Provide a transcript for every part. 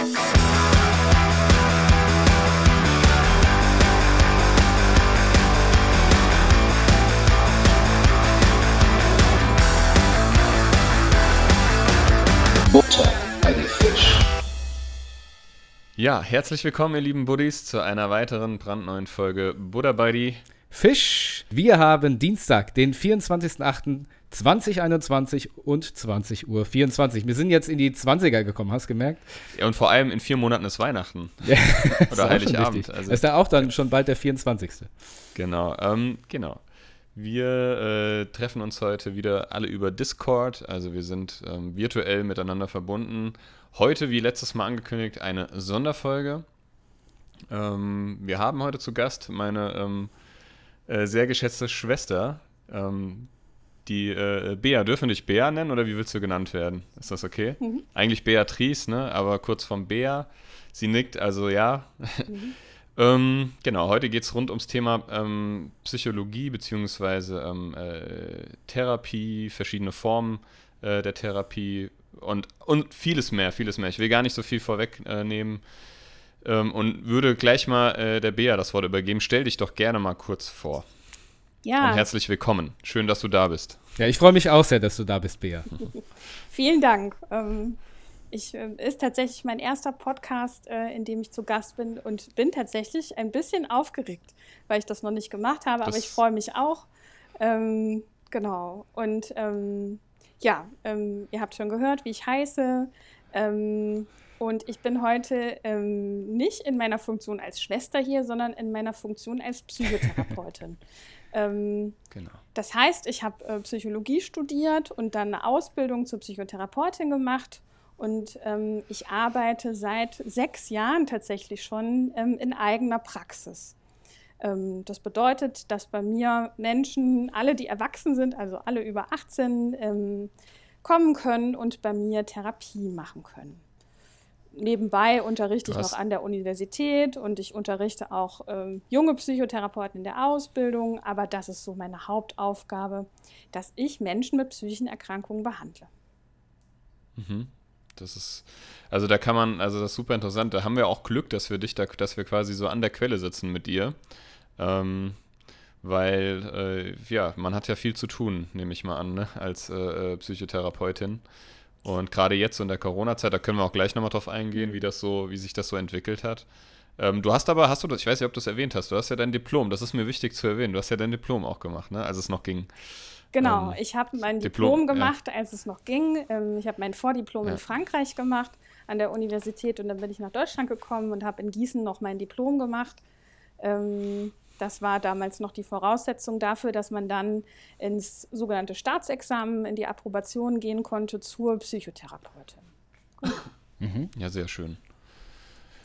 Butter bei die Fisch. Ja, herzlich willkommen, ihr lieben Buddies, zu einer weiteren brandneuen Folge Buddha Buddy. Fisch. Wir haben Dienstag, den 24.08.2021 und 20 Uhr 24. Wir sind jetzt in die 20er gekommen, hast du gemerkt? Ja, und vor allem in vier Monaten ist Weihnachten. Ja, Oder Heiligabend. Also- ist ja auch dann schon bald der 24. Genau, ähm, genau. Wir äh, treffen uns heute wieder alle über Discord, also wir sind ähm, virtuell miteinander verbunden. Heute, wie letztes Mal angekündigt, eine Sonderfolge. Ähm, wir haben heute zu Gast meine ähm, äh, sehr geschätzte Schwester, ähm, die äh, Bea. Dürfen wir dich Bea nennen oder wie willst du genannt werden? Ist das okay? Eigentlich Beatrice, ne? aber kurz vom Bea. Sie nickt, also ja. Ähm, genau, heute geht es rund ums Thema ähm, Psychologie beziehungsweise ähm, äh, Therapie, verschiedene Formen äh, der Therapie und, und vieles mehr, vieles mehr. Ich will gar nicht so viel vorwegnehmen äh, nehmen, ähm, und würde gleich mal äh, der Bea das Wort übergeben. Stell dich doch gerne mal kurz vor Ja, und herzlich willkommen. Schön, dass du da bist. Ja, ich freue mich auch sehr, dass du da bist, Bea. vielen Dank. Ähm, ich äh, ist tatsächlich mein erster Podcast, äh, in dem ich zu Gast bin und bin tatsächlich ein bisschen aufgeregt, weil ich das noch nicht gemacht habe, aber Das- ich freue mich auch. Ähm, genau. Und ähm, ja, ähm, ihr habt schon gehört, wie ich heiße. Ähm, und ich bin heute ähm, nicht in meiner Funktion als Schwester hier, sondern in meiner Funktion als Psychotherapeutin. Ähm, Genau. Das heißt, ich habe äh, Psychologie studiert und dann eine Ausbildung zur Psychotherapeutin gemacht. Und ähm, ich arbeite seit sechs Jahren tatsächlich schon ähm, in eigener Praxis. Ähm, das bedeutet, dass bei mir Menschen, alle, die erwachsen sind, also alle über 18, ähm, kommen können und bei mir Therapie machen können. Nebenbei unterrichte ich noch an der Universität und ich unterrichte auch ähm, junge Psychotherapeuten in der Ausbildung, aber das ist so meine Hauptaufgabe, dass ich Menschen mit psychischen Erkrankungen behandle. Mhm. Das ist, also da kann man, also das ist super interessant. Da haben wir auch Glück, dass wir dich da, dass wir quasi so an der Quelle sitzen mit dir. Ähm, weil, äh, ja, man hat ja viel zu tun, nehme ich mal an, ne, als äh, äh, Psychotherapeutin. Und gerade jetzt in der Corona-Zeit, da können wir auch gleich nochmal drauf eingehen, wie das so, wie sich das so entwickelt hat. Ähm, du hast aber, hast du das, ich weiß nicht, ob du es erwähnt hast, du hast ja dein Diplom, das ist mir wichtig zu erwähnen, du hast ja dein Diplom auch gemacht, ne, als es noch ging. Genau, Ähm, ich habe mein Diplom, Diplom, ja. gemacht, als es noch ging. Ähm, ich habe mein Vordiplom Ja. in Frankreich gemacht an der Universität und dann bin ich nach Deutschland gekommen und habe in Gießen noch mein Diplom gemacht. Das war damals noch die Voraussetzung dafür, dass man dann ins sogenannte Staatsexamen, in die Approbation gehen konnte zur Psychotherapeutin. Ja, sehr schön.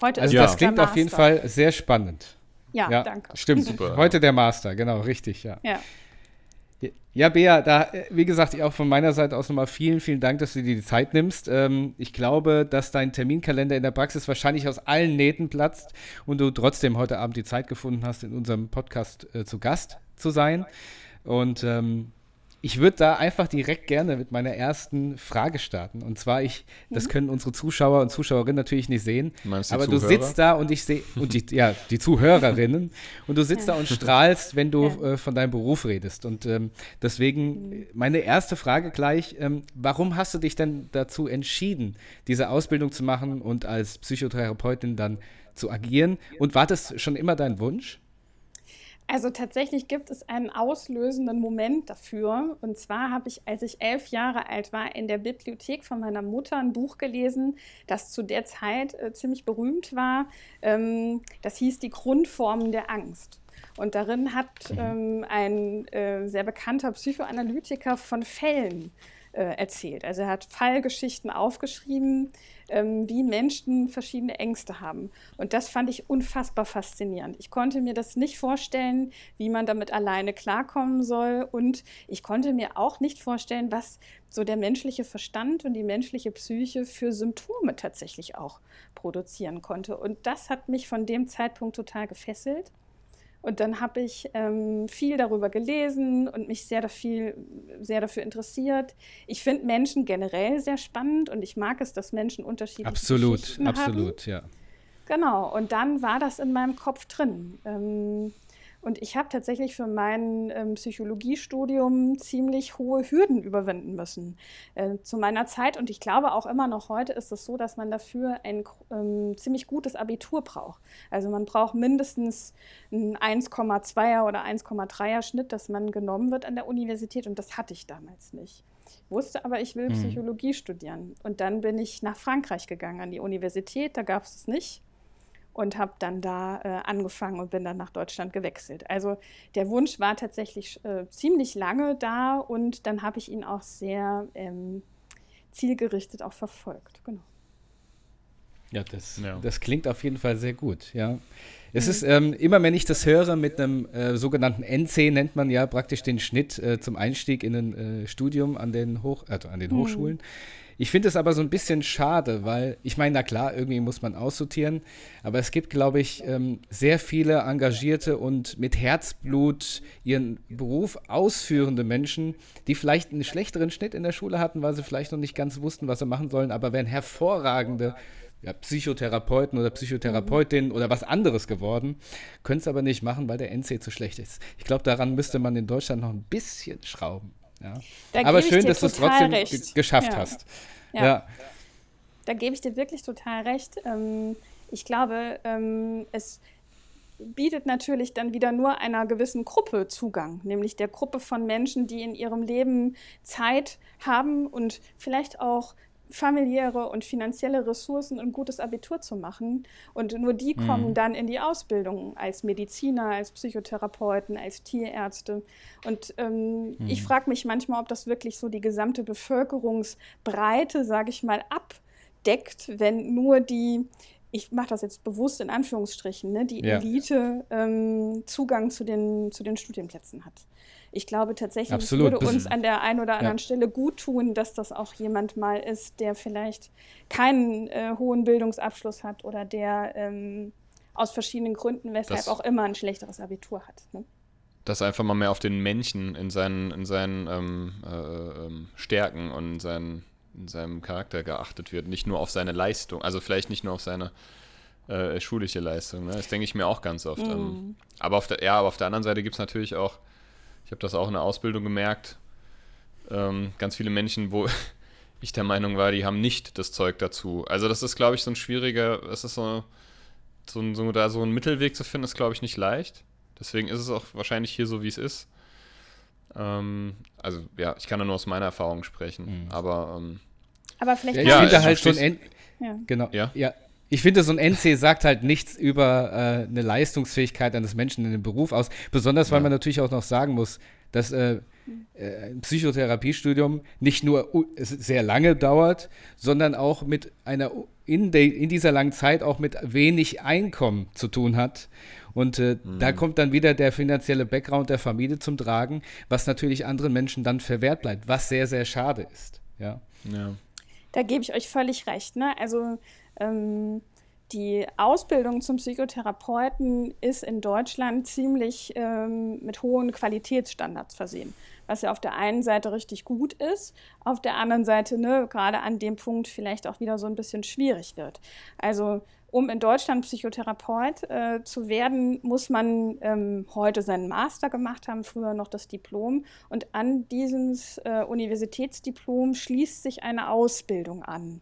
Heute Also ist das klingt auf jeden. Fall sehr spannend. Ja, Ja, danke. stimmt. Super. Heute der Master, genau, richtig, ja. Ja. Ja, Bea, da, äh, wie gesagt, auch von meiner Seite aus nochmal vielen, vielen Dank, dass du dir die Zeit nimmst. Ähm, ich glaube, dass dein Terminkalender in der Praxis wahrscheinlich aus allen Nähten platzt und du trotzdem heute Abend die Zeit gefunden hast, in unserem Podcast äh, zu Gast zu sein. Und ähm, ich würde da einfach direkt gerne mit meiner ersten Frage starten. Und zwar, ich, das können unsere Zuschauer und Zuschauerinnen natürlich nicht sehen, Du meinst die aber du Zuhörer? sitzt da und ich sehe, und die, ja, die Zuhörerinnen, und du sitzt da und strahlst, wenn du Ja. äh, von deinem Beruf redest. Und ähm, deswegen äh, meine erste Frage gleich, ähm, warum hast du dich denn dazu entschieden, diese Ausbildung zu machen und als Psychotherapeutin dann zu agieren? Und war das schon immer dein Wunsch? Also tatsächlich gibt es einen auslösenden Moment dafür. Und zwar habe ich, als ich elf Jahre alt war, in der Bibliothek von meiner Mutter ein Buch gelesen, das zu der Zeit äh, ziemlich berühmt war. Ähm, das hieß Die Grundformen der Angst. Und darin hat ähm, ein äh, sehr bekannter Psychoanalytiker von Fällen äh, erzählt. Also er hat Fallgeschichten aufgeschrieben, ähm, wie Menschen verschiedene Ängste haben. Und das fand ich unfassbar faszinierend. Ich konnte mir das nicht vorstellen, wie man damit alleine klarkommen soll. Und ich konnte mir auch nicht vorstellen, was so der menschliche Verstand und die menschliche Psyche für Symptome tatsächlich auch produzieren konnte. Und das hat mich von dem Zeitpunkt total gefesselt. Und dann habe ich ähm, viel darüber gelesen und mich sehr, dafür, sehr dafür interessiert. Ich finde Menschen generell sehr spannend und ich mag es, dass Menschen unterschiedliche absolut, Geschichten absolut, haben. ja. Genau, und dann war das in meinem Kopf drin. Ähm, und ich habe tatsächlich für mein ähm, Psychologiestudium ziemlich hohe Hürden überwinden müssen. Äh, zu meiner Zeit und ich glaube auch immer noch heute ist es so, dass man dafür ein ähm, ziemlich gutes Abitur braucht. Also man braucht mindestens ein 1,2er oder 1,3er Schnitt, dass man genommen wird an der Universität und das hatte ich damals nicht. Wusste aber, ich will mhm. Psychologie studieren. Und dann bin ich nach Frankreich gegangen an die Universität, da gab es es nicht und habe dann da äh, angefangen und bin dann nach Deutschland gewechselt. Also der Wunsch war tatsächlich äh, ziemlich lange da und dann habe ich ihn auch sehr ähm, zielgerichtet auch verfolgt. Genau. Ja das, ja. das klingt auf jeden Fall sehr gut, ja. Es mhm. ist ähm, immer, wenn ich das höre, mit einem äh, sogenannten NC nennt man ja praktisch den Schnitt äh, zum Einstieg in ein äh, Studium an den, Hoch, also an den mhm. Ich finde es aber so ein bisschen schade, weil ich meine, na klar, irgendwie muss man aussortieren, aber es gibt, glaube ich, ähm, sehr viele engagierte und mit Herzblut ihren Beruf ausführende Menschen, die vielleicht einen schlechteren Schnitt in der Schule hatten, weil sie vielleicht noch nicht ganz wussten, was sie machen sollen, aber wären hervorragende ja, Psychotherapeuten oder Psychotherapeutinnen oder was anderes geworden, können es aber nicht machen, weil der NC zu schlecht ist. Ich glaube, daran müsste man in Deutschland noch ein bisschen schrauben. Ja. Aber schön, dass du es trotzdem geschafft ja. hast. Ja. ja. Da gebe ich dir wirklich total recht. Ähm, ich glaube, ähm, es bietet natürlich dann wieder nur einer gewissen Gruppe Zugang, nämlich der Gruppe von Menschen, die in ihrem Leben Zeit haben und vielleicht auch familiäre und finanzielle Ressourcen, ein gutes Abitur zu machen. Und nur die mhm. kommen dann in die Ausbildung als Mediziner, als Psychotherapeuten, als Tierärzte. Und ähm, mhm. ich frage mich manchmal, ob das wirklich so die gesamte Bevölkerungsbreite, sage ich mal, abdeckt, wenn nur die ich mache das jetzt bewusst in Anführungsstrichen, ne, die ja. Elite ähm, Zugang zu den, zu den Studienplätzen hat ich glaube tatsächlich, Absolut. es würde uns an der einen oder anderen ja. Stelle gut tun, dass das auch jemand mal ist, der vielleicht keinen äh, hohen Bildungsabschluss hat oder der ähm, aus verschiedenen Gründen, weshalb das, auch immer ein schlechteres Abitur hat. Ne? Dass einfach mal mehr auf den Menschen in seinen, in seinen ähm, äh, ähm, Stärken und in, seinen, in seinem Charakter geachtet wird, nicht nur auf seine Leistung, also vielleicht nicht nur auf seine äh, schulische Leistung. Ne? Das denke ich mir auch ganz oft. Ähm. Mm. aber auf der, ja, aber auf der anderen Seite gibt es natürlich auch ich habe das auch in der Ausbildung gemerkt. Ähm, ganz viele Menschen, wo ich der Meinung war, die haben nicht das Zeug dazu. Also das ist, glaube ich, so ein schwieriger, es ist so, so, so, da so einen Mittelweg zu finden, ist, glaube ich, nicht leicht. Deswegen ist es auch wahrscheinlich hier so, wie es ist. Ähm, also ja, ich kann da nur aus meiner Erfahrung sprechen. Mhm. Aber, ähm, aber vielleicht ja, ich finde halt schon ja. genau ja. ja ich finde, so ein NC sagt halt nichts über äh, eine Leistungsfähigkeit eines Menschen in dem Beruf aus. Besonders, weil ja. man natürlich auch noch sagen muss, dass äh, äh, ein Psychotherapiestudium nicht nur sehr lange dauert, sondern auch mit einer in, de, in dieser langen Zeit auch mit wenig Einkommen zu tun hat. Und äh, mhm. da kommt dann wieder der finanzielle Background der Familie zum Tragen, was natürlich anderen Menschen dann verwehrt bleibt, was sehr, sehr schade ist. Ja. ja. Da gebe ich euch völlig recht. Ne? Also ähm, die Ausbildung zum Psychotherapeuten ist in Deutschland ziemlich ähm, mit hohen Qualitätsstandards versehen, was ja auf der einen Seite richtig gut ist, auf der anderen Seite ne, gerade an dem Punkt vielleicht auch wieder so ein bisschen schwierig wird. Also um in Deutschland Psychotherapeut äh, zu werden, muss man ähm, heute seinen Master gemacht haben, früher noch das Diplom. Und an dieses äh, Universitätsdiplom schließt sich eine Ausbildung an.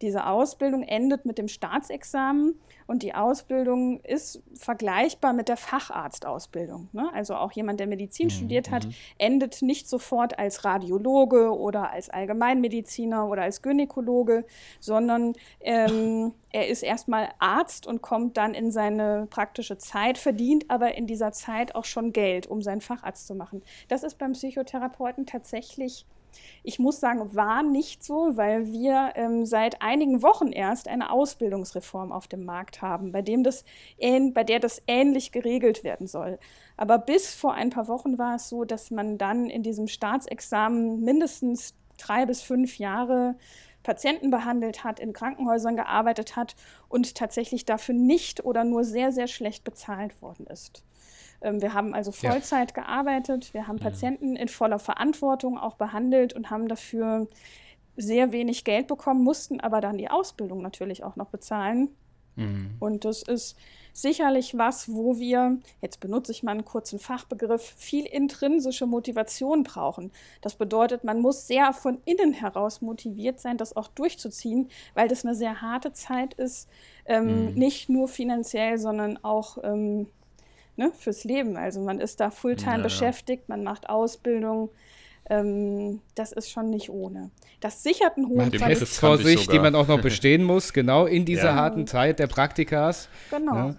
Diese Ausbildung endet mit dem Staatsexamen und die Ausbildung ist vergleichbar mit der Facharztausbildung. Ne? Also auch jemand, der Medizin mhm. studiert hat, mhm. endet nicht sofort als Radiologe oder als Allgemeinmediziner oder als Gynäkologe, sondern ähm, er ist erstmal Arzt und kommt dann in seine praktische Zeit, verdient aber in dieser Zeit auch schon Geld, um seinen Facharzt zu machen. Das ist beim Psychotherapeuten tatsächlich ich muss sagen, war nicht so, weil wir ähm, seit einigen Wochen erst eine Ausbildungsreform auf dem Markt haben, bei, dem das bei der das ähnlich geregelt werden soll. Aber bis vor ein paar Wochen war es so, dass man dann in diesem Staatsexamen mindestens drei bis fünf Jahre Patienten behandelt hat, in Krankenhäusern gearbeitet hat und tatsächlich dafür nicht oder nur sehr, sehr schlecht bezahlt worden ist. Ähm, wir haben also Vollzeit ja. gearbeitet, wir haben mhm. Patienten in voller Verantwortung auch behandelt und haben dafür sehr wenig Geld bekommen, mussten aber dann die Ausbildung natürlich auch noch bezahlen. Mhm. Und das ist sicherlich was, wo wir, jetzt benutze ich mal einen kurzen Fachbegriff, viel intrinsische Motivation brauchen. Das bedeutet, man muss sehr von innen heraus motiviert sein, das auch durchzuziehen, weil das eine sehr harte Zeit ist, ähm, mhm. nicht nur finanziell, sondern auch ähm, ne, fürs Leben. Also man ist da fulltime ja, beschäftigt, man macht Ausbildung. Ähm, das ist schon nicht ohne. Das sichert einen hohen Tests vor sich, die man auch noch bestehen muss, genau in dieser ja. harten Zeit der Praktikas. Genau. Ja,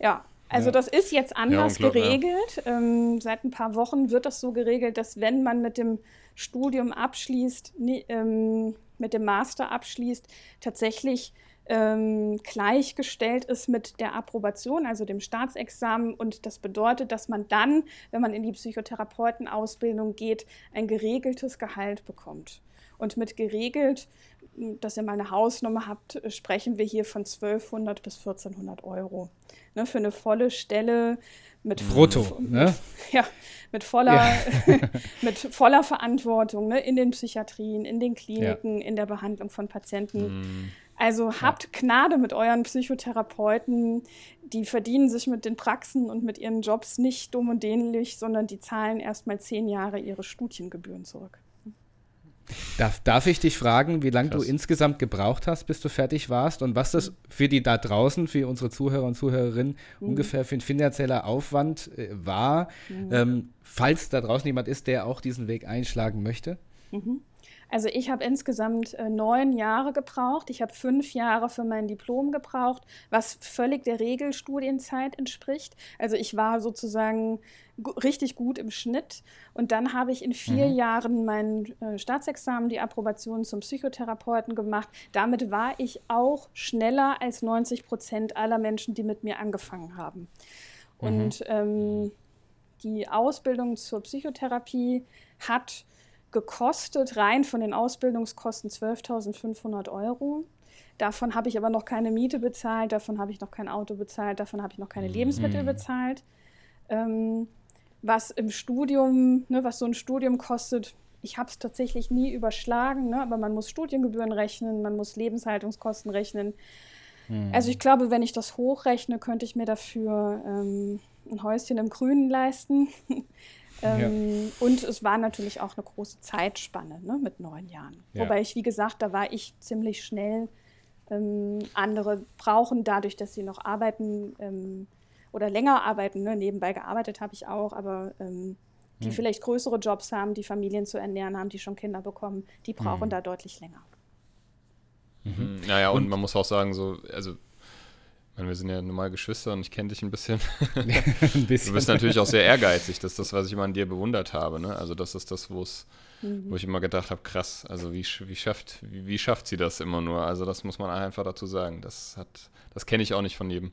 ja. also ja. das ist jetzt anders geregelt. Ähm, seit ein paar Wochen wird das so geregelt, dass wenn man mit dem Studium abschließt, nie, ähm, mit dem Master abschließt, tatsächlich ähm, gleichgestellt ist mit der Approbation, also dem Staatsexamen. Und das bedeutet, dass man dann, wenn man in die Psychotherapeutenausbildung geht, ein geregeltes Gehalt bekommt. Und mit geregelt, dass ihr mal eine Hausnummer habt, sprechen wir hier von 1200 bis 1400 Euro. Ne, für eine volle Stelle mit Brutto, mit, ne? Ja, mit voller, ja. mit voller Verantwortung ne, in den Psychiatrien, in den Kliniken, ja. in der Behandlung von Patienten. Mm. Also habt Gnade mit euren Psychotherapeuten. Die verdienen sich mit den Praxen und mit ihren Jobs nicht dumm und dämlich, sondern die zahlen erst mal zehn Jahre ihre Studiengebühren zurück. Darf, darf ich dich fragen, wie lange du insgesamt gebraucht hast, bis du fertig warst und was das für die da draußen, für unsere Zuhörer und Zuhörerinnen mhm. ungefähr für ein finanzieller Aufwand äh, war, mhm. ähm, falls da draußen jemand ist, der auch diesen Weg einschlagen möchte? Mhm. Also ich habe insgesamt äh, neun Jahre gebraucht. Ich habe fünf Jahre für mein Diplom gebraucht, was völlig der Regelstudienzeit entspricht. Also ich war sozusagen richtig gut im Schnitt. Und dann habe ich in vier mhm. Jahren mein äh, Staatsexamen, die Approbation zum Psychotherapeuten gemacht. Damit war ich auch schneller als 90 Prozent aller Menschen, die mit mir angefangen haben. Mhm. Und ähm, die Ausbildung zur Psychotherapie hat gekostet, rein von den Ausbildungskosten 12.500 Euro. Davon habe ich aber noch keine Miete bezahlt, davon habe ich noch kein Auto bezahlt, davon habe ich noch keine Lebensmittel mhm. bezahlt. Ähm, was im Studium, ne, was so ein Studium kostet, ich habe es tatsächlich nie überschlagen, ne, aber man muss Studiengebühren rechnen, man muss Lebenshaltungskosten rechnen. Mhm. Also ich glaube, wenn ich das hochrechne, könnte ich mir dafür ähm, ein Häuschen im Grünen leisten. Ähm, ja. Und es war natürlich auch eine große Zeitspanne ne, mit neun Jahren. Ja. Wobei ich, wie gesagt, da war ich ziemlich schnell. Ähm, andere brauchen dadurch, dass sie noch arbeiten ähm, oder länger arbeiten. Ne, nebenbei gearbeitet habe ich auch, aber ähm, die hm. vielleicht größere Jobs haben, die Familien zu ernähren haben, die schon Kinder bekommen, die brauchen hm. da deutlich länger. Mhm. Naja, und, und man muss auch sagen, so, also meine, wir sind ja normal Geschwister und ich kenne dich ein bisschen. ein bisschen. Du bist natürlich auch sehr ehrgeizig. Das ist das, was ich immer an dir bewundert habe. Ne? Also das ist das, mhm. wo ich immer gedacht habe, krass, also wie, wie, schafft, wie, wie, schafft sie das immer nur? Also das muss man einfach dazu sagen. Das, das kenne ich auch nicht von jedem.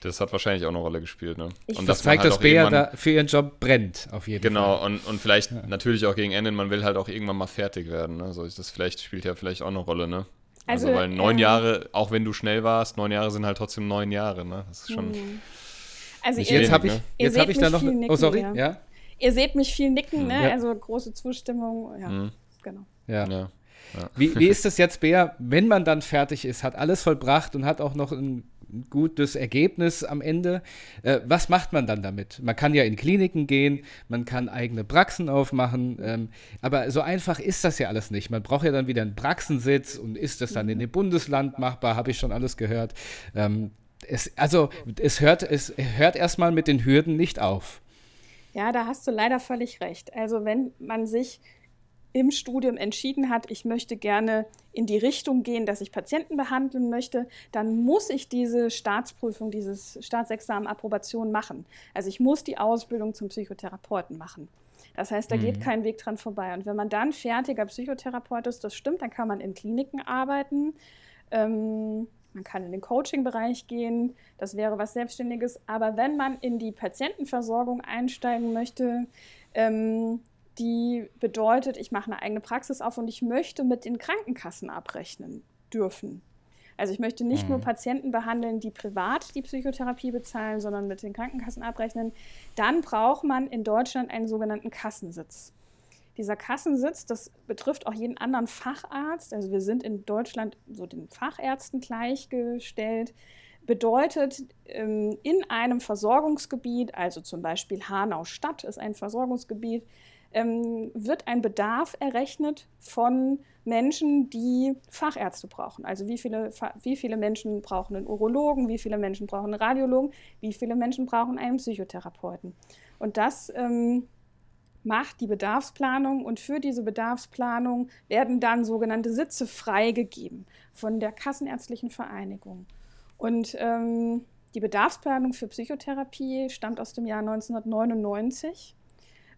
Das hat wahrscheinlich auch eine Rolle gespielt. Ne? Ich und das zeigt, halt dass Bea da für ihren Job brennt, auf jeden genau, Fall. Genau, und, und vielleicht ja. natürlich auch gegen Ende, man will halt auch irgendwann mal fertig werden. Ne? So das vielleicht, spielt ja vielleicht auch eine Rolle, ne? Also, also weil neun ähm, Jahre, auch wenn du schnell warst, neun Jahre sind halt trotzdem neun Jahre, ne? Das ist schon. Mhm. Also ihr, jetzt habe ich, ne? jetzt hab ich da noch. Nicken, oh, sorry, ja. ja. Ihr seht mich viel nicken, ne? Ja. Also große Zustimmung, ja, mhm. genau. Ja. ja. Wie, wie ist das jetzt, Bea, wenn man dann fertig ist, hat alles vollbracht und hat auch noch ein gutes Ergebnis am Ende. Äh, was macht man dann damit? Man kann ja in Kliniken gehen, man kann eigene Praxen aufmachen, ähm, aber so einfach ist das ja alles nicht. Man braucht ja dann wieder einen Praxensitz und ist das dann in dem Bundesland machbar, habe ich schon alles gehört. Ähm, es, also es hört, es hört erstmal mit den Hürden nicht auf. Ja, da hast du leider völlig recht. Also wenn man sich im Studium entschieden hat, ich möchte gerne in die Richtung gehen, dass ich Patienten behandeln möchte, dann muss ich diese Staatsprüfung, dieses Staatsexamen Approbation machen. Also ich muss die Ausbildung zum Psychotherapeuten machen. Das heißt, da mhm. geht kein Weg dran vorbei. Und wenn man dann fertiger Psychotherapeut ist, das stimmt, dann kann man in Kliniken arbeiten. Ähm, man kann in den Coaching-Bereich gehen, das wäre was Selbstständiges. Aber wenn man in die Patientenversorgung einsteigen möchte, ähm, die bedeutet, ich mache eine eigene Praxis auf und ich möchte mit den Krankenkassen abrechnen dürfen. Also ich möchte nicht mhm. nur Patienten behandeln, die privat die Psychotherapie bezahlen, sondern mit den Krankenkassen abrechnen. Dann braucht man in Deutschland einen sogenannten Kassensitz. Dieser Kassensitz, das betrifft auch jeden anderen Facharzt. Also wir sind in Deutschland so den Fachärzten gleichgestellt. Bedeutet, ähm, in einem Versorgungsgebiet, also zum Beispiel Hanau-Stadt ist ein Versorgungsgebiet, ähm, wird ein Bedarf errechnet von Menschen, die Fachärzte brauchen. Also wie viele, wie viele Menschen brauchen einen Urologen, wie viele Menschen brauchen einen Radiologen, wie viele Menschen brauchen einen Psychotherapeuten. Und das ähm, macht die Bedarfsplanung und für diese Bedarfsplanung werden dann sogenannte Sitze freigegeben von der Kassenärztlichen Vereinigung. Und ähm, die Bedarfsplanung für Psychotherapie stammt aus dem Jahr 1999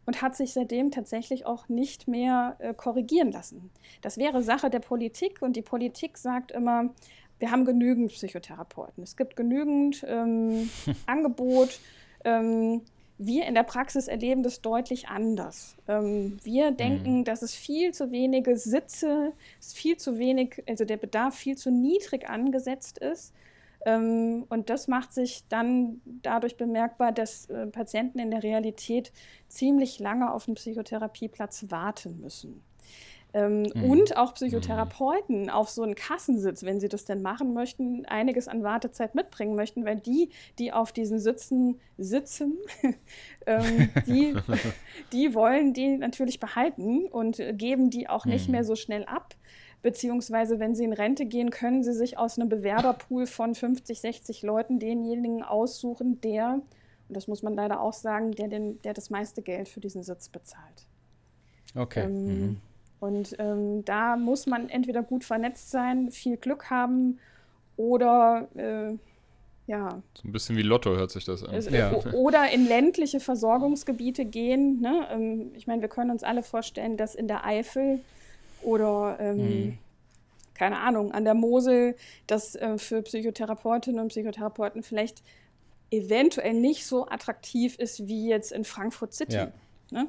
und hat sich seitdem tatsächlich auch nicht mehr äh, korrigieren lassen. Das wäre Sache der Politik und die Politik sagt immer, wir haben genügend Psychotherapeuten, es gibt genügend ähm, Angebot. Ähm, wir in der Praxis erleben das deutlich anders. Ähm, wir mhm. denken, mhm. dass es viel zu wenige Sitze, viel zu wenig, also der Bedarf viel zu niedrig angesetzt ist und das macht sich dann dadurch bemerkbar, dass äh, Patienten in der Realität ziemlich lange auf einen Psychotherapieplatz warten müssen. Ähm, mhm. Und auch Psychotherapeuten mhm. auf so einen Kassensitz, wenn sie das denn machen möchten, einiges an Wartezeit mitbringen möchten, weil die, die auf diesen Sitzen sitzen, ähm, die, die wollen die natürlich behalten und geben die auch nicht mhm. mehr so schnell ab beziehungsweise wenn sie in Rente gehen, können sie sich aus einem Bewerberpool von 50, 60 Leuten denjenigen aussuchen, der, und das muss man leider auch sagen, der, den, der das meiste Geld für diesen Sitz bezahlt. Okay. Ähm, mhm. Und ähm, da muss man entweder gut vernetzt sein, viel Glück haben oder äh, ja. So ein bisschen wie Lotto hört sich das an. Ja. Oder in ländliche Versorgungsgebiete gehen. Ne? Ähm, ich meine, wir können uns alle vorstellen, dass in der Eifel oder ähm, mhm. keine Ahnung, an der Mosel, das äh, für Psychotherapeutinnen und Psychotherapeuten vielleicht eventuell nicht so attraktiv ist wie jetzt in Frankfurt City. Ja, ne?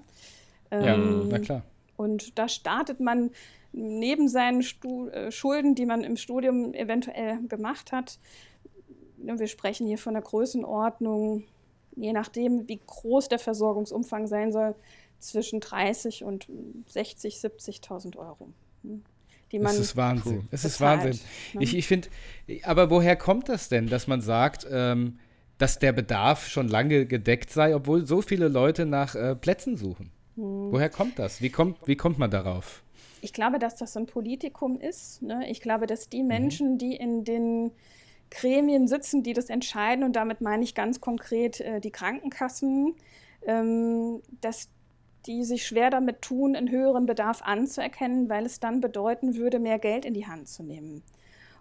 ähm, ja na klar. Und da startet man neben seinen Stu äh, Schulden, die man im Studium eventuell gemacht hat, ne, wir sprechen hier von der Größenordnung, je nachdem, wie groß der Versorgungsumfang sein soll, zwischen 30 und 60, 70.000 Euro. Hm, die man es ist Wahnsinn. Es ist Wahnsinn. Ne? Ich, ich finde, aber woher kommt das denn, dass man sagt, ähm, dass der Bedarf schon lange gedeckt sei, obwohl so viele Leute nach äh, Plätzen suchen? Hm. Woher kommt das? Wie kommt, wie kommt man darauf? Ich glaube, dass das so ein Politikum ist. Ne? Ich glaube, dass die mhm. Menschen, die in den Gremien sitzen, die das entscheiden, und damit meine ich ganz konkret äh, die Krankenkassen, ähm, dass die sich schwer damit tun, einen höheren Bedarf anzuerkennen, weil es dann bedeuten würde, mehr Geld in die Hand zu nehmen.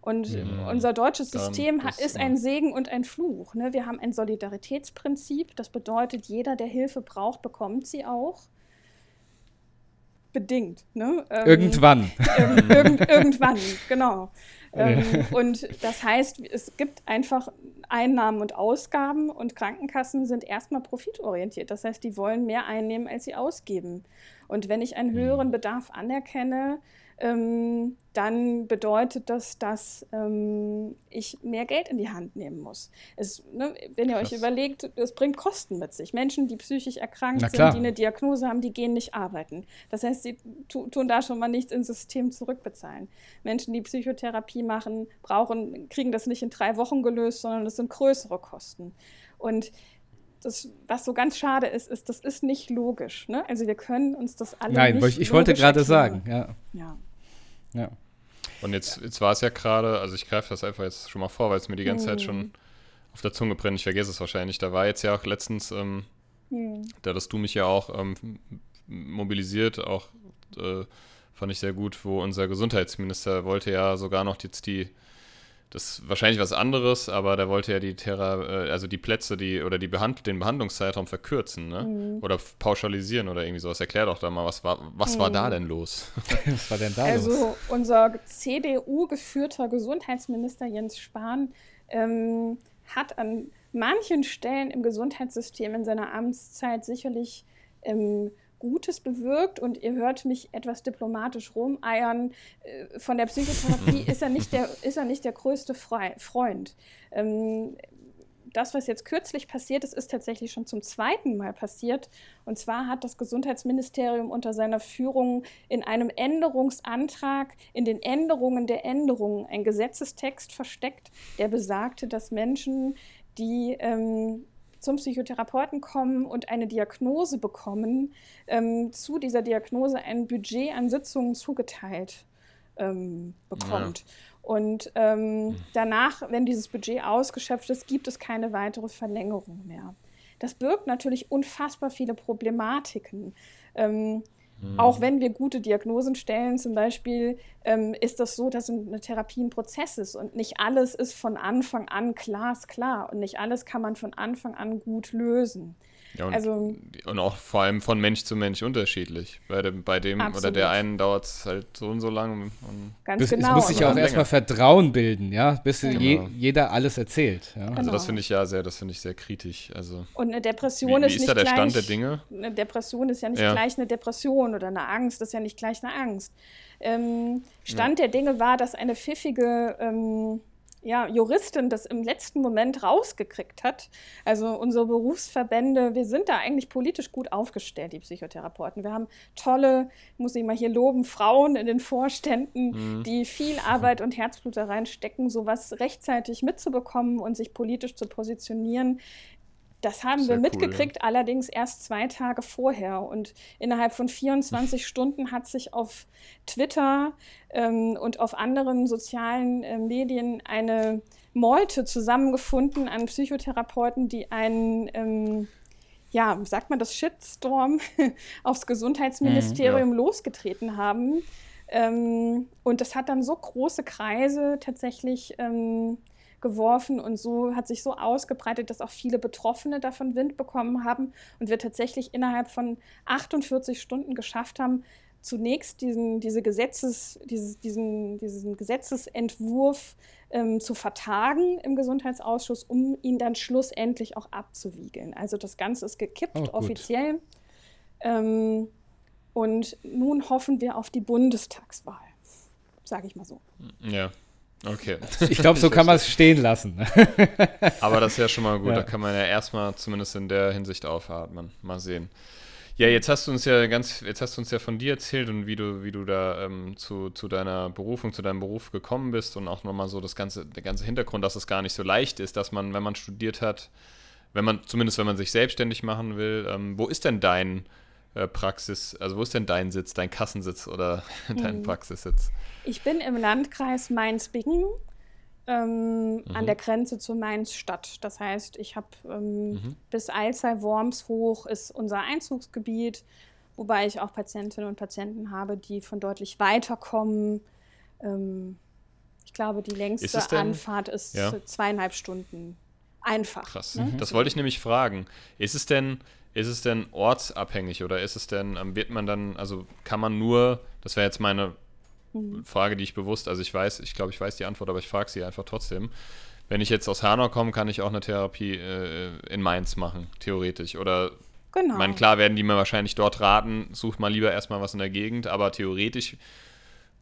Und ja, unser deutsches System ist, ist ein Segen und ein Fluch. Ne? Wir haben ein Solidaritätsprinzip. Das bedeutet, jeder, der Hilfe braucht, bekommt sie auch. Bedingt. Ne? Ähm, irgendwann. Ähm, irgend, irgendwann, genau. Ähm, und das heißt, es gibt einfach Einnahmen und Ausgaben und Krankenkassen sind erstmal profitorientiert. Das heißt, die wollen mehr einnehmen, als sie ausgeben. Und wenn ich einen höheren mhm. Bedarf anerkenne, ähm, dann bedeutet das, dass ähm, ich mehr Geld in die Hand nehmen muss. Es, ne, wenn ihr Krass. euch überlegt, es bringt Kosten mit sich. Menschen, die psychisch erkrankt sind, die eine Diagnose haben, die gehen nicht arbeiten. Das heißt, sie tu tun da schon mal nichts ins System zurückbezahlen. Menschen, die Psychotherapie machen, brauchen, kriegen das nicht in drei Wochen gelöst, sondern das sind größere Kosten. Und das, was so ganz schade ist, ist, das ist nicht logisch. Ne? Also wir können uns das alle Nein, nicht ich, ich wollte gerade sagen, ja. ja. Ja. Und jetzt, jetzt war es ja gerade, also ich greife das einfach jetzt schon mal vor, weil es mir die ganze mhm. Zeit schon auf der Zunge brennt. Ich vergesse es wahrscheinlich. Da war jetzt ja auch letztens, ähm, mhm. da hast du mich ja auch ähm, mobilisiert, auch äh, fand ich sehr gut, wo unser Gesundheitsminister wollte ja sogar noch jetzt die das ist wahrscheinlich was anderes, aber der wollte ja die Thera, äh, also die Plätze, die oder die Behand den Behandlungszeitraum verkürzen, ne? Mhm. Oder pauschalisieren oder irgendwie sowas. Erklär doch da mal, was war, was mhm. war da mhm. denn los? was war denn da also, los? Also unser CDU-geführter Gesundheitsminister Jens Spahn ähm, hat an manchen Stellen im Gesundheitssystem in seiner Amtszeit sicherlich ähm, Gutes bewirkt und ihr hört mich etwas diplomatisch rumeiern. Äh, von der Psychotherapie ist er nicht der, ist er nicht der größte Freund. Ähm, das, was jetzt kürzlich passiert ist, ist tatsächlich schon zum zweiten Mal passiert. Und zwar hat das Gesundheitsministerium unter seiner Führung in einem Änderungsantrag, in den Änderungen der Änderungen, einen Gesetzestext versteckt, der besagte, dass Menschen, die ähm, zum Psychotherapeuten kommen und eine Diagnose bekommen, ähm, zu dieser Diagnose ein Budget an Sitzungen zugeteilt ähm, bekommt. Ja. Und ähm, hm. danach, wenn dieses Budget ausgeschöpft ist, gibt es keine weitere Verlängerung mehr. Das birgt natürlich unfassbar viele Problematiken. Ähm, mhm. Auch wenn wir gute Diagnosen stellen, zum Beispiel, ähm, ist das so, dass eine Therapie ein Prozess ist und nicht alles ist von Anfang an glasklar und nicht alles kann man von Anfang an gut lösen. Ja, und, also, und auch vor allem von Mensch zu Mensch unterschiedlich. Bei dem, bei dem oder der einen dauert es halt so und so lang. Und Ganz bis, genau. Es muss sich auch erstmal Vertrauen bilden, ja, bis genau. je, jeder alles erzählt. Ja. Also genau. das finde ich ja sehr, das finde ich sehr kritisch. Also und eine Depression wie, wie ist, ist nicht da der gleich, Stand der Dinge? Eine Depression ist ja nicht ja. gleich eine Depression oder eine Angst ist ja nicht gleich eine Angst. Ähm, Stand ja. der Dinge war, dass eine pfiffige ähm, ja, Juristin das im letzten Moment rausgekriegt hat. Also unsere Berufsverbände, wir sind da eigentlich politisch gut aufgestellt, die Psychotherapeuten. Wir haben tolle, muss ich mal hier loben, Frauen in den Vorständen, mhm. die viel Arbeit und Herzblut da reinstecken, sowas rechtzeitig mitzubekommen und sich politisch zu positionieren. Das haben Sehr wir mitgekriegt, cool, ja. allerdings erst zwei Tage vorher. Und innerhalb von 24 Stunden hat sich auf Twitter ähm, und auf anderen sozialen äh, Medien eine Meute zusammengefunden an Psychotherapeuten, die einen, ähm, ja, sagt man das, Shitstorm aufs Gesundheitsministerium mhm, ja. losgetreten haben. Ähm, und das hat dann so große Kreise tatsächlich ähm, geworfen und so hat sich so ausgebreitet, dass auch viele Betroffene davon Wind bekommen haben und wir tatsächlich innerhalb von 48 Stunden geschafft haben, zunächst diesen, diese Gesetzes, dieses, diesen, diesen Gesetzesentwurf ähm, zu vertagen im Gesundheitsausschuss, um ihn dann schlussendlich auch abzuwiegeln. Also das Ganze ist gekippt oh, offiziell. Ähm, und nun hoffen wir auf die Bundestagswahl, sage ich mal so. Ja. Okay. Ich glaube, so kann man es stehen lassen. Aber das ist ja schon mal gut. Ja. Da kann man ja erstmal zumindest in der Hinsicht aufatmen. Mal sehen. Ja, jetzt hast du uns ja ganz, jetzt hast du uns ja von dir erzählt und wie du, wie du da ähm, zu, zu deiner Berufung, zu deinem Beruf gekommen bist und auch nochmal so das ganze, der ganze Hintergrund, dass es gar nicht so leicht ist, dass man, wenn man studiert hat, wenn man, zumindest wenn man sich selbstständig machen will, ähm, wo ist denn dein äh, Praxis, also wo ist denn dein Sitz, dein Kassensitz oder dein mhm. Praxissitz? Ich bin im Landkreis Mainz-Bingen ähm, mhm. an der Grenze zu Mainz-Stadt. Das heißt, ich habe ähm, mhm. bis Alzey-Worms hoch ist unser Einzugsgebiet, wobei ich auch Patientinnen und Patienten habe, die von deutlich weiter kommen. Ähm, ich glaube, die längste denn, Anfahrt ist ja? zweieinhalb Stunden. Einfach. Krass. Ne? Das wollte ich nämlich fragen. Ist es denn ist es denn ortsabhängig oder ist es denn, ähm, wird man dann, also kann man nur, das wäre jetzt meine mhm. Frage, die ich bewusst, also ich weiß, ich glaube, ich weiß die Antwort, aber ich frage sie einfach trotzdem. Wenn ich jetzt aus Hanau komme, kann ich auch eine Therapie äh, in Mainz machen, theoretisch. Oder Genau. Ich meine, klar werden die mir wahrscheinlich dort raten, such mal lieber erstmal was in der Gegend, aber theoretisch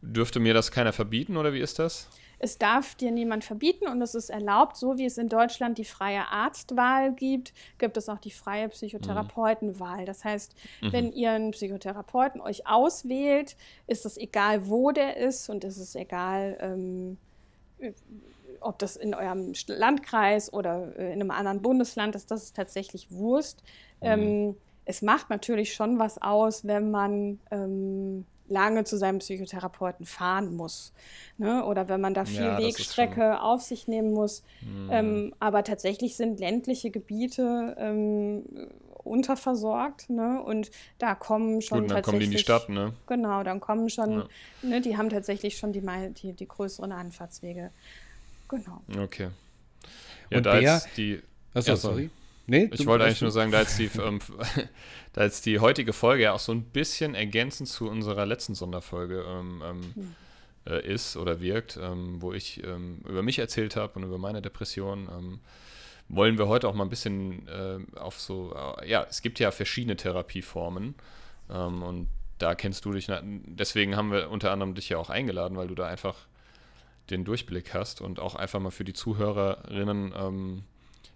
dürfte mir das keiner verbieten oder wie ist das? Es darf dir niemand verbieten und es ist erlaubt, so wie es in Deutschland die freie Arztwahl gibt, gibt es auch die freie Psychotherapeutenwahl. Das heißt, mhm. wenn ihr einen Psychotherapeuten euch auswählt, ist es egal, wo der ist und es ist egal, ähm, ob das in eurem Landkreis oder äh, in einem anderen Bundesland ist, das ist tatsächlich Wurst. Mhm. Ähm, es macht natürlich schon was aus, wenn man ähm, lange zu seinem Psychotherapeuten fahren muss. Ne? Oder wenn man da viel ja, Wegstrecke auf sich nehmen muss. Mhm. Ähm, aber tatsächlich sind ländliche Gebiete ähm, unterversorgt. Ne? Und da kommen schon Gut, dann kommen die in die Stadt, ne? Genau, dann kommen schon, ja. ne, die haben tatsächlich schon die, die, die größeren Anfahrtswege. Genau. Okay. Ja, Und da der, ist die. Achso, ja, sorry. Nee, ich wollte eigentlich nur sagen, da jetzt, die, ähm, da jetzt die heutige Folge ja auch so ein bisschen ergänzend zu unserer letzten Sonderfolge ähm, ähm, hm. äh, ist oder wirkt, ähm, wo ich ähm, über mich erzählt habe und über meine Depression, ähm, wollen wir heute auch mal ein bisschen äh, auf so, äh, ja, es gibt ja verschiedene Therapieformen. Ähm, und da kennst du dich, deswegen haben wir unter anderem dich ja auch eingeladen, weil du da einfach den Durchblick hast und auch einfach mal für die Zuhörerinnen ähm,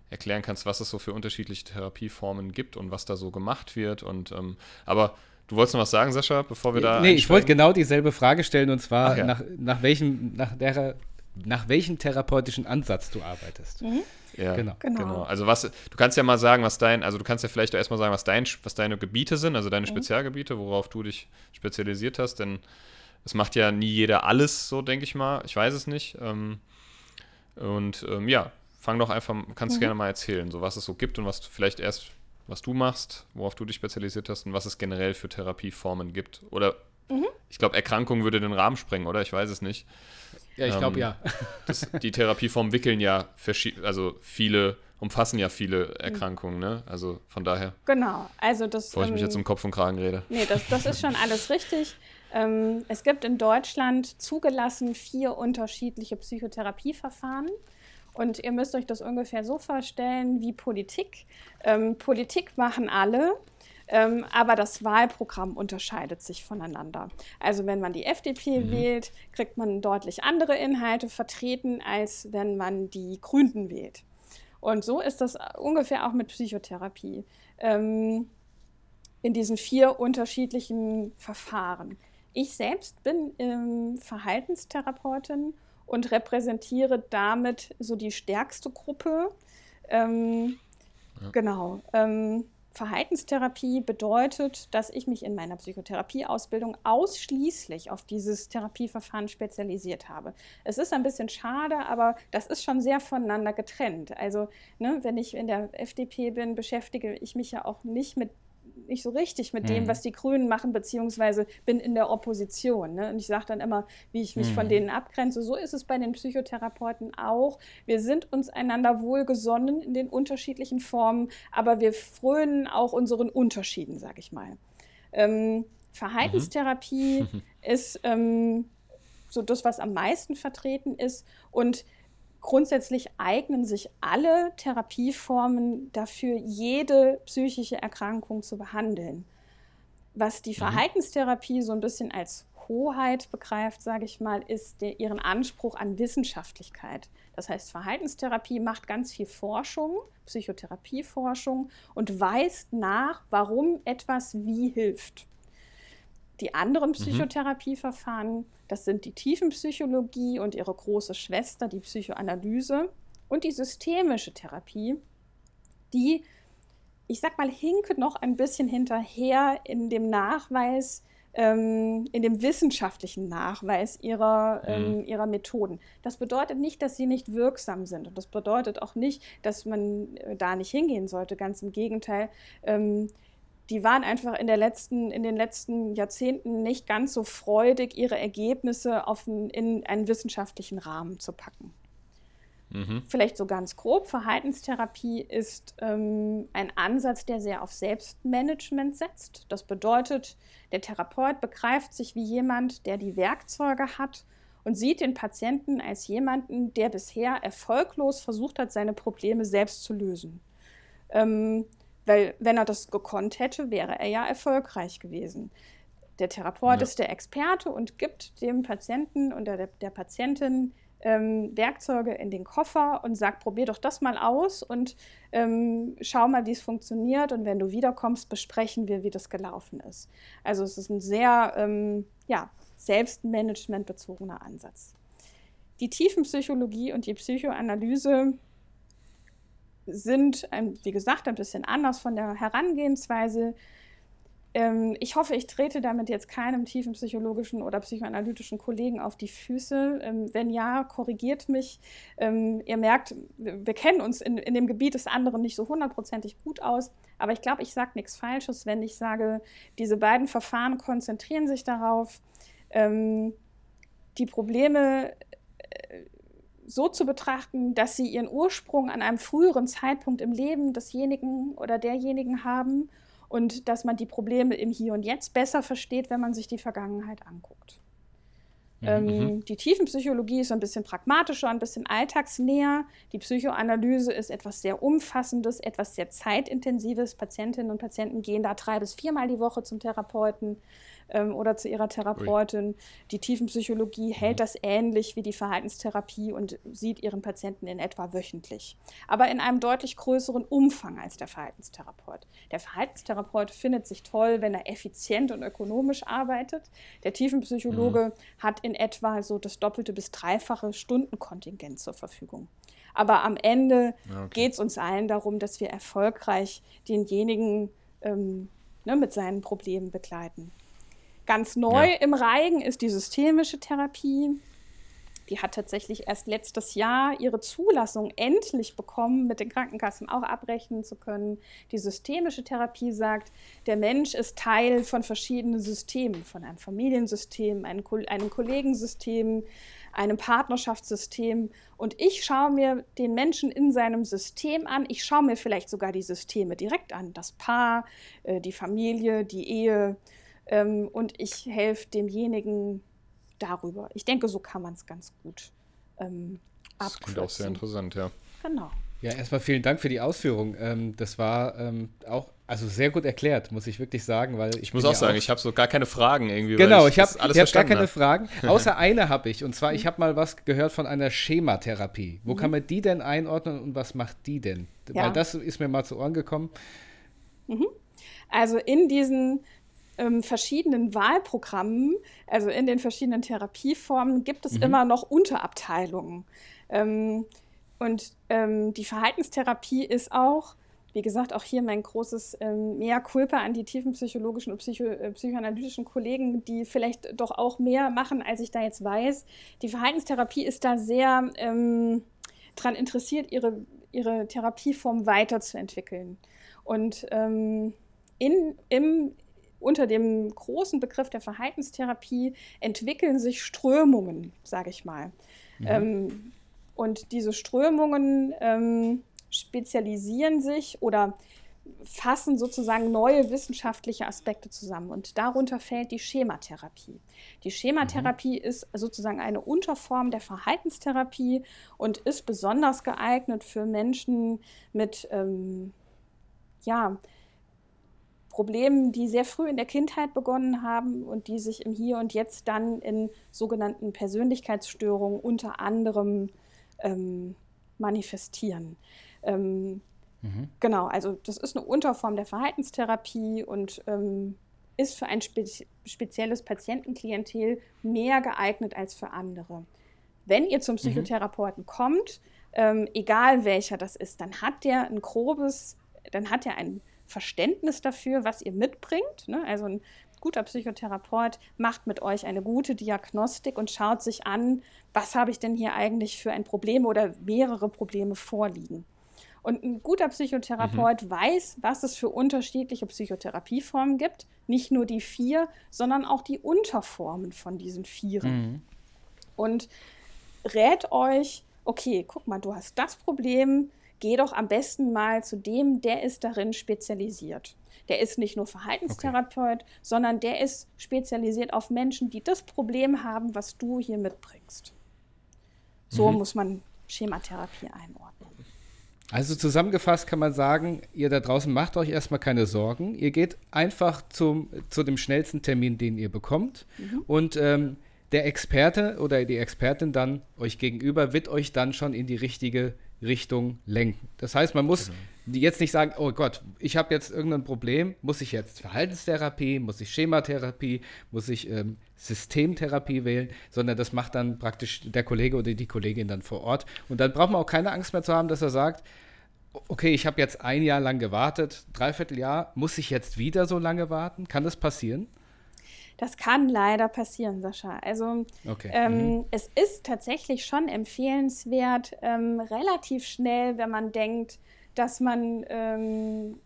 erklären kannst, was es so für unterschiedliche Therapieformen gibt und was da so gemacht wird. Und ähm, aber du wolltest noch was sagen, Sascha, bevor wir da. Nee, ich wollte genau dieselbe Frage stellen und zwar ja. nach, nach welchem, nach der nach welchem therapeutischen Ansatz du arbeitest. Mhm. Ja, genau. genau. genau. Also was, du kannst ja mal sagen, was dein, also du kannst ja vielleicht erstmal sagen, was, dein, was deine Gebiete sind, also deine mhm. Spezialgebiete, worauf du dich spezialisiert hast, denn es macht ja nie jeder alles, so denke ich mal. Ich weiß es nicht. Ähm, und ähm, ja, fang doch einfach, kannst mhm. gerne mal erzählen, so was es so gibt und was vielleicht erst, was du machst, worauf du dich spezialisiert hast und was es generell für Therapieformen gibt. Oder mhm. ich glaube, Erkrankung würde den Rahmen sprengen, oder? Ich weiß es nicht. Ja, ich glaube ähm, ja. das, die Therapieformen wickeln ja, also viele, umfassen ja viele Erkrankungen, ne? Also von daher. Genau, also das. Bevor ich mich jetzt um Kopf und Kragen rede. Nee, das, das ist schon alles richtig. Ähm, es gibt in Deutschland zugelassen vier unterschiedliche Psychotherapieverfahren. Und ihr müsst euch das ungefähr so vorstellen wie Politik. Ähm, Politik machen alle. Ähm, aber das Wahlprogramm unterscheidet sich voneinander. Also wenn man die FDP mhm. wählt, kriegt man deutlich andere Inhalte vertreten, als wenn man die Grünen wählt. Und so ist das ungefähr auch mit Psychotherapie. Ähm, in diesen vier unterschiedlichen Verfahren. Ich selbst bin ähm, Verhaltenstherapeutin und repräsentiere damit so die stärkste Gruppe. Ähm, ja. Genau. Ähm, Verhaltenstherapie bedeutet, dass ich mich in meiner Psychotherapieausbildung ausschließlich auf dieses Therapieverfahren spezialisiert habe. Es ist ein bisschen schade, aber das ist schon sehr voneinander getrennt. Also, ne, wenn ich in der FDP bin, beschäftige ich mich ja auch nicht mit nicht so richtig mit mhm. dem, was die Grünen machen, beziehungsweise bin in der Opposition. Ne? Und ich sage dann immer, wie ich mich mhm. von denen abgrenze. So ist es bei den Psychotherapeuten auch. Wir sind uns einander wohlgesonnen in den unterschiedlichen Formen, aber wir frönen auch unseren Unterschieden, sage ich mal. Ähm, Verhaltenstherapie mhm. ist ähm, so das, was am meisten vertreten ist. Und Grundsätzlich eignen sich alle Therapieformen dafür, jede psychische Erkrankung zu behandeln. Was die mhm. Verhaltenstherapie so ein bisschen als Hoheit begreift, sage ich mal, ist der, ihren Anspruch an Wissenschaftlichkeit. Das heißt, Verhaltenstherapie macht ganz viel Forschung, Psychotherapieforschung und weist nach, warum etwas wie hilft. Die anderen mhm. Psychotherapieverfahren, das sind die Tiefenpsychologie und ihre große Schwester, die Psychoanalyse und die systemische Therapie, die, ich sag mal, hinkt noch ein bisschen hinterher in dem Nachweis, ähm, in dem wissenschaftlichen Nachweis ihrer, mhm. ähm, ihrer Methoden. Das bedeutet nicht, dass sie nicht wirksam sind. Und das bedeutet auch nicht, dass man äh, da nicht hingehen sollte. Ganz im Gegenteil. Ähm, die waren einfach in, der letzten, in den letzten Jahrzehnten nicht ganz so freudig, ihre Ergebnisse auf ein, in einen wissenschaftlichen Rahmen zu packen. Mhm. Vielleicht so ganz grob, Verhaltenstherapie ist ähm, ein Ansatz, der sehr auf Selbstmanagement setzt. Das bedeutet, der Therapeut begreift sich wie jemand, der die Werkzeuge hat und sieht den Patienten als jemanden, der bisher erfolglos versucht hat, seine Probleme selbst zu lösen. Ähm, weil wenn er das gekonnt hätte, wäre er ja erfolgreich gewesen. Der Therapeut ja. ist der Experte und gibt dem Patienten und der, der Patientin ähm, Werkzeuge in den Koffer und sagt, probier doch das mal aus und ähm, schau mal, wie es funktioniert. Und wenn du wiederkommst, besprechen wir, wie das gelaufen ist. Also es ist ein sehr ähm, ja, selbstmanagementbezogener Ansatz. Die Tiefenpsychologie und die Psychoanalyse sind, wie gesagt, ein bisschen anders von der Herangehensweise. Ähm, ich hoffe, ich trete damit jetzt keinem tiefen psychologischen oder psychoanalytischen Kollegen auf die Füße. Ähm, wenn ja, korrigiert mich. Ähm, ihr merkt, wir kennen uns in, in dem Gebiet des anderen nicht so hundertprozentig gut aus. Aber ich glaube, ich sage nichts Falsches, wenn ich sage, diese beiden Verfahren konzentrieren sich darauf, die Probleme äh, so zu betrachten, dass sie ihren Ursprung an einem früheren Zeitpunkt im Leben desjenigen oder derjenigen haben und dass man die Probleme im Hier und Jetzt besser versteht, wenn man sich die Vergangenheit anguckt. Mhm. Ähm, mhm. die Tiefenpsychologie ist ein bisschen pragmatischer, ein bisschen alltagsnäher. Die Psychoanalyse ist etwas sehr Umfassendes, etwas sehr Zeitintensives. Patientinnen und Patienten gehen da drei bis viermal die Woche zum Therapeuten ähm, oder zu ihrer Therapeutin. Ui. Die Tiefenpsychologie hält mhm. das ähnlich wie die Verhaltenstherapie und sieht ihren Patienten in etwa wöchentlich, aber in einem deutlich größeren Umfang als der Verhaltenstherapeut. Der Verhaltenstherapeut findet sich toll, wenn er effizient und ökonomisch arbeitet. Der Tiefenpsychologe mhm. hat in etwa so das doppelte bis dreifache Stundenkontingent zur Verfügung. Aber am Ende okay. geht es uns allen darum, dass wir erfolgreich denjenigen ähm, ne, mit seinen Problemen begleiten. Ganz neu ja. im Reigen ist die systemische Therapie. Die hat tatsächlich erst letztes Jahr ihre Zulassung endlich bekommen, mit den Krankenkassen auch abrechnen zu können. Die systemische Therapie sagt, der Mensch ist Teil von verschiedenen Systemen, von einem Familiensystem, einem, einem Kollegensystem, einem Partnerschaftssystem. Und ich schaue mir den Menschen in seinem System an. Ich schaue mir vielleicht sogar die Systeme direkt an. Das Paar, äh, die Familie, die Ehe, ähm, und ich helfe demjenigen darüber. Ich denke, so kann man es ganz gut ähm, Das klingt auch sehr interessant, ja. Genau. Ja, erstmal vielen Dank für die Ausführung. Ähm, das war ähm, auch also sehr gut erklärt, muss ich wirklich sagen, weil ich, ich muss auch sagen, auch ich habe so gar keine Fragen irgendwie. Genau, ich, ich habe hab gar keine hab. Fragen, außer eine habe ich und zwar ich habe mal was gehört von einer Schematherapie. Wo mhm. kann man die denn einordnen und was macht die denn? Ja. Weil das ist mir mal zu Ohren gekommen. Mhm. Also in diesen ähm, verschiedenen Wahlprogrammen, also in den verschiedenen Therapieformen, gibt es mhm. immer noch Unterabteilungen. Ähm, und ähm, die Verhaltenstherapie ist auch, wie gesagt, auch hier mein großes ähm, Mehr Culpa an die tiefenpsychologischen und psycho äh, psychoanalytischen Kollegen, die vielleicht doch auch mehr machen, als ich da jetzt weiß. Die Verhaltenstherapie ist da sehr ähm, daran interessiert, ihre, ihre Therapieform weiterzuentwickeln. Und ähm, in, im, unter dem großen Begriff der Verhaltenstherapie entwickeln sich Strömungen, sage ich mal. Mhm. Ähm, und diese Strömungen ähm, spezialisieren sich oder fassen sozusagen neue wissenschaftliche Aspekte zusammen. Und darunter fällt die Schematherapie. Die Schematherapie mhm. ist sozusagen eine Unterform der Verhaltenstherapie und ist besonders geeignet für Menschen mit ähm, ja, Problemen, die sehr früh in der Kindheit begonnen haben und die sich im Hier und Jetzt dann in sogenannten Persönlichkeitsstörungen unter anderem ähm, manifestieren. Ähm, mhm. Genau, also das ist eine Unterform der Verhaltenstherapie und ähm, ist für ein spe spezielles Patientenklientel mehr geeignet als für andere. Wenn ihr zum mhm. Psychotherapeuten mhm. kommt, ähm, egal welcher das ist, dann hat der ein grobes, dann hat er ein Verständnis dafür, was ihr mitbringt. Ne? Also ein guter Psychotherapeut macht mit euch eine gute Diagnostik und schaut sich an, was habe ich denn hier eigentlich für ein Problem oder mehrere Probleme vorliegen. Und ein guter Psychotherapeut mhm. weiß, was es für unterschiedliche Psychotherapieformen gibt. Nicht nur die vier, sondern auch die Unterformen von diesen vieren. Mhm. Und rät euch, okay, guck mal, du hast das Problem, geh doch am besten mal zu dem, der ist darin spezialisiert. Der ist nicht nur Verhaltenstherapeut, okay. sondern der ist spezialisiert auf Menschen, die das Problem haben, was du hier mitbringst. So mhm. muss man Schematherapie einordnen. Also zusammengefasst kann man sagen, ihr da draußen macht euch erstmal keine Sorgen. Ihr geht einfach zum, zu dem schnellsten Termin, den ihr bekommt. Mhm. Und ähm, der Experte oder die Expertin dann euch gegenüber wird euch dann schon in die richtige Richtung lenken. Das heißt, man muss genau. jetzt nicht sagen, oh Gott, ich habe jetzt irgendein Problem, muss ich jetzt Verhaltenstherapie, muss ich Schematherapie, muss ich ähm, Systemtherapie wählen, sondern das macht dann praktisch der Kollege oder die Kollegin dann vor Ort. Und dann braucht man auch keine Angst mehr zu haben, dass er sagt, okay, ich habe jetzt ein Jahr lang gewartet, dreiviertel Jahr, muss ich jetzt wieder so lange warten? Kann das passieren? Das kann leider passieren, Sascha. Also okay. ähm, mhm. es ist tatsächlich schon empfehlenswert, ähm, relativ schnell, wenn man denkt, dass man ähm,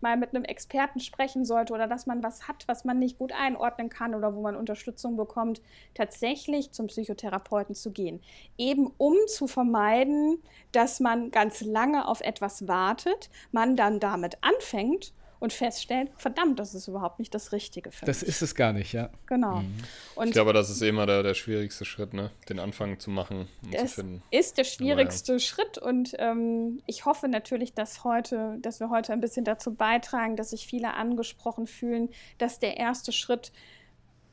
mal mit einem Experten sprechen sollte oder dass man was hat, was man nicht gut einordnen kann oder wo man Unterstützung bekommt, tatsächlich zum Psychotherapeuten zu gehen. Eben um zu vermeiden, dass man ganz lange auf etwas wartet, man dann damit anfängt und feststellt, verdammt, das ist überhaupt nicht das Richtige für Das mich. ist es gar nicht, ja. Genau. Mhm. Und ich glaube, das ist immer der, der schwierigste Schritt, ne? den Anfang zu machen und zu finden. ist der schwierigste ja. Schritt und ähm, ich hoffe natürlich, dass heute, dass wir heute ein bisschen dazu beitragen, dass sich viele angesprochen fühlen, dass der erste Schritt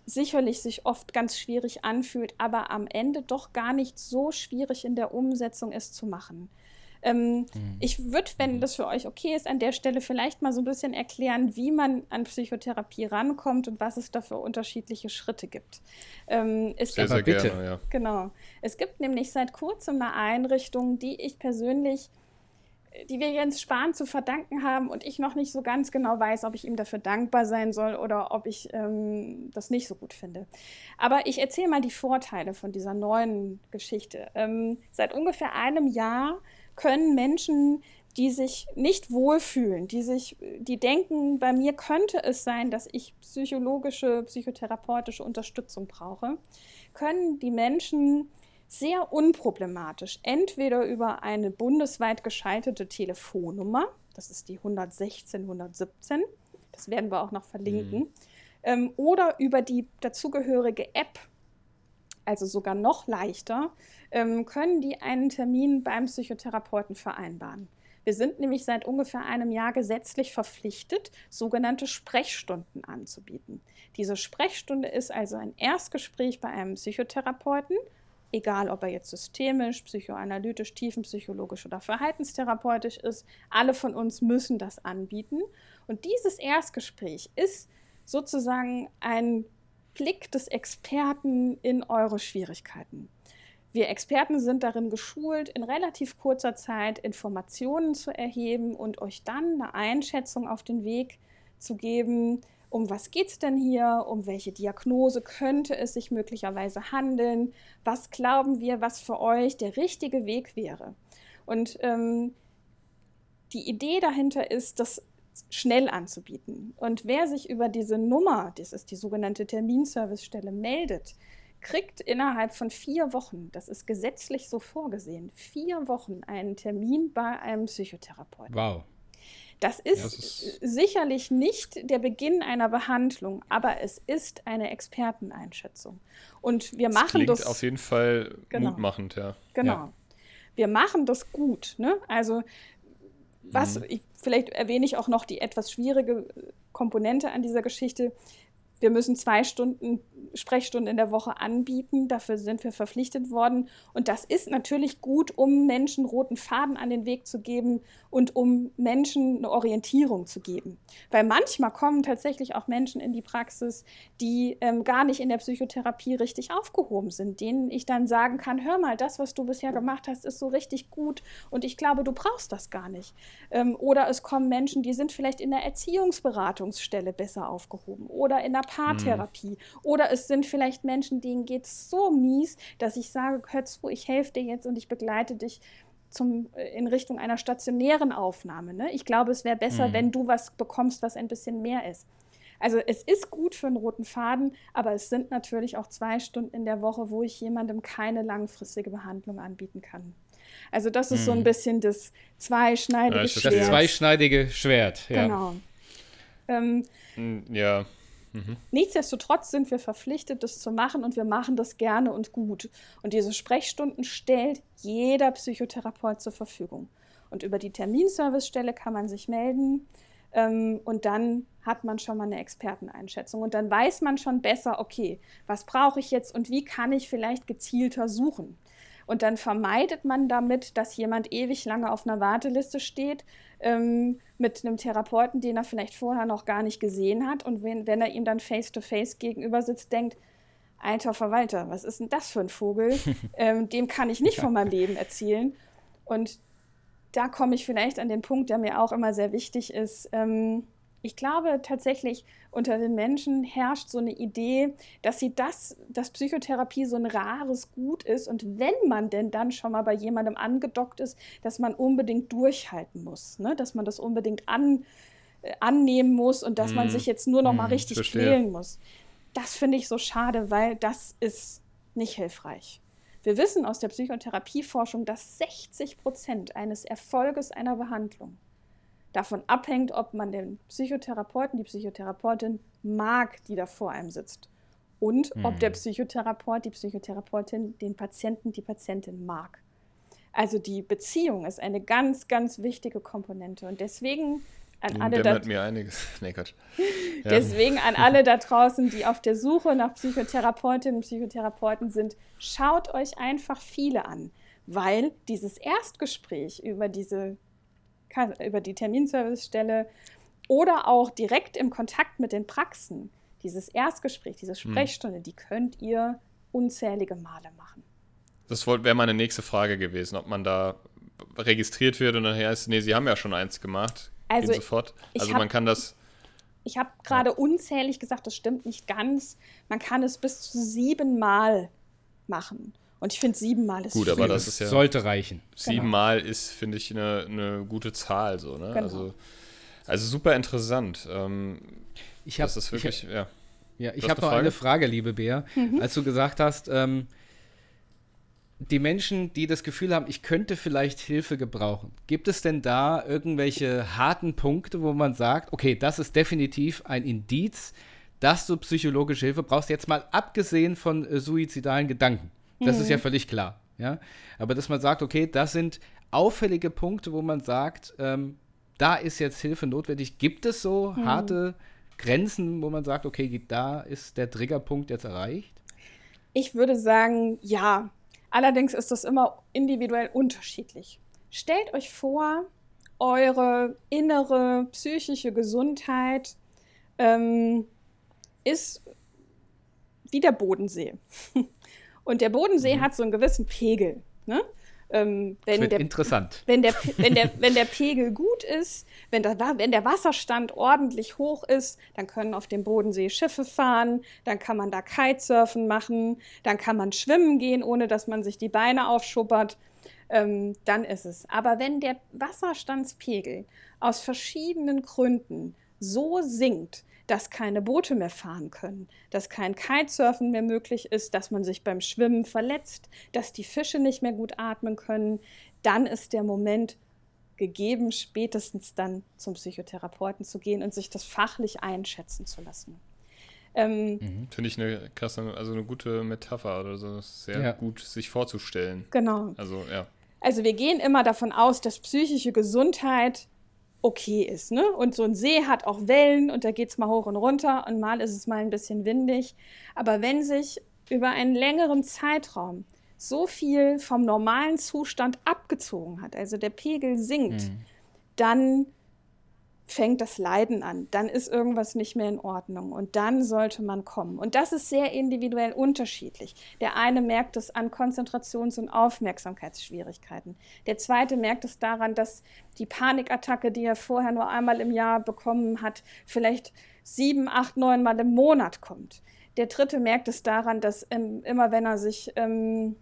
sicherlich sich oft ganz schwierig anfühlt, aber am Ende doch gar nicht so schwierig in der Umsetzung ist zu machen. Ähm, mhm. Ich würde, wenn mhm. das für euch okay ist, an der Stelle vielleicht mal so ein bisschen erklären, wie man an Psychotherapie rankommt und was es da für unterschiedliche Schritte gibt. Ähm, es sehr, gibt, sehr gerne, ja. Genau. Es gibt nämlich seit kurzem eine Einrichtung, die ich persönlich die wir Jens Spahn zu verdanken haben und ich noch nicht so ganz genau weiß, ob ich ihm dafür dankbar sein soll oder ob ich ähm, das nicht so gut finde. Aber ich erzähle mal die Vorteile von dieser neuen Geschichte. Ähm, seit ungefähr einem Jahr können Menschen, die sich nicht wohlfühlen, die sich, die denken, bei mir könnte es sein, dass ich psychologische, psychotherapeutische Unterstützung brauche, können die Menschen sehr unproblematisch entweder über eine bundesweit geschaltete Telefonnummer, das ist die 116 117, das werden wir auch noch verlinken, mhm. ähm, oder über die dazugehörige App, also sogar noch leichter, ähm, können die einen Termin beim Psychotherapeuten vereinbaren. Wir sind nämlich seit ungefähr einem Jahr gesetzlich verpflichtet, sogenannte Sprechstunden anzubieten. Diese Sprechstunde ist also ein Erstgespräch bei einem Psychotherapeuten, egal ob er jetzt systemisch, psychoanalytisch, tiefenpsychologisch oder verhaltenstherapeutisch ist. Alle von uns müssen das anbieten. Und dieses Erstgespräch ist sozusagen ein Blick des Experten in eure Schwierigkeiten. Wir Experten sind darin geschult, in relativ kurzer Zeit Informationen zu erheben und euch dann eine Einschätzung auf den Weg zu geben, um was geht es denn hier, um welche Diagnose könnte es sich möglicherweise handeln, was glauben wir, was für euch der richtige Weg wäre. Und ähm, die Idee dahinter ist, das schnell anzubieten. Und wer sich über diese Nummer, das ist die sogenannte Terminservicestelle, meldet, kriegt innerhalb von vier Wochen, das ist gesetzlich so vorgesehen, vier Wochen einen Termin bei einem Psychotherapeuten. Wow. Das ist, das ist, sicherlich nicht der Beginn einer Behandlung, aber es ist eine Experteneinschätzung. Und wir das machen das. auf jeden Fall genau, mutmachend, ja. Genau. Ja. Wir machen das gut. Ne? Also, was, mhm. ich, vielleicht erwähne ich auch noch die etwas schwierige Komponente an dieser Geschichte wir müssen zwei Stunden Sprechstunden in der Woche anbieten. Dafür sind wir verpflichtet worden. Und das ist natürlich gut, um Menschen roten Faden an den Weg zu geben und um Menschen eine Orientierung zu geben. Weil manchmal kommen tatsächlich auch Menschen in die Praxis, die ähm, gar nicht in der Psychotherapie richtig aufgehoben sind, denen ich dann sagen kann, hör mal, das, was du bisher gemacht hast, ist so richtig gut und ich glaube, du brauchst das gar nicht. Ähm, oder es kommen Menschen, die sind vielleicht in der Erziehungsberatungsstelle besser aufgehoben oder in der Paartherapie. Mhm. Oder es sind vielleicht Menschen, denen geht es so mies, dass ich sage, hör zu, ich helfe dir jetzt und ich begleite dich zum, äh, in Richtung einer stationären Aufnahme. Ne? Ich glaube, es wäre besser, mhm. wenn du was bekommst, was ein bisschen mehr ist. Also es ist gut für einen roten Faden, aber es sind natürlich auch zwei Stunden in der Woche, wo ich jemandem keine langfristige Behandlung anbieten kann. Also das ist mhm. so ein mhm. bisschen das zweischneidige ja, Schwert. Das zweischneidige Schwert, ja. Genau. Ähm, hm, ja. Mhm. Nichtsdestotrotz sind wir verpflichtet, das zu machen und wir machen das gerne und gut. Und diese Sprechstunden stellt jeder Psychotherapeut zur Verfügung. Und über die Terminservicestelle kann man sich melden ähm, und dann hat man schon mal eine Experteneinschätzung. Und dann weiß man schon besser, okay, was brauche ich jetzt und wie kann ich vielleicht gezielter suchen. Und dann vermeidet man damit, dass jemand ewig lange auf einer Warteliste steht ähm, mit einem Therapeuten, den er vielleicht vorher noch gar nicht gesehen hat. Und wenn, wenn er ihm dann face-to-face -face gegenüber sitzt, denkt, alter Verwalter, was ist denn das für ein Vogel? ähm, dem kann ich nicht von meinem Leben erzählen. Und da komme ich vielleicht an den Punkt, der mir auch immer sehr wichtig ist. Ähm, ich glaube tatsächlich, unter den Menschen herrscht so eine Idee, dass sie das, dass Psychotherapie so ein rares Gut ist und wenn man denn dann schon mal bei jemandem angedockt ist, dass man unbedingt durchhalten muss, ne? dass man das unbedingt an, äh, annehmen muss und dass mm. man mhm. sich jetzt nur noch mm, mal mhm, richtig quälen muss. Das finde ich so schade, weil das ist nicht hilfreich. Wir wissen aus der Psychotherapieforschung, dass 60 Prozent eines Erfolges einer Behandlung davon abhängt, ob man den Psychotherapeuten, die Psychotherapeutin mag, die da vor einem sitzt. Und mhm. ob der Psychotherapeut, die Psychotherapeutin den Patienten, die Patientin mag. Also die Beziehung ist eine ganz, ganz wichtige Komponente. Und deswegen an alle da, mir einiges. Nee, Gott. Ja. Deswegen an alle da draußen, die auf der Suche nach Psychotherapeutinnen und Psychotherapeuten sind, schaut euch einfach viele an, weil dieses Erstgespräch über diese über die Terminservicestelle oder auch direkt im Kontakt mit den Praxen, dieses Erstgespräch, diese hm. Sprechstunde, hm. die könnt ihr unzählige Male machen. Das wäre meine nächste Frage gewesen, ob man da registriert wird und dann heißt, nee, Sie haben ja schon eins gemacht. Also, sofort. Also hab, man kann das. Ich habe gerade ja. unzählig gesagt, das stimmt nicht ganz. Man kann es bis zu siebenmal machen. Und ich finde, siebenmal ist Gut, aber das ist ja. Sollte reichen. Siebenmal genau. ist, finde ich, eine, eine gute Zahl. So, ne? Genau. also, also super interessant. Ähm, ich habe wirklich, ich hab, ja. Ja, ich habe noch eine Frage, liebe Bea. Mhm. Als du gesagt hast, ähm, die Menschen, die das Gefühl haben, ich könnte vielleicht Hilfe gebrauchen, gibt es denn da irgendwelche harten Punkte, wo man sagt, okay, das ist definitiv ein Indiz, dass du psychologische Hilfe brauchst, jetzt mal abgesehen von äh, suizidalen Gedanken. Das mhm. ist ja mhm. völlig klar. Ja? Aber dass man sagt, okay, das sind auffällige Punkte, wo man sagt, ähm, da ist jetzt Hilfe notwendig. Gibt es so mhm. harte Grenzen, wo man sagt, okay, da ist der Triggerpunkt jetzt erreicht? Ich würde sagen, ja. Allerdings ist das immer individuell unterschiedlich. Stellt euch vor, eure innere psychische Gesundheit ähm, ist wie der Bodensee. Und der Bodensee mhm. hat so einen gewissen Pegel. Ne? Ähm, wenn, der, interessant. Wenn, der, wenn, der, wenn der Pegel gut ist, wenn der, wenn der Wasserstand ordentlich hoch ist, dann können auf dem Bodensee Schiffe fahren, dann kann man da Kitesurfen machen, dann kann man schwimmen gehen, ohne dass man sich die Beine aufschuppert. Ähm, dann ist es. Aber wenn der Wasserstandspegel aus verschiedenen Gründen so sinkt, dass keine Boote mehr fahren können, dass kein Kitesurfen mehr möglich ist, dass man sich beim Schwimmen verletzt, dass die Fische nicht mehr gut atmen können, dann ist der Moment gegeben, spätestens dann zum Psychotherapeuten zu gehen und sich das fachlich einschätzen zu lassen. Ähm, mhm. Finde ich eine krasse, also eine gute Metapher oder so, sehr ja. gut sich vorzustellen. Genau. Also ja. Also wir gehen immer davon aus, dass psychische Gesundheit okay ist. Ne? Und so ein See hat auch Wellen und da geht es mal hoch und runter und mal ist es mal ein bisschen windig. Aber wenn sich über einen längeren Zeitraum so viel vom normalen Zustand abgezogen hat, also der Pegel sinkt, mhm. dann fängt das Leiden an, dann ist irgendwas nicht mehr in Ordnung und dann sollte man kommen. Und das ist sehr individuell unterschiedlich. Der eine merkt es an Konzentrations- und Aufmerksamkeitsschwierigkeiten. Der zweite merkt es daran, dass die Panikattacke, die er vorher nur einmal im Jahr bekommen hat, vielleicht sieben, acht, neun Mal im Monat kommt. Der dritte merkt es daran, dass ähm, immer wenn er sich ähm,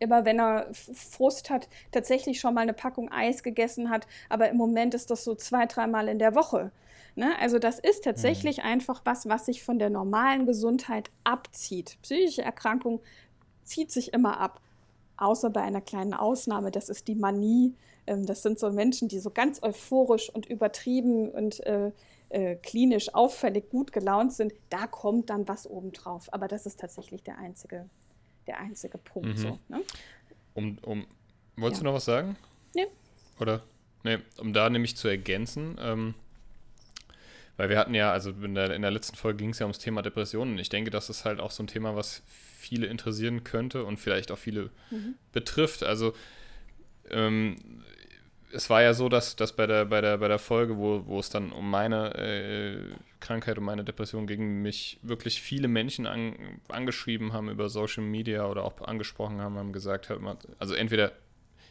immer wenn er Frust hat, tatsächlich schon mal eine Packung Eis gegessen hat, aber im Moment ist das so zwei, dreimal in der Woche. Ne? Also das ist tatsächlich mhm. einfach was, was sich von der normalen Gesundheit abzieht. Psychische Erkrankung zieht sich immer ab, außer bei einer kleinen Ausnahme, das ist die Manie. Ähm, das sind so Menschen, die so ganz euphorisch und übertrieben und äh, äh, klinisch auffällig gut gelaunt sind. Da kommt dann was obendrauf. Aber das ist tatsächlich der einzige der einzige Punkt. Mhm. So, ne? Um, um, wolltest ja. du noch was sagen? Nee. Oder? Nee, um da nämlich zu ergänzen, ähm, weil wir hatten ja, also in der, in der letzten Folge ging es ja ums Thema Depressionen. Ich denke, das ist halt auch so ein Thema, was viele interessieren könnte und vielleicht auch viele mhm. betrifft. Also ähm, es war ja so, dass, dass bei, der, bei, der, bei der Folge, wo, wo es dann um meine äh, Krankheit, um meine Depression ging, mich wirklich viele Menschen an, angeschrieben haben über Social Media oder auch angesprochen haben, haben gesagt, also entweder,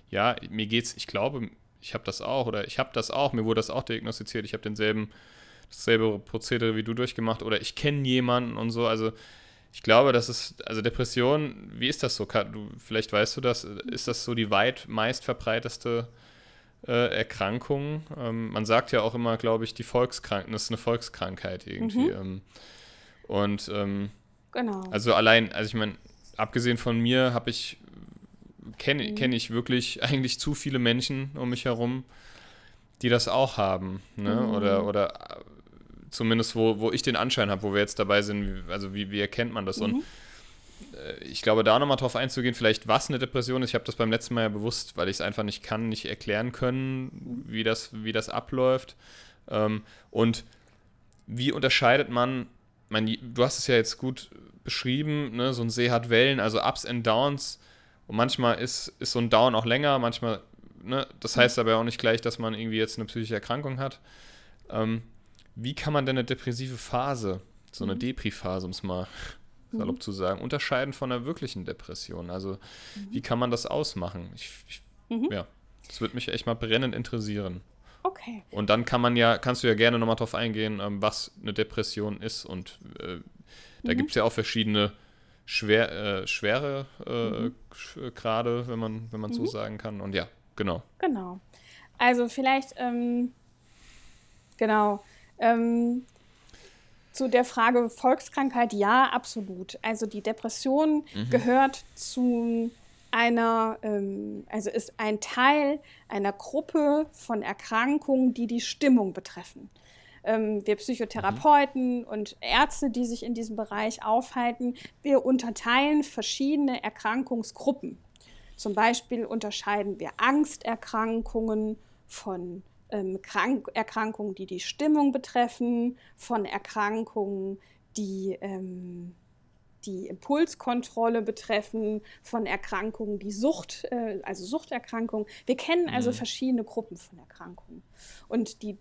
ja, mir geht's, ich glaube, ich habe das auch oder ich habe das auch, mir wurde das auch diagnostiziert, ich habe denselben, dasselbe Prozedere wie du durchgemacht oder ich kenne jemanden und so, also ich glaube, das ist, also Depression, wie ist das so? Du, vielleicht weißt du das, ist das so die weit meist verbreiteste äh, Erkrankung. Ähm, man sagt ja auch immer, glaube ich, die Volkskrankheit, das ist eine Volkskrankheit irgendwie. Mhm. Ähm, und ähm, genau. also allein, also ich meine, abgesehen von mir habe ich, kenne mhm. kenn ich wirklich eigentlich zu viele Menschen um mich herum, die das auch haben, ne? Mhm. Oder, oder äh, zumindest wo, wo ich den Anschein habe, wo wir jetzt dabei sind, also wie, wie erkennt man das? Mhm. Und ich glaube, da nochmal drauf einzugehen, vielleicht was eine Depression ist. Ich habe das beim letzten Mal ja bewusst, weil ich es einfach nicht kann, nicht erklären können, wie das, wie das abläuft. Ähm, und wie unterscheidet man, mein, du hast es ja jetzt gut beschrieben, ne? so ein See hat Wellen, also Ups and Downs. Und manchmal ist, ist so ein Down auch länger, manchmal, ne? das heißt aber auch nicht gleich, dass man irgendwie jetzt eine psychische Erkrankung hat. Ähm, wie kann man denn eine depressive Phase, so eine mhm. Depri-Phase, um es mal salopp mhm. zu sagen, unterscheiden von einer wirklichen Depression? Also, mhm. wie kann man das ausmachen? Ich, ich, mhm. Ja, das würde mich echt mal brennend interessieren. Okay. Und dann kann man ja, kannst du ja gerne nochmal drauf eingehen, ähm, was eine Depression ist. Und äh, da mhm. gibt es ja auch verschiedene schwer, äh, schwere äh, mhm. Grade, wenn man, wenn man so sagen kann. Und ja, genau. Genau. Also vielleicht, ähm, genau. Ähm, zu der Frage Volkskrankheit, ja, absolut. Also die Depression mhm. gehört zu einer, ähm, also ist ein Teil einer Gruppe von Erkrankungen, die die Stimmung betreffen. Ähm, wir Psychotherapeuten mhm. und Ärzte, die sich in diesem Bereich aufhalten, wir unterteilen verschiedene Erkrankungsgruppen. Zum Beispiel unterscheiden wir Angsterkrankungen von ähm, Krank Erkrankungen, die die Stimmung betreffen, von Erkrankungen, die ähm, die Impulskontrolle betreffen, von Erkrankungen, die Sucht, äh, also Suchterkrankungen. Wir kennen also mhm. verschiedene Gruppen von Erkrankungen. Und die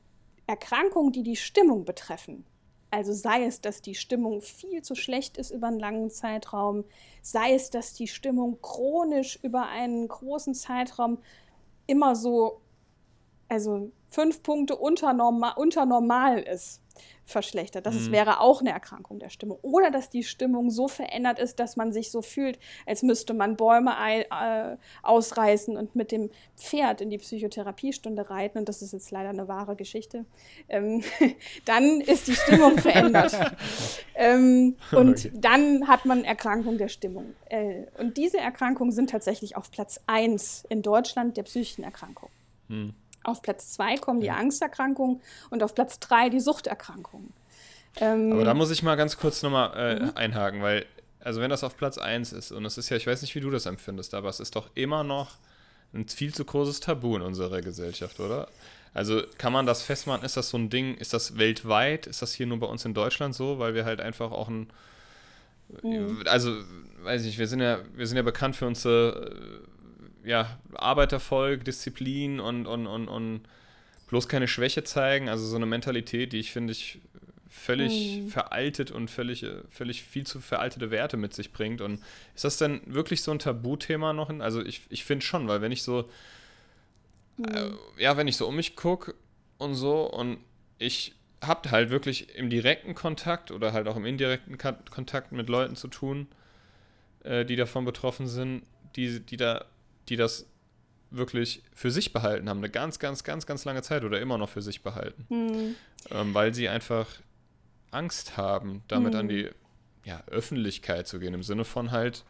Erkrankungen, die die Stimmung betreffen, also sei es, dass die Stimmung viel zu schlecht ist über einen langen Zeitraum, sei es, dass die Stimmung chronisch über einen großen Zeitraum immer so, also fünf Punkte unter, norma unter normal ist, verschlechtert. Das mhm. wäre auch eine Erkrankung der Stimmung. Oder dass die Stimmung so verändert ist, dass man sich so fühlt, als müsste man Bäume äh, ausreißen und mit dem Pferd in die Psychotherapiestunde reiten. Und das ist jetzt leider eine wahre Geschichte. Ähm, dann ist die Stimmung verändert. ähm, und okay. dann hat man Erkrankung der Stimmung. Äh, und diese Erkrankungen sind tatsächlich auf Platz 1 in Deutschland der psychischen Erkrankung. Mhm. Auf Platz zwei kommen die Angsterkrankungen und auf Platz drei die Suchterkrankungen. Ähm, Aber da muss ich mal ganz kurz nochmal äh, mhm. einhaken, weil, also wenn das auf Platz 1 ist, und es ist ja, ich weiß nicht, wie du das empfindest, aber es ist doch immer noch ein viel zu großes Tabu in unserer Gesellschaft, oder? Also kann man das festmachen? Ist das so ein Ding? Ist das weltweit? Ist das hier nur bei uns in Deutschland so? Weil wir halt einfach auch ein. Mhm. Also, weiß ich nicht, wir sind ja, wir sind ja bekannt für unsere ja, Arbeitervolk, Disziplin und, und, und, und bloß keine Schwäche zeigen. Also so eine Mentalität, die ich finde ich völlig mhm. veraltet und völlig, völlig viel zu veraltete Werte mit sich bringt. Und ist das denn wirklich so ein Tabuthema noch? In, also ich, ich finde schon, weil wenn ich so, mhm. äh, ja, wenn ich so um mich gucke und so und ich habe halt wirklich im direkten Kontakt oder halt auch im indirekten Kontakt mit Leuten zu tun, äh, die davon betroffen sind, die, die da die das wirklich für sich behalten haben, eine ganz, ganz, ganz, ganz lange Zeit oder immer noch für sich behalten. Mhm. Ähm, weil sie einfach Angst haben, damit mhm. an die ja, Öffentlichkeit zu gehen, im Sinne von halt,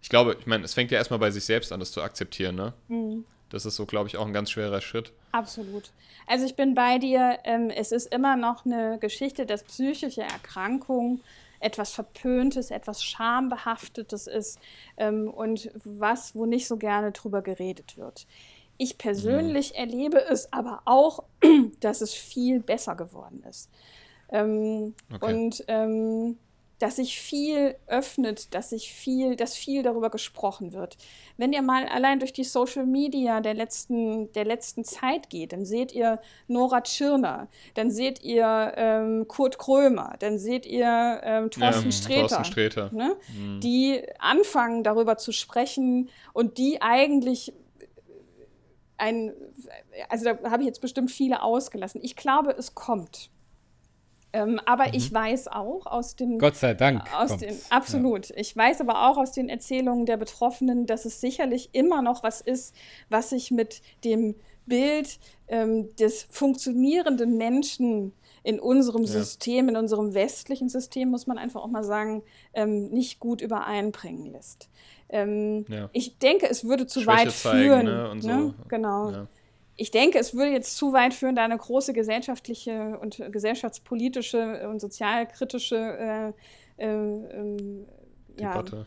ich glaube, ich meine, es fängt ja erstmal bei sich selbst an, das zu akzeptieren, ne? Mhm. Das ist so, glaube ich, auch ein ganz schwerer Schritt. Absolut. Also ich bin bei dir, ähm, es ist immer noch eine Geschichte, dass psychische Erkrankungen etwas Verpöntes, etwas Schambehaftetes ist ähm, und was, wo nicht so gerne drüber geredet wird. Ich persönlich mhm. erlebe es aber auch, dass es viel besser geworden ist. Ähm, okay. Und ähm, dass sich viel öffnet, dass sich viel, dass viel darüber gesprochen wird. Wenn ihr mal allein durch die Social Media der letzten, der letzten Zeit geht, dann seht ihr Nora Tschirner, dann seht ihr ähm, Kurt Krömer, dann seht ihr ähm, Thorsten ja, Sträter, Thorsten Sträter. Ne? Mhm. die anfangen darüber zu sprechen und die eigentlich ein, also da habe ich jetzt bestimmt viele ausgelassen. Ich glaube, es kommt. Ähm, aber mhm. ich weiß auch aus den. Gott sei Dank. Aus den, absolut. Ja. Ich weiß aber auch aus den Erzählungen der Betroffenen, dass es sicherlich immer noch was ist, was sich mit dem Bild ähm, des funktionierenden Menschen in unserem ja. System, in unserem westlichen System, muss man einfach auch mal sagen, ähm, nicht gut übereinbringen lässt. Ähm, ja. Ich denke, es würde zu Schwäche weit zeigen, führen. Ne? So. Genau. Ich denke, es würde jetzt zu weit führen, da eine große gesellschaftliche und gesellschaftspolitische und sozialkritische äh, äh, Debatte. Ja,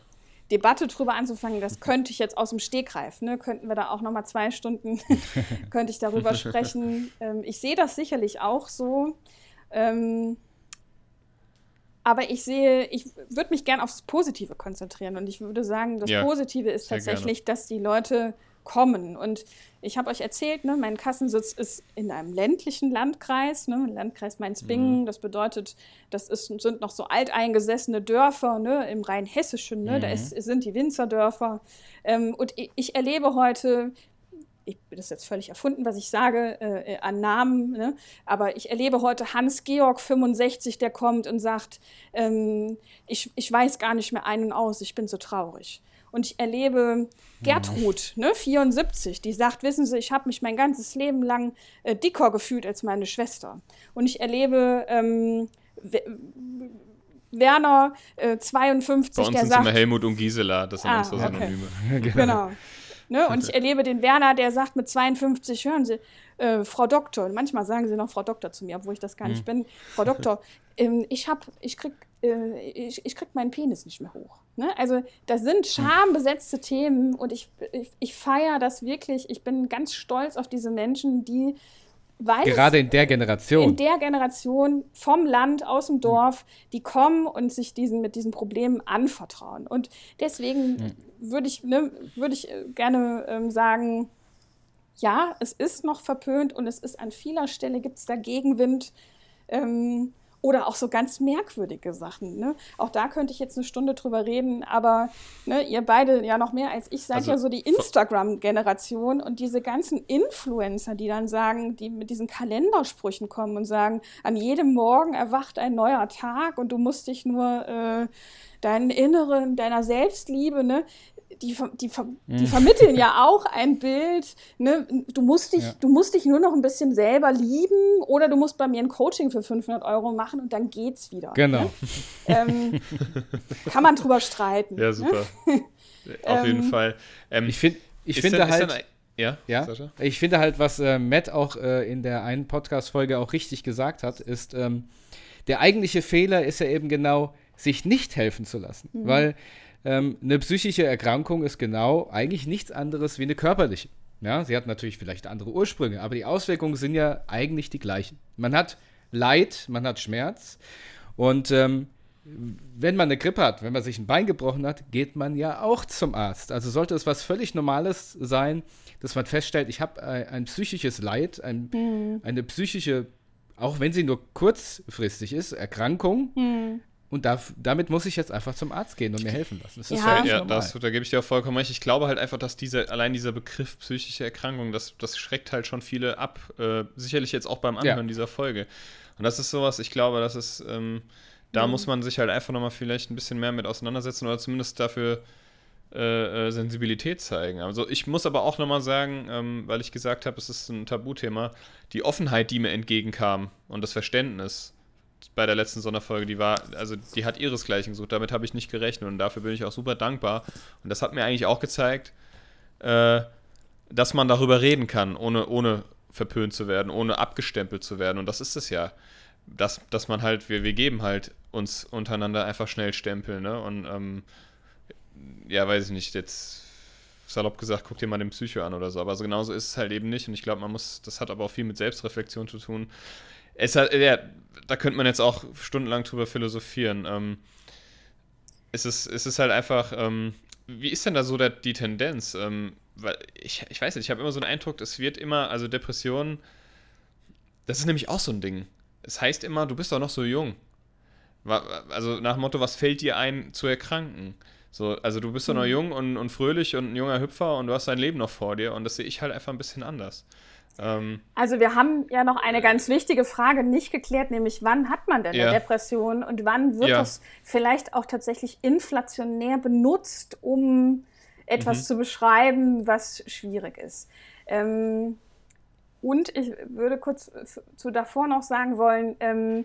Debatte drüber anzufangen, das könnte ich jetzt aus dem Stegreif. Ne? Könnten wir da auch noch mal zwei Stunden, könnte ich darüber sprechen. Ähm, ich sehe das sicherlich auch so. Ähm, aber ich sehe, ich würde mich gern aufs Positive konzentrieren. Und ich würde sagen, das ja, Positive ist tatsächlich, gerne. dass die Leute kommen. Und ich habe euch erzählt, ne, mein Kassensitz ist in einem ländlichen Landkreis, ne, Landkreis Mainz-Bingen. Mhm. Das bedeutet, das ist, sind noch so alteingesessene Dörfer ne, im Rheinhessischen. Ne, mhm. Da ist, sind die Winzerdörfer. Ähm, und ich, ich, erlebe heute, ich, das ist jetzt völlig erfunden, was ich sage, äh, äh an Namen, ne? aber ich erlebe heute Hans-Georg 65, der kommt und sagt, ähm, ich, ich weiß gar nicht mehr ein und aus, ich bin so traurig. Und ich erlebe Gertrud, ne, 74, die sagt, wissen Sie, ich habe mich mein ganzes Leben lang äh, dicker gefühlt als meine Schwester. Und ich erlebe ähm, Werner äh, 52, Bei uns der sind sagt... immer Helmut und Gisela, das sind ah, unsere Synonyme. Okay. genau. Ne? Und ich erlebe den Werner, der sagt mit 52, hören Sie, äh, Frau Doktor, manchmal sagen sie noch Frau Doktor zu mir, obwohl ich das gar nicht hm. bin. Frau Doktor, ähm, ich hab, ich krieg, ich, ich krieg meinen Penis nicht mehr hoch. Ne? Also das sind schambesetzte Themen und ich, ich, ich feiere das wirklich. Ich bin ganz stolz auf diese Menschen, die weil Gerade in der Generation. In der Generation vom Land, aus dem Dorf, die kommen und sich diesen, mit diesen Problemen anvertrauen. Und deswegen mhm. würde ich, ne, würd ich äh, gerne ähm, sagen, ja, es ist noch verpönt und es ist an vieler Stelle gibt es da Gegenwind. Ähm, oder auch so ganz merkwürdige Sachen. Ne? Auch da könnte ich jetzt eine Stunde drüber reden, aber ne, ihr beide ja noch mehr als ich seid also, ja so die Instagram-Generation und diese ganzen Influencer, die dann sagen, die mit diesen Kalendersprüchen kommen und sagen, an jedem Morgen erwacht ein neuer Tag und du musst dich nur äh, deinen Inneren, deiner Selbstliebe, ne? Die, die, die mhm. vermitteln ja auch ein Bild. Ne? Du, musst dich, ja. du musst dich nur noch ein bisschen selber lieben oder du musst bei mir ein Coaching für 500 Euro machen und dann geht's wieder. Genau. Ne? Ähm, kann man drüber streiten. Ja, super. Ne? Auf jeden ähm, Fall. Ähm, ich, find, ich finde dann, halt. Dann, ja, ja? ich finde halt, was äh, Matt auch äh, in der einen Podcast-Folge auch richtig gesagt hat, ist, ähm, der eigentliche Fehler ist ja eben genau, sich nicht helfen zu lassen. Mhm. Weil ähm, eine psychische Erkrankung ist genau eigentlich nichts anderes wie eine körperliche. Ja, sie hat natürlich vielleicht andere Ursprünge, aber die Auswirkungen sind ja eigentlich die gleichen. Man hat Leid, man hat Schmerz und ähm, wenn man eine Grippe hat, wenn man sich ein Bein gebrochen hat, geht man ja auch zum Arzt. Also sollte es was völlig Normales sein, dass man feststellt, ich habe ein, ein, psychisches Leid, ein, mhm. eine psychische, auch wenn sie nur kurzfristig ist, Erkrankung, mhm. Und da, damit muss ich jetzt einfach zum Arzt gehen und mir helfen lassen. Das ist ja, ja das, da gebe ich dir auch vollkommen recht. Ich glaube halt einfach, dass diese, allein dieser Begriff psychische Erkrankung, das, das schreckt halt schon viele ab. Äh, sicherlich jetzt auch beim Anhören ja. dieser Folge. Und das ist sowas, ich glaube, das ist, ähm, da mhm. muss man sich halt einfach nochmal vielleicht ein bisschen mehr mit auseinandersetzen oder zumindest dafür äh, äh, Sensibilität zeigen. Also ich muss aber auch nochmal sagen, ähm, weil ich gesagt habe, es ist ein Tabuthema, die Offenheit, die mir entgegenkam und das Verständnis bei der letzten Sonderfolge, die war, also die hat ihresgleichen gesucht, damit habe ich nicht gerechnet und dafür bin ich auch super dankbar. Und das hat mir eigentlich auch gezeigt, äh, dass man darüber reden kann, ohne, ohne verpönt zu werden, ohne abgestempelt zu werden. Und das ist es ja. Dass, dass man halt, wir, wir geben halt uns untereinander einfach schnell Stempel, ne? Und ähm, ja, weiß ich nicht, jetzt salopp gesagt, guck dir mal den Psycho an oder so. Aber so genauso ist es halt eben nicht. Und ich glaube, man muss, das hat aber auch viel mit Selbstreflexion zu tun. Es hat, ja, da könnte man jetzt auch stundenlang drüber philosophieren. Ähm, es, ist, es ist halt einfach, ähm, wie ist denn da so der, die Tendenz? Ähm, weil ich, ich weiß nicht, ich habe immer so einen Eindruck, es wird immer, also Depressionen, das ist nämlich auch so ein Ding. Es heißt immer, du bist doch noch so jung. Also nach dem Motto, was fällt dir ein zu erkranken? So, also du bist doch noch mhm. jung und, und fröhlich und ein junger Hüpfer und du hast dein Leben noch vor dir und das sehe ich halt einfach ein bisschen anders. Ähm, also wir haben ja noch eine ganz wichtige Frage nicht geklärt, nämlich wann hat man denn ja. eine Depression und wann wird ja. das vielleicht auch tatsächlich inflationär benutzt, um etwas mhm. zu beschreiben, was schwierig ist. Ähm, und ich würde kurz zu davor noch sagen wollen, ähm,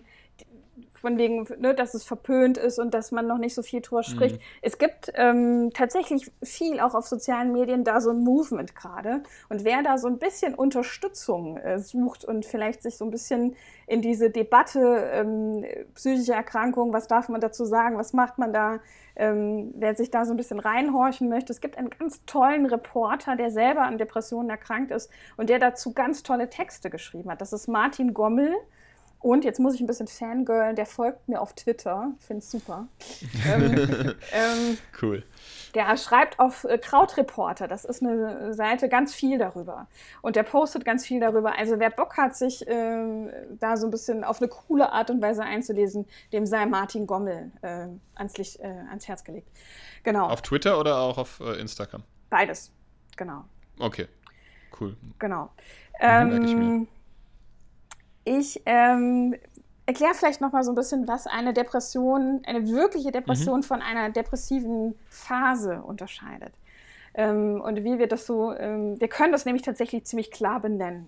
von wegen, ne, dass es verpönt ist und dass man noch nicht so viel drüber spricht. Mhm. Es gibt ähm, tatsächlich viel auch auf sozialen Medien da so ein Movement gerade. Und wer da so ein bisschen Unterstützung äh, sucht und vielleicht sich so ein bisschen in diese Debatte ähm, psychische Erkrankung, was darf man dazu sagen, was macht man da, ähm, wer sich da so ein bisschen reinhorchen möchte. Es gibt einen ganz tollen Reporter, der selber an Depressionen erkrankt ist und der dazu ganz tolle Texte geschrieben hat. Das ist Martin Gommel. Und jetzt muss ich ein bisschen fangirlen, der folgt mir auf Twitter. Ich finde es super. ähm, ähm, cool. Der schreibt auf äh, Krautreporter, das ist eine Seite, ganz viel darüber. Und der postet ganz viel darüber. Also wer Bock hat, sich äh, da so ein bisschen auf eine coole Art und Weise einzulesen, dem sei Martin Gommel äh, ans, Licht, äh, ans Herz gelegt. Genau. Auf Twitter oder auch auf äh, Instagram? Beides, genau. Okay, cool. Genau. Ähm. Ich ähm, erkläre vielleicht noch mal so ein bisschen, was eine Depression, eine wirkliche Depression mhm. von einer depressiven Phase unterscheidet. Ähm, und wie wir das so, ähm, wir können das nämlich tatsächlich ziemlich klar benennen.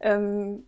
Ähm,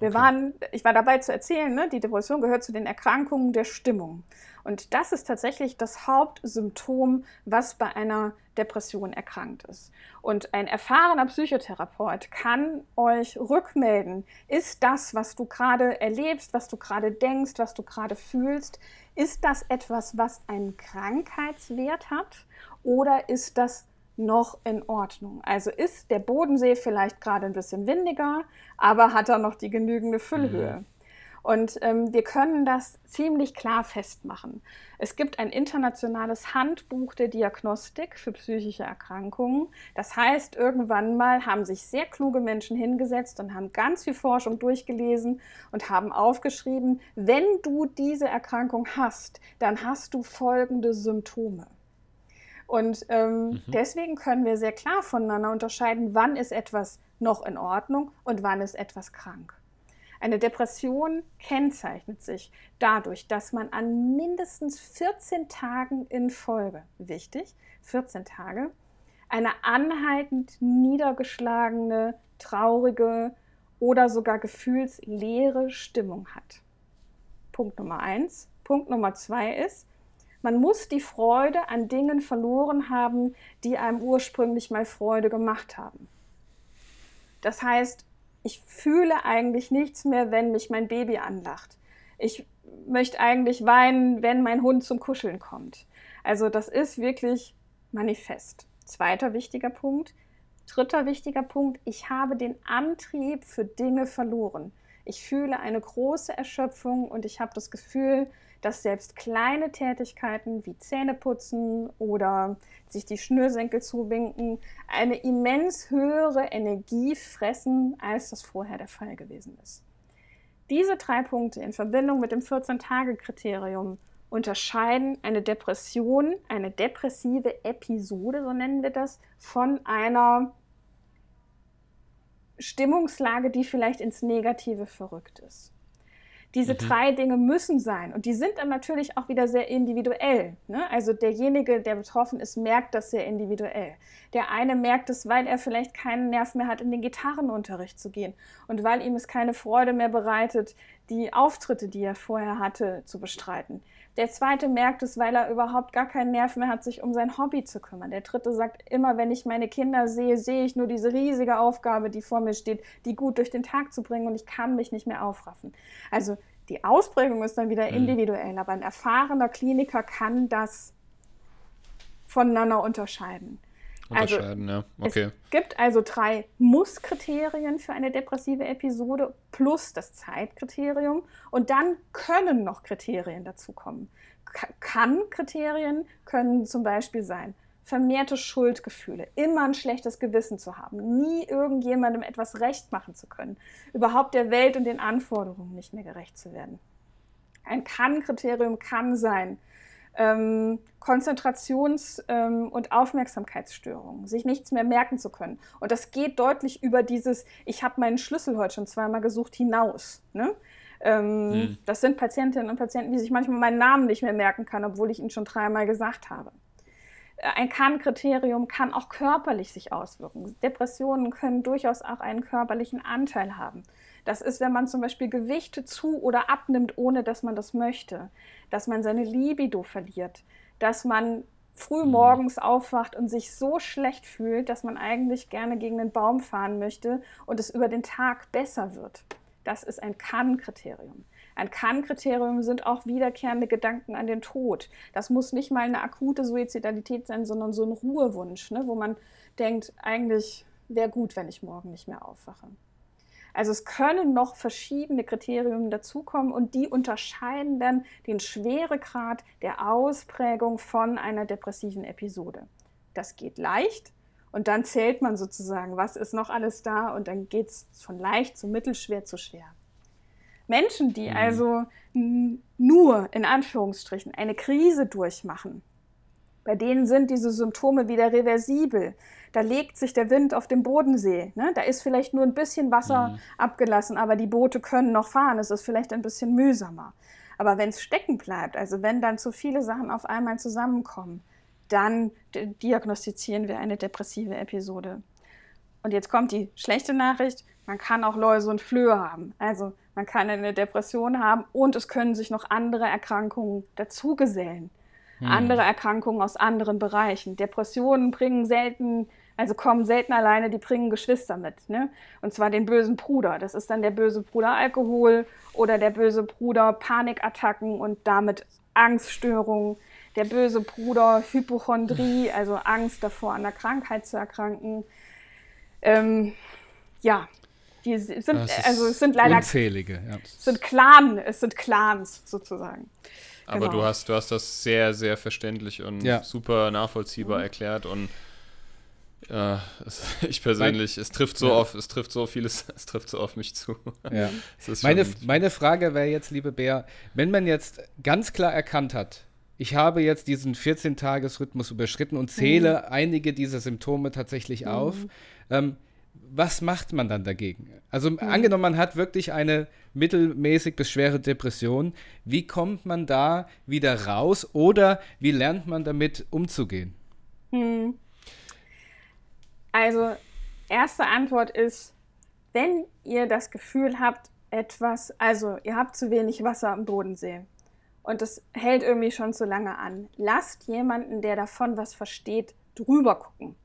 wir okay. waren, ich war dabei zu erzählen, ne, die Depression gehört zu den Erkrankungen der Stimmung. Und das ist tatsächlich das Hauptsymptom, was bei einer Depression erkrankt ist. Und ein erfahrener Psychotherapeut kann euch rückmelden, ist das, was du gerade erlebst, was du gerade denkst, was du gerade fühlst, ist das etwas, was einen Krankheitswert hat oder ist das noch in Ordnung? Also ist der Bodensee vielleicht gerade ein bisschen windiger, aber hat er noch die genügende Füllhöhe? Mhm. Und ähm, wir können das ziemlich klar festmachen. Es gibt ein internationales Handbuch der Diagnostik für psychische Erkrankungen. Das heißt, irgendwann mal haben sich sehr kluge Menschen hingesetzt und haben ganz viel Forschung durchgelesen und haben aufgeschrieben, wenn du diese Erkrankung hast, dann hast du folgende Symptome. Und ähm, mhm. deswegen können wir sehr klar voneinander unterscheiden, wann ist etwas noch in Ordnung und wann ist etwas krank. Eine Depression kennzeichnet sich dadurch, dass man an mindestens 14 Tagen in Folge, wichtig, 14 Tage, eine anhaltend niedergeschlagene, traurige oder sogar gefühlsleere Stimmung hat. Punkt Nummer eins. Punkt Nummer zwei ist, man muss die Freude an Dingen verloren haben, die einem ursprünglich mal Freude gemacht haben. Das heißt, ich fühle eigentlich nichts mehr, wenn mich mein Baby anlacht. Ich möchte eigentlich weinen, wenn mein Hund zum Kuscheln kommt. Also das ist wirklich manifest. Zweiter wichtiger Punkt. Dritter wichtiger Punkt, ich habe den Antrieb für Dinge verloren. Ich fühle eine große Erschöpfung und ich habe das Gefühl, dass selbst kleine Tätigkeiten wie Zähneputzen oder sich die Schnürsenkel zuwinken eine immens höhere Energie fressen, als das vorher der Fall gewesen ist. Diese drei Punkte in Verbindung mit dem 14-Tage-Kriterium unterscheiden eine Depression, eine depressive Episode, so nennen wir das, von einer Stimmungslage, die vielleicht ins Negative verrückt ist. Diese mhm. drei Dinge müssen sein. Und die sind dann natürlich auch wieder sehr individuell. Ne? Also derjenige, der betroffen ist, merkt das sehr individuell. Der eine merkt es, weil er vielleicht keinen Nerv mehr hat, in den Gitarrenunterricht zu gehen. Und weil ihm es keine Freude mehr bereitet, die Auftritte, die er vorher hatte, zu bestreiten. Der zweite merkt es, weil er überhaupt gar keinen Nerv mehr hat, sich um sein Hobby zu kümmern. Der dritte sagt, immer wenn ich meine Kinder sehe, sehe ich nur diese riesige Aufgabe, die vor mir steht, die gut durch den Tag zu bringen und ich kann mich nicht mehr aufraffen. Also die Ausprägung ist dann wieder mhm. individuell, aber ein erfahrener Kliniker kann das voneinander unterscheiden. Also, unterscheiden, also, ja. Okay. Es gibt also drei Muss-Kriterien für eine depressive Episode plus das Zeitkriterium. Und dann können noch Kriterien dazukommen. Kann-Kriterien können zum Beispiel sein, vermehrte Schuldgefühle, immer ein schlechtes Gewissen zu haben, nie irgendjemandem etwas recht machen zu können, überhaupt der Welt und den Anforderungen nicht mehr gerecht zu werden. Ein Kann-Kriterium kann sein, ähm, Konzentrations- ähm, und Aufmerksamkeitsstörungen, sich nichts mehr merken zu können. Und das geht deutlich über dieses, ich habe meinen Schlüssel heute schon zweimal gesucht, hinaus. Ne? Ähm, hm. Das sind Patientinnen und Patienten, die sich manchmal meinen Namen nicht mehr merken können, obwohl ich ihn schon dreimal gesagt habe. ein Kann-Kriterium kann auch körperlich sich auswirken. Depressionen können durchaus auch einen körperlichen Anteil haben. Das ist, wenn man zum Beispiel Gewichte zu oder abnimmt, ohne dass man das möchte, dass man seine Libido verliert, dass man früh mhm. morgens aufwacht und sich so schlecht fühlt, dass man eigentlich gerne gegen den Baum fahren möchte und es über den Tag besser wird. Das ist ein Kann-Kriterium. Ein Kann-Kriterium sind auch wiederkehrende Gedanken an den Tod. Das muss nicht mal eine akute Suizidalität sein, sondern so ein Ruhewunsch, ne, wo man denkt, eigentlich wäre gut, wenn ich morgen nicht mehr aufwache. Also es können noch verschiedene Kriterien dazukommen und die unterscheiden dann den Schweregrad der Ausprägung von einer depressiven Episode. Das geht leicht und dann zählt man sozusagen, was ist noch alles da und dann geht es von leicht zu mittelschwer zu schwer. Menschen, die mhm. also nur in Anführungsstrichen eine Krise durchmachen, bei denen sind diese Symptome wieder reversibel. Da legt sich der Wind auf dem Bodensee. Ne? Da ist vielleicht nur ein bisschen Wasser mhm. abgelassen, aber die Boote können noch fahren. Es ist vielleicht ein bisschen mühsamer. Aber wenn es stecken bleibt, also wenn dann zu viele Sachen auf einmal zusammenkommen, dann diagnostizieren wir eine depressive Episode. Und jetzt kommt die schlechte Nachricht, man kann auch Läuse und Flöhe haben. Also man kann eine Depression haben und es können sich noch andere Erkrankungen dazugesellen. Hm. Andere Erkrankungen aus anderen Bereichen. Depressionen bringen selten, also kommen selten alleine, die bringen Geschwister mit. Ne? Und zwar den bösen Bruder. Das ist dann der böse Bruder Alkohol oder der böse Bruder Panikattacken und damit Angststörungen. Der böse Bruder Hypochondrie, also Angst davor, an der Krankheit zu erkranken. Ähm, ja, die sind, also es sind leider unzählige, ja. sind Clan, es sind Clans sozusagen. Aber genau. du hast, du hast das sehr, sehr verständlich und ja. super nachvollziehbar mhm. erklärt und äh, es, ich persönlich, mein, es trifft so ja. oft, es trifft so vieles, es trifft so auf mich zu. Ja. meine, meine Frage wäre jetzt, liebe Bär, wenn man jetzt ganz klar erkannt hat, ich habe jetzt diesen 14-Tages-Rhythmus überschritten und zähle mhm. einige dieser Symptome tatsächlich mhm. auf. Ähm, was macht man dann dagegen? Also mhm. angenommen, man hat wirklich eine mittelmäßig bis schwere Depression, wie kommt man da wieder raus oder wie lernt man damit umzugehen? Mhm. Also, erste Antwort ist, wenn ihr das Gefühl habt, etwas, also ihr habt zu wenig Wasser am Bodensee und das hält irgendwie schon zu lange an, lasst jemanden, der davon was versteht, drüber gucken.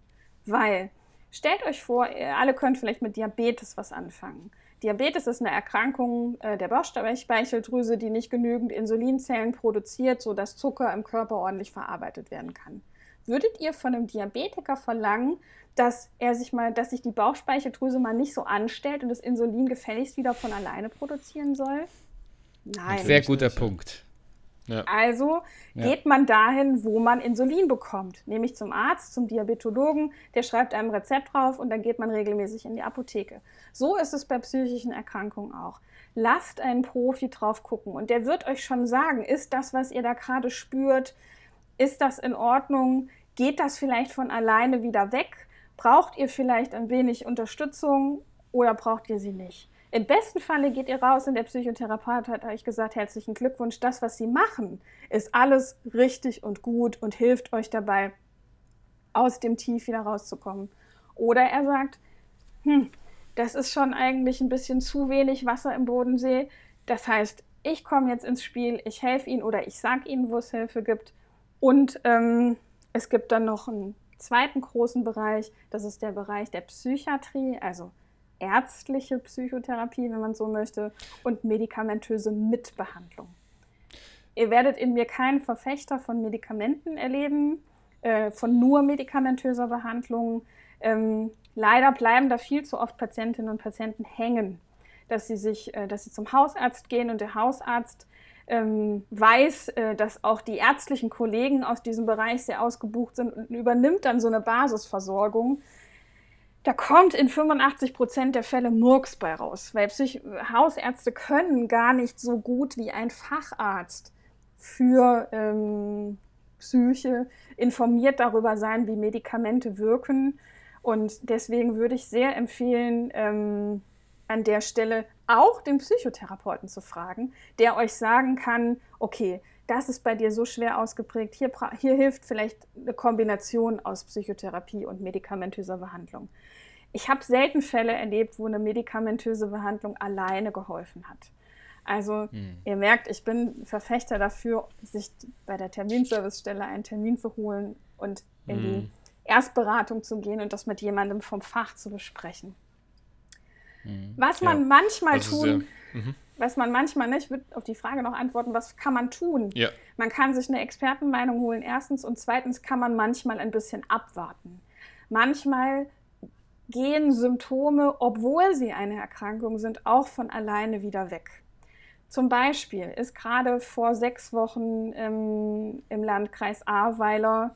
Weil Stellt euch vor, ihr alle könnt vielleicht mit Diabetes was anfangen. Diabetes ist eine Erkrankung äh, der Bauchspeicheldrüse, die nicht genügend Insulinzellen produziert, sodass Zucker im Körper ordentlich verarbeitet werden kann. Würdet ihr von einem Diabetiker verlangen, dass er sich mal, dass sich die Bauchspeicheldrüse mal nicht so anstellt und das Insulin gefälligst wieder von alleine produzieren soll? Nein. Sehr guter Punkt. Ja. Also geht ja. man dahin, wo man Insulin bekommt, nämlich zum Arzt, zum Diabetologen, der schreibt einem Rezept drauf und dann geht man regelmäßig in die Apotheke. So ist es bei psychischen Erkrankungen auch. Lasst einen Profi drauf gucken und der wird euch schon sagen, ist das, was ihr da gerade spürt, ist das in Ordnung? Geht das vielleicht von alleine wieder weg? Braucht ihr vielleicht ein wenig Unterstützung oder braucht ihr sie nicht? Im besten Falle geht ihr raus und der Psychotherapeut hat euch gesagt, herzlichen Glückwunsch, das, was Sie machen, ist alles richtig und gut und hilft euch dabei, aus dem Tief wieder rauszukommen. Oder er sagt, hm, das ist schon eigentlich ein bisschen zu wenig Wasser im Bodensee. Das heißt, ich komme jetzt ins Spiel, ich helfe Ihnen oder ich sage Ihnen, wo es Hilfe gibt. Und ähm, es gibt dann noch einen zweiten großen Bereich, das ist der Bereich der Psychiatrie, also ärztliche Psychotherapie, wenn man so möchte, und medikamentöse Mitbehandlung. Ihr werdet in mir keinen Verfechter von Medikamenten erleben, äh, von nur medikamentöser Behandlung. Ähm, leider bleiben da viel zu oft Patientinnen und Patienten hängen, dass sie sich, äh, dass sie zum Hausarzt gehen und der Hausarzt ähm, weiß, äh, dass auch die ärztlichen Kollegen aus diesem Bereich sehr ausgebucht sind und übernimmt dann so eine Basisversorgung da kommt in 85 Prozent der Fälle Murks bei raus, weil Psych Hausärzte können gar nicht so gut wie ein Facharzt für ähm, Psyche informiert darüber sein, wie Medikamente wirken. Und deswegen würde ich sehr empfehlen, ähm, an der Stelle auch den Psychotherapeuten zu fragen, der euch sagen kann, okay, das ist bei dir so schwer ausgeprägt, hier, hier hilft vielleicht eine Kombination aus Psychotherapie und medikamentöser Behandlung. Ich habe selten Fälle erlebt, wo eine medikamentöse Behandlung alleine geholfen hat. Also hm. ihr merkt, ich bin Verfechter dafür, sich bei der Terminservicestelle einen Termin zu holen und in hm. die Erstberatung zu gehen und das mit jemandem vom Fach zu besprechen. Hm. Was man ja. manchmal also tun, sehr, mhm. was man manchmal nicht, ich würde auf die Frage noch antworten, was kann man tun? Ja. Man kann sich eine Expertenmeinung holen, erstens, und zweitens kann man manchmal ein bisschen abwarten. Manchmal gehen Symptome, obwohl sie eine Erkrankung sind, auch von alleine wieder weg. Zum Beispiel ist gerade vor sechs Wochen im, im Landkreis Ahrweiler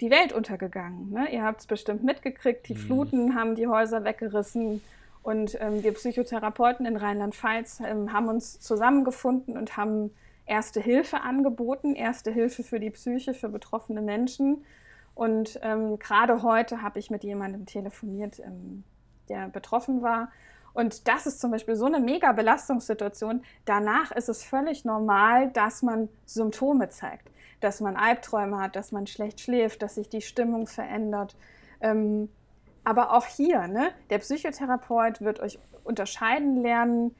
die Welt untergegangen. Ne? Ihr habt es bestimmt mitgekriegt, die mhm. Fluten haben die Häuser weggerissen und ähm, wir Psychotherapeuten in Rheinland-Pfalz ähm, haben uns zusammengefunden und haben Erste Hilfe angeboten, Erste Hilfe für die Psyche, für betroffene Menschen. Und ähm, gerade heute habe ich mit jemandem telefoniert, ähm, der betroffen war. Und das ist zum Beispiel so eine mega Belastungssituation. Danach ist es völlig normal, dass man Symptome zeigt, dass man Albträume hat, dass man schlecht schläft, dass sich die Stimmung verändert. Aber auch hier, ne, der Psychotherapeut wird euch unterscheiden lernen,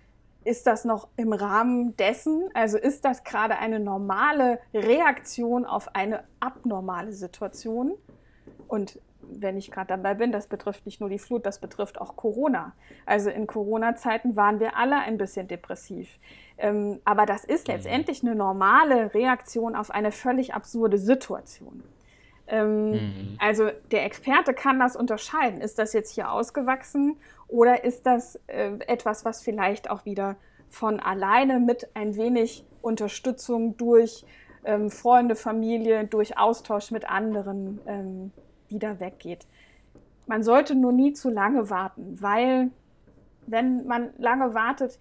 ist das noch im Rahmen dessen? Also ist das gerade eine normale Reaktion auf eine abnormale Situation? Und wenn ich gerade dabei bin, das betrifft nicht nur die Flut, das betrifft auch Corona. Also in Corona-Zeiten waren wir alle ein bisschen depressiv. Ähm, aber das ist mhm. letztendlich eine normale Reaktion auf eine völlig absurde Situation. Ähm, mhm. Also der Experte kann das unterscheiden. Ist das jetzt hier ausgewachsen oder ist das äh, etwas, was vielleicht auch wieder von alleine mit ein wenig Unterstützung durch ähm, Freunde, Familie, durch Austausch mit anderen ähm, wieder weggeht? Man sollte nur nie zu lange warten, weil wenn man lange wartet,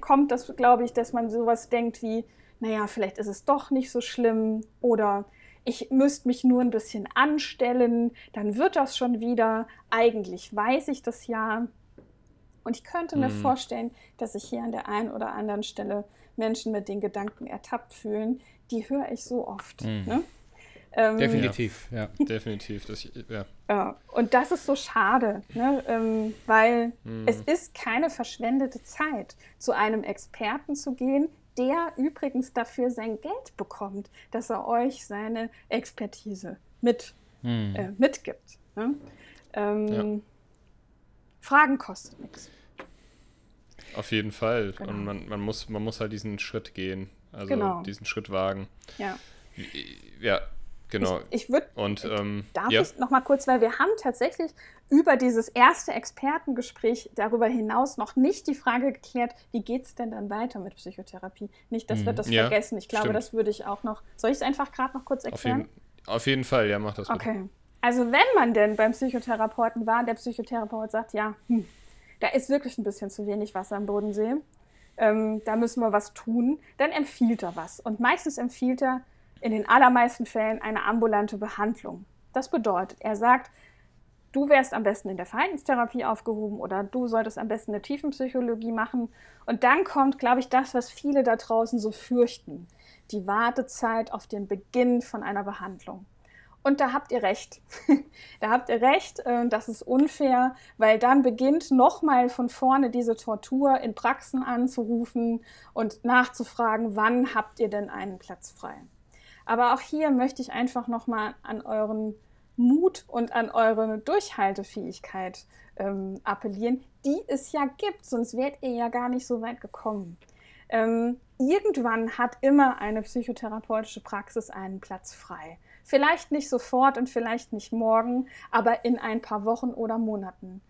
kommt das, glaube ich, dass man sowas denkt wie, naja, vielleicht ist es doch nicht so schlimm oder ich müsste mich nur ein bisschen anstellen, dann wird das schon wieder. Eigentlich weiß ich das ja. Und ich könnte mir mhm. vorstellen, dass sich hier an der einen oder anderen Stelle Menschen mit den Gedanken ertappt fühlen. Die höre ich so oft. Mhm. Ne? Ähm, definitiv, ja. ja. Definitiv. Das, ja. ja. Und das ist so schade, ne? Ähm, weil mhm. es ist keine verschwendete Zeit, zu einem Experten zu gehen, der übrigens dafür sein Geld bekommt, dass er euch seine Expertise mit, hm. äh, mitgibt. Ne? Ähm, ja. Fragen kostet nichts. Auf jeden Fall. Genau. Und man, man, muss, man muss halt diesen Schritt gehen. Also genau. diesen Schritt wagen. Ja. Ja, Genau. Ich, ich würde. Und ähm, darf ja. ich noch mal kurz, weil wir haben tatsächlich über dieses erste Expertengespräch darüber hinaus noch nicht die Frage geklärt, wie geht es denn dann weiter mit Psychotherapie? Nicht, dass mhm. wir das ja, vergessen. Ich glaube, stimmt. das würde ich auch noch. Soll ich es einfach gerade noch kurz erklären? Auf jeden, auf jeden, Fall, ja, mach das. Bitte. Okay. Also wenn man denn beim Psychotherapeuten war, der Psychotherapeut sagt, ja, hm, da ist wirklich ein bisschen zu wenig Wasser am Bodensee, ähm, da müssen wir was tun, dann empfiehlt er was. Und meistens empfiehlt er in den allermeisten Fällen eine ambulante Behandlung. Das bedeutet, er sagt, du wärst am besten in der Verhaltenstherapie aufgehoben oder du solltest am besten eine Tiefenpsychologie machen. Und dann kommt, glaube ich, das, was viele da draußen so fürchten, die Wartezeit auf den Beginn von einer Behandlung. Und da habt ihr recht. da habt ihr recht, äh, das ist unfair, weil dann beginnt nochmal von vorne diese Tortur in Praxen anzurufen und nachzufragen, wann habt ihr denn einen Platz frei. Aber auch hier möchte ich einfach nochmal an euren Mut und an eure Durchhaltefähigkeit ähm, appellieren, die es ja gibt, sonst wärt ihr ja gar nicht so weit gekommen. Ähm, irgendwann hat immer eine psychotherapeutische Praxis einen Platz frei. Vielleicht nicht sofort und vielleicht nicht morgen, aber in ein paar Wochen oder Monaten.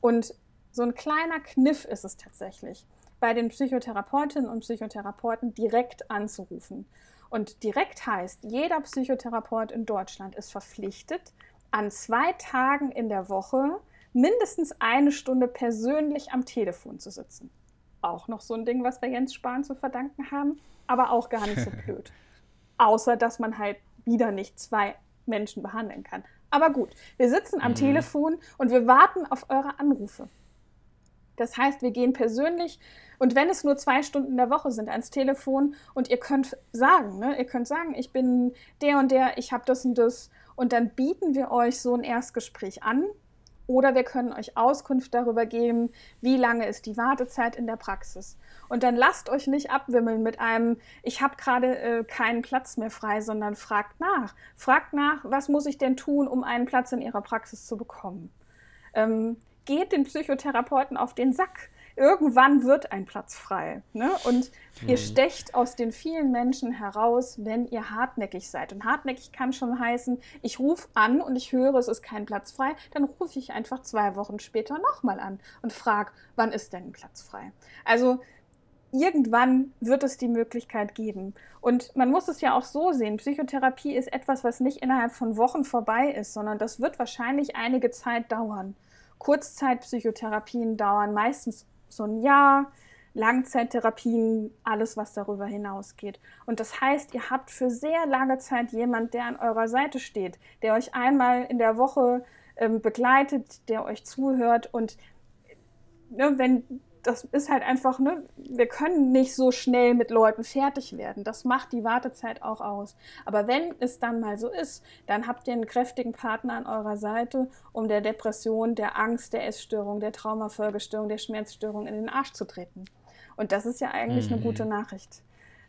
Und so ein kleiner Kniff ist es tatsächlich, bei den Psychotherapeutinnen und Psychotherapeuten direkt anzurufen und direkt heißt, jeder Psychotherapeut in Deutschland ist verpflichtet, an zwei Tagen in der Woche mindestens eine Stunde persönlich am Telefon zu sitzen. Auch noch so ein Ding, was wir Jens Spahn zu verdanken haben, aber auch gar nicht so blöd. Außer, dass man halt wieder nicht zwei Menschen behandeln kann. Aber gut, wir sitzen am mhm. Telefon und wir warten auf eure Anrufe. Das heißt, wir gehen persönlich und wenn es nur zwei Stunden der Woche sind, ans Telefon und ihr könnt sagen, ne, ihr könnt sagen, ich bin der und der, ich habe das und das und dann bieten wir euch so ein Erstgespräch an oder wir können euch Auskunft darüber geben, wie lange ist die Wartezeit in der Praxis. Und dann lasst euch nicht abwimmeln mit einem, ich habe gerade äh, keinen Platz mehr frei, sondern fragt nach. Fragt nach, was muss ich denn tun, um einen Platz in Ihrer Praxis zu bekommen. Ähm, geht den Psychotherapeuten auf den Sack irgendwann wird ein Platz frei. Ne? Und mhm. ihr stecht aus den vielen Menschen heraus, wenn ihr hartnäckig seid. Und hartnäckig kann schon heißen, ich rufe an und ich höre, es ist kein Platz frei. Dann rufe ich einfach zwei Wochen später nochmal an und frage, wann ist denn ein Platz frei? Also irgendwann wird es die Möglichkeit geben. Und man muss es ja auch so sehen, Psychotherapie ist etwas, was nicht innerhalb von Wochen vorbei ist, sondern das wird wahrscheinlich einige Zeit dauern. Kurzzeitpsychotherapien dauern meistens so ein Jahr, Langzeittherapien, alles, was darüber hinausgeht. Und das heißt, ihr habt für sehr lange Zeit jemand, der an eurer Seite steht, der euch einmal in der Woche ähm, begleitet, der euch zuhört und ne, wenn das ist halt einfach, ne, wir können nicht so schnell mit Leuten fertig werden. Das macht die Wartezeit auch aus. Aber wenn es dann mal so ist, dann habt ihr einen kräftigen Partner an eurer Seite, um der Depression, der Angst, der Essstörung, der Traumafolgestörung, der Schmerzstörung in den Arsch zu treten. Und das ist ja eigentlich mhm. eine gute Nachricht.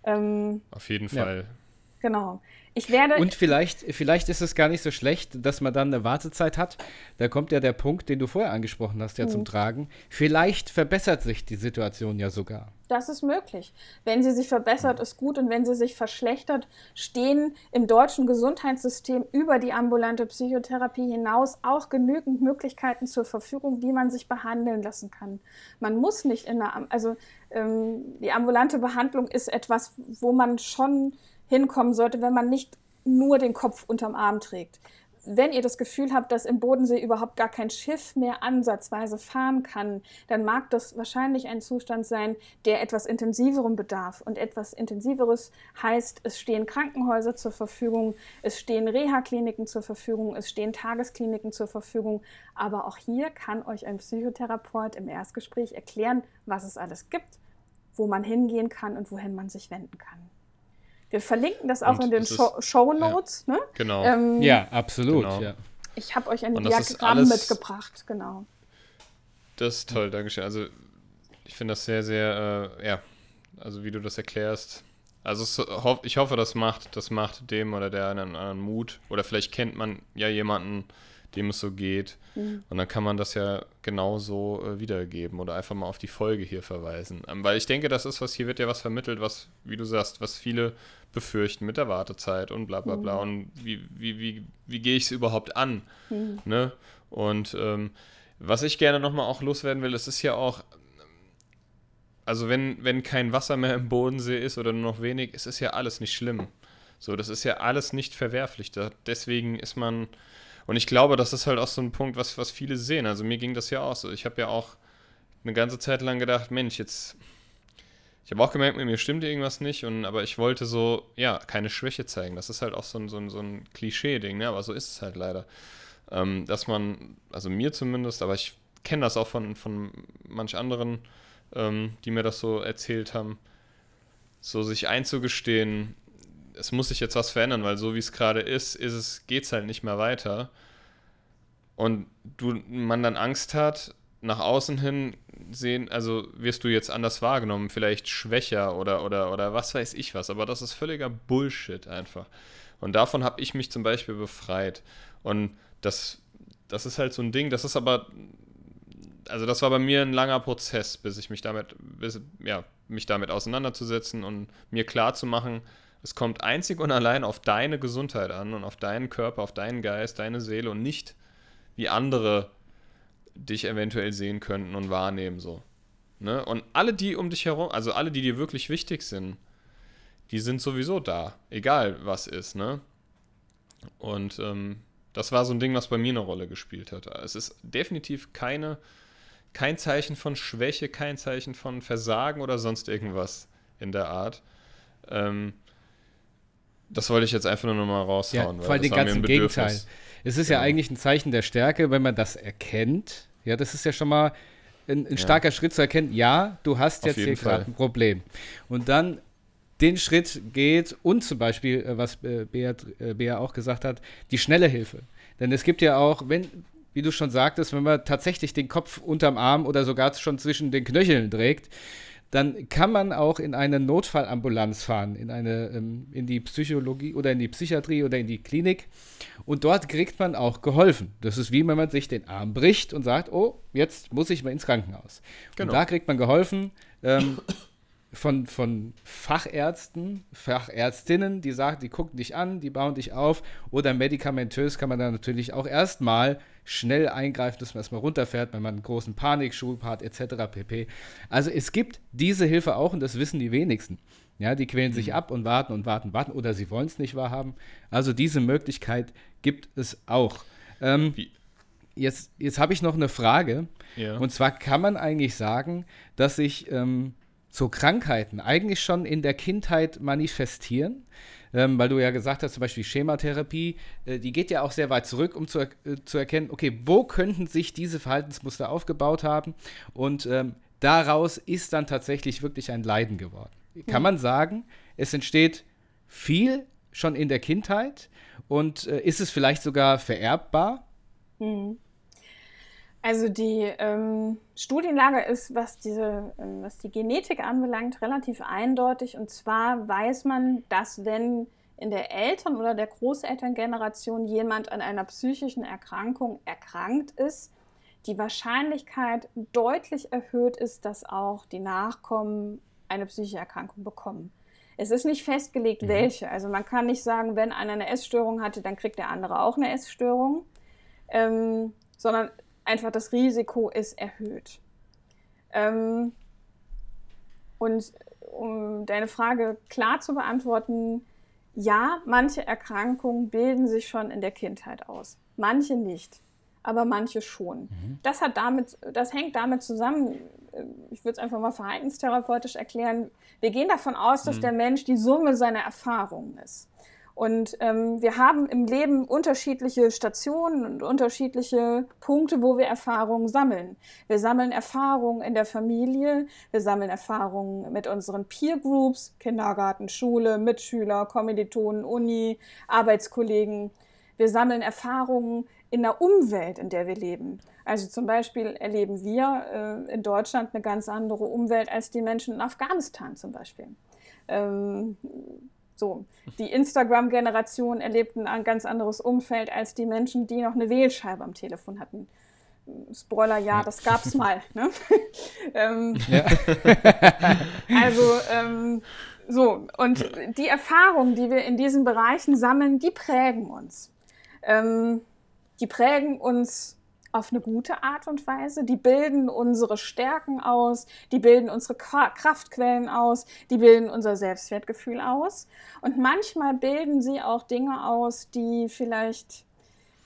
Ähm, Auf jeden Fall. Ja. Genau. Ich werde. Und vielleicht, vielleicht ist es gar nicht so schlecht, dass man dann eine Wartezeit hat. Da kommt ja der Punkt, den du vorher angesprochen hast, ja mhm. zum Tragen. Vielleicht verbessert sich die Situation ja sogar. Das ist möglich. Wenn sie sich verbessert, ist gut. Und wenn sie sich verschlechtert, stehen im deutschen Gesundheitssystem über die ambulante Psychotherapie hinaus auch genügend Möglichkeiten zur Verfügung, wie man sich behandeln lassen kann. Man muss nicht in der, also ähm, die ambulante Behandlung ist etwas, wo man schon hinkommen sollte, wenn man nicht nur den Kopf unterm Arm trägt. Wenn ihr das Gefühl habt, dass im Bodensee überhaupt gar kein Schiff mehr ansatzweise fahren kann, dann mag das wahrscheinlich ein Zustand sein, der etwas intensiverem bedarf. Und etwas intensiveres heißt, es stehen Krankenhäuser zur Verfügung, es stehen Reha-Kliniken zur Verfügung, es stehen Tageskliniken zur Verfügung. Aber auch hier kann euch ein Psychotherapeut im Erstgespräch erklären, was es alles gibt, wo man hingehen kann und wohin man sich wenden kann. Wir verlinken das auch und in den Show, Show Notes. Ja, ne? Genau. Ähm, ja, absolut. Genau. Ja. Ich habe euch ein Diagramm mitgebracht, genau. Das ist toll, Dankeschön. Also ich finde das sehr, sehr, äh, ja, also wie du das erklärst. Also es, ich hoffe, das macht, das macht dem oder der einen anderen Mut. Oder vielleicht kennt man ja jemanden, dem es so geht. Mhm. Und dann kann man das ja genauso äh, wiedergeben oder einfach mal auf die Folge hier verweisen. Ähm, weil ich denke, das ist was, hier wird ja was vermittelt, was, wie du sagst, was viele befürchten mit der Wartezeit und bla bla bla. Mhm. Und wie, wie, wie, wie gehe ich es überhaupt an? Mhm. Ne? Und ähm, was ich gerne nochmal auch loswerden will, es ist ja auch, also wenn, wenn kein Wasser mehr im Bodensee ist oder nur noch wenig, es ist ja alles nicht schlimm. So, das ist ja alles nicht verwerflich. Da, deswegen ist man und ich glaube, das ist halt auch so ein Punkt, was, was viele sehen. Also mir ging das ja auch so. Ich habe ja auch eine ganze Zeit lang gedacht, Mensch, jetzt. Ich habe auch gemerkt, mit mir stimmt irgendwas nicht, und, aber ich wollte so, ja, keine Schwäche zeigen. Das ist halt auch so ein, so ein, so ein Klischee-Ding, ne? aber so ist es halt leider. Ähm, dass man, also mir zumindest, aber ich kenne das auch von, von manch anderen, ähm, die mir das so erzählt haben, so sich einzugestehen, es muss sich jetzt was verändern, weil so wie es gerade ist, ist es, geht es halt nicht mehr weiter. Und du, man dann Angst hat, nach außen hin sehen, also wirst du jetzt anders wahrgenommen, vielleicht schwächer oder, oder, oder was weiß ich was, aber das ist völliger Bullshit einfach. Und davon habe ich mich zum Beispiel befreit. Und das, das ist halt so ein Ding, das ist aber, also das war bei mir ein langer Prozess, bis ich mich damit, bis, ja, mich damit auseinanderzusetzen und mir klar zu machen, es kommt einzig und allein auf deine Gesundheit an und auf deinen Körper, auf deinen Geist, deine Seele und nicht wie andere dich eventuell sehen könnten und wahrnehmen so. Ne? Und alle, die um dich herum, also alle, die dir wirklich wichtig sind, die sind sowieso da, egal was ist, ne? Und ähm, das war so ein Ding, was bei mir eine Rolle gespielt hat. Es ist definitiv keine, kein Zeichen von Schwäche, kein Zeichen von Versagen oder sonst irgendwas in der Art. Ähm, das wollte ich jetzt einfach nur noch mal raushauen. Ja, vor allem den ganzen Gegenteil. Es ist ja. ja eigentlich ein Zeichen der Stärke, wenn man das erkennt. Ja, das ist ja schon mal ein, ein starker Schritt zu erkennen, ja, du hast jetzt hier gerade ein Problem. Und dann den Schritt geht und zum Beispiel, äh, was äh, Bea, äh, Bea auch gesagt hat, die schnelle Hilfe. Denn es gibt ja auch, wenn, wie du schon sagtest, wenn man tatsächlich den Kopf unterm Arm oder sogar schon zwischen den Knöcheln trägt, dann kann man auch in eine Notfallambulanz fahren, in, eine, ähm, in die Psychologie oder in die Psychiatrie oder in die Klinik. Und dort kriegt man auch geholfen. Das ist wie wenn man sich den Arm bricht und sagt, oh, jetzt muss ich mal ins Krankenhaus. Genau. Und da kriegt man geholfen. Ähm, von, von Fachärzten, Fachärztinnen, die sagen, die gucken dich an, die bauen dich auf. Oder medikamentös kann man dann natürlich auch erstmal schnell eingreifen, dass man erstmal runterfährt, wenn man einen großen Panikschub hat, etc. pp. Also es gibt diese Hilfe auch und das wissen die wenigsten. Ja, die quälen mhm. sich ab und warten und warten, warten oder sie wollen es nicht wahrhaben. Also diese Möglichkeit gibt es auch. Ähm, jetzt jetzt habe ich noch eine Frage. Ja. Und zwar kann man eigentlich sagen, dass sich ähm, so Krankheiten eigentlich schon in der Kindheit manifestieren. Ähm, weil du ja gesagt hast, zum Beispiel Schematherapie, äh, die geht ja auch sehr weit zurück, um zu, äh, zu erkennen, okay, wo könnten sich diese Verhaltensmuster aufgebaut haben und ähm, daraus ist dann tatsächlich wirklich ein Leiden geworden. Kann man sagen, es entsteht viel schon in der Kindheit und äh, ist es vielleicht sogar vererbbar? Mhm. Also die ähm, Studienlage ist, was, diese, ähm, was die Genetik anbelangt, relativ eindeutig. Und zwar weiß man, dass wenn in der Eltern- oder der Großelterngeneration jemand an einer psychischen Erkrankung erkrankt ist, die Wahrscheinlichkeit deutlich erhöht ist, dass auch die Nachkommen eine psychische Erkrankung bekommen. Es ist nicht festgelegt, mhm. welche. Also man kann nicht sagen, wenn einer eine Essstörung hatte, dann kriegt der andere auch eine Essstörung, ähm, sondern einfach das Risiko ist erhöht. Ähm, und um deine Frage klar zu beantworten, ja, manche Erkrankungen bilden sich schon in der Kindheit aus, manche nicht, aber manche schon. Mhm. Das, hat damit, das hängt damit zusammen, äh, ich würde es einfach mal verhaltenstherapeutisch erklären, wir gehen davon aus, dass mhm. der Mensch die Summe seiner Erfahrungen ist. Und ähm, wir haben im Leben unterschiedliche Stationen und unterschiedliche Punkte, wo wir Erfahrungen sammeln. Wir sammeln Erfahrungen in der Familie, wir sammeln Erfahrungen mit unseren Peer Groups, Kindergarten, Schule, Mitschüler, Kommilitonen, Uni, Arbeitskollegen. Wir sammeln Erfahrungen in der Umwelt, in der wir leben. Also zum Beispiel erleben wir äh, in Deutschland eine ganz andere Umwelt als die Menschen in Afghanistan zum Beispiel. Ähm, so, die Instagram-Generation erlebt ein ganz anderes Umfeld als die Menschen, die noch eine Wählscheibe am Telefon hatten. Spoiler, ja, das gab es mal. Ne? ähm, also, ähm, so, und die Erfahrungen, die wir in diesen Bereichen sammeln, die prägen uns. Ähm, die prägen uns auf eine gute Art und Weise. Die bilden unsere Stärken aus, die bilden unsere Kraftquellen aus, die bilden unser Selbstwertgefühl aus. Und manchmal bilden sie auch Dinge aus, die vielleicht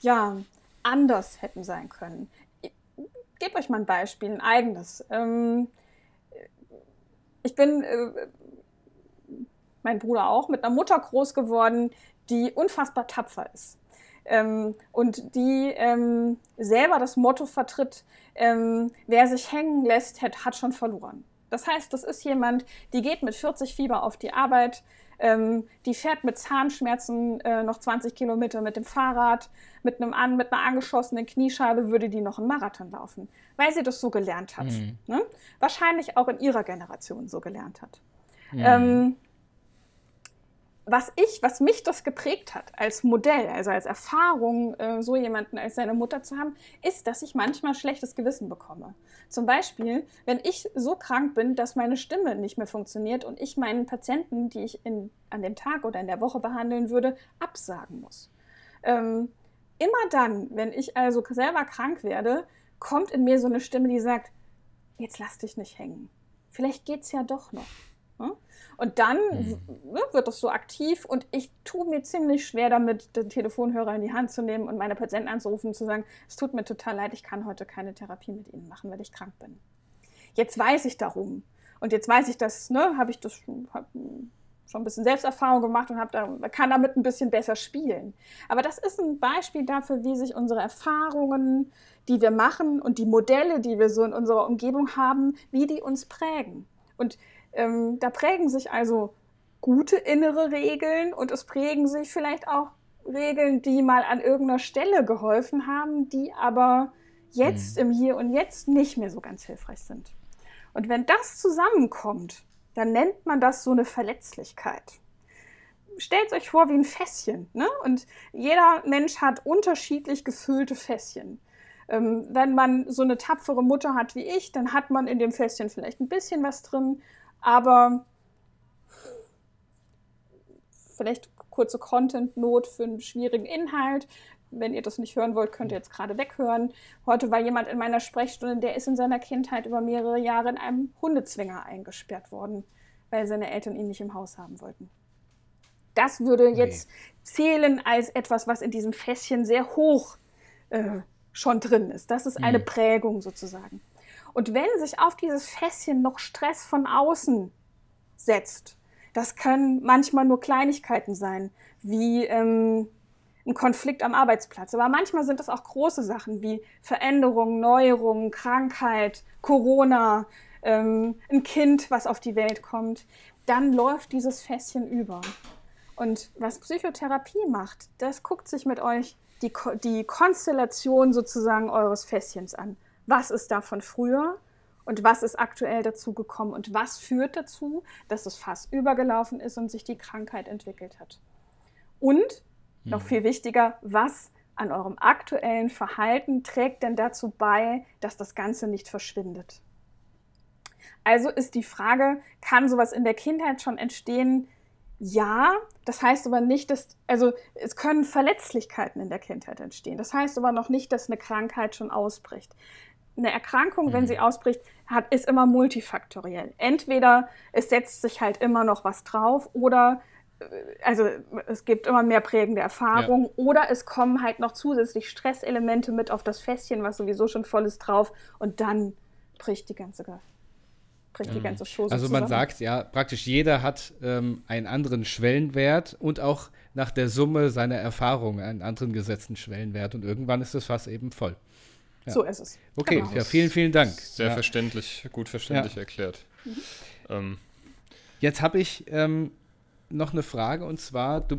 ja anders hätten sein können. Ich gebe euch mal ein Beispiel, ein eigenes. Ähm, ich bin, äh, mein Bruder auch, mit einer Mutter groß geworden, die unfassbar tapfer ist ähm, und die ähm, selber das Motto vertritt, ähm, wer sich hängen lässt, hat, hat, schon verloren. Das heißt, das ist jemand, die geht mit 40 Fieber auf die Arbeit, ähm, die fährt mit Zahnschmerzen äh, noch 20 Kilometer mit dem Fahrrad, mit, einem an, mit einer angeschossenen Kniescheibe würde die noch einen Marathon laufen, weil sie das so gelernt hat. Mhm. Ne? Wahrscheinlich auch in ihrer Generation so gelernt hat. Mhm. Was ich, was mich das geprägt hat als Modell, also als Erfahrung, äh, so jemanden als seine Mutter zu haben, ist, dass ich manchmal schlechtes Gewissen bekomme. Zum Beispiel, wenn ich so krank bin, dass meine Stimme nicht mehr funktioniert und ich meinen Patienten, die ich in, an dem Tag oder in der Woche behandeln würde, absagen muss. Ähm, immer dann, wenn ich also selber krank werde, kommt in mir so eine Stimme, die sagt, jetzt lass dich nicht hängen. Vielleicht geht's ja doch noch. Hm? Und dann mhm. wird das so aktiv und ich tue mir ziemlich schwer damit, den Telefonhörer in die Hand zu nehmen und meine Patienten anzurufen und zu sagen, es tut mir total leid, ich kann heute keine Therapie mit Ihnen machen, weil ich krank bin. Jetzt weiß ich darum. Und jetzt weiß ich das, ne, habe ich das, hab, schon ein bisschen Selbsterfahrung gemacht und da, kann damit ein bisschen besser spielen. Aber das ist ein Beispiel dafür, wie sich unsere Erfahrungen, die wir machen und die Modelle, die wir so in unserer Umgebung haben, wie die uns prägen. Und ähm, da prägen sich also gute innere Regeln und es prägen sich vielleicht auch Regeln, die mal an irgendeiner Stelle geholfen haben, die aber jetzt mhm. im Hier und Jetzt nicht mehr so ganz hilfreich sind. Und wenn das zusammenkommt, dann nennt man das so eine Verletzlichkeit. Stellt euch vor wie ein Fässchen. Ne? Und jeder Mensch hat unterschiedlich gefüllte Fässchen. Ähm, wenn man so eine tapfere Mutter hat wie ich, dann hat man in dem Fässchen vielleicht ein bisschen was drin, aber vielleicht kurze Content-Not für einen schwierigen Inhalt. Wenn ihr das nicht hören wollt, könnt ihr jetzt gerade weghören. Heute war jemand in meiner Sprechstunde, der ist in seiner Kindheit über mehrere Jahre in einem Hundezwinger eingesperrt worden, weil seine Eltern ihn nicht im Haus haben wollten. Das würde jetzt nee. zählen als etwas, was in diesem Fässchen sehr hoch äh, schon drin ist. Das ist eine mhm. Prägung sozusagen. Und wenn sich auf dieses Fässchen noch Stress von außen setzt, das können manchmal nur Kleinigkeiten sein, wie ähm, ein Konflikt am Arbeitsplatz. Aber manchmal sind das auch große Sachen wie Veränderungen, Neuerungen, Krankheit, Corona, ähm, ein Kind, was auf die Welt kommt. Dann läuft dieses Fässchen über. Und was Psychotherapie macht, das guckt sich mit euch die, die Konstellation sozusagen eures Fässchens an. Was ist da von früher? und was ist aktuell dazu gekommen und was führt dazu, dass das Fass übergelaufen ist und sich die Krankheit entwickelt hat. Und noch mhm. viel wichtiger, was an eurem aktuellen Verhalten trägt denn dazu bei, dass das Ganze nicht verschwindet. Also ist die Frage, kann sowas in der Kindheit schon entstehen? Ja, das heißt aber nicht, dass, also es können Verletzlichkeiten in der Kindheit entstehen. Das heißt aber noch nicht, dass eine Krankheit schon ausbricht eine Erkrankung, wenn sie mhm. ausbricht, hat, ist immer multifaktoriell. Entweder es setzt sich halt immer noch was drauf oder äh, also es gibt immer mehr prägende Erfahrungen ja. oder es kommen halt noch zusätzlich Stresselemente mit auf das Fässchen, was sowieso schon voll ist drauf und dann bricht die ganze bricht die mhm. ganze Chose Also man zusammen. sagt ja, praktisch jeder hat ähm, einen anderen Schwellenwert und auch nach der Summe seiner Erfahrungen einen anderen gesetzten Schwellenwert und irgendwann ist das Fass eben voll. Ja. So ist es. Okay, genau. ja, vielen, vielen Dank. Sehr ja. verständlich, gut verständlich erklärt. Mhm. Ähm. Jetzt habe ich ähm, noch eine Frage und zwar, du,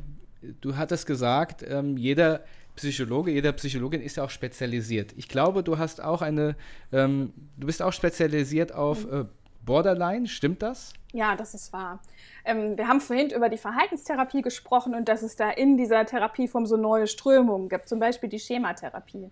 du hattest gesagt, ähm, jeder Psychologe, jeder Psychologin ist ja auch spezialisiert. Ich glaube, du hast auch eine, ähm, du bist auch spezialisiert auf mhm. äh, Borderline, stimmt das? Ja, das ist wahr. Ähm, wir haben vorhin über die Verhaltenstherapie gesprochen und dass es da in dieser Therapieform so neue Strömungen gibt, zum Beispiel die Schematherapie.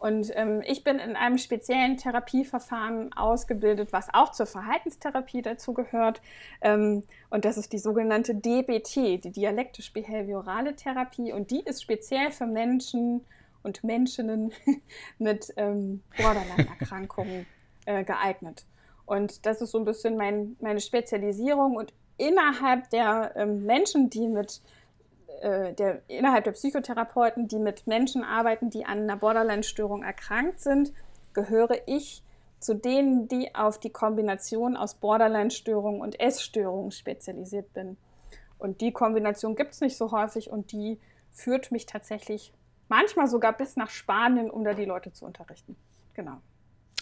Und ähm, ich bin in einem speziellen Therapieverfahren ausgebildet, was auch zur Verhaltenstherapie dazu gehört. Ähm, und das ist die sogenannte DBT, die dialektisch-behaviorale Therapie. Und die ist speziell für Menschen und Menschinnen mit ähm, Borderline-Erkrankungen äh, geeignet. Und das ist so ein bisschen mein, meine Spezialisierung. Und innerhalb der ähm, Menschen, die mit äh, der, innerhalb der Psychotherapeuten, die mit Menschen arbeiten, die an einer Borderline-Störung erkrankt sind, gehöre ich zu denen, die auf die Kombination aus Borderline-Störung und Essstörung spezialisiert bin. Und die Kombination gibt es nicht so häufig und die führt mich tatsächlich manchmal sogar bis nach Spanien, um da die Leute zu unterrichten. Genau.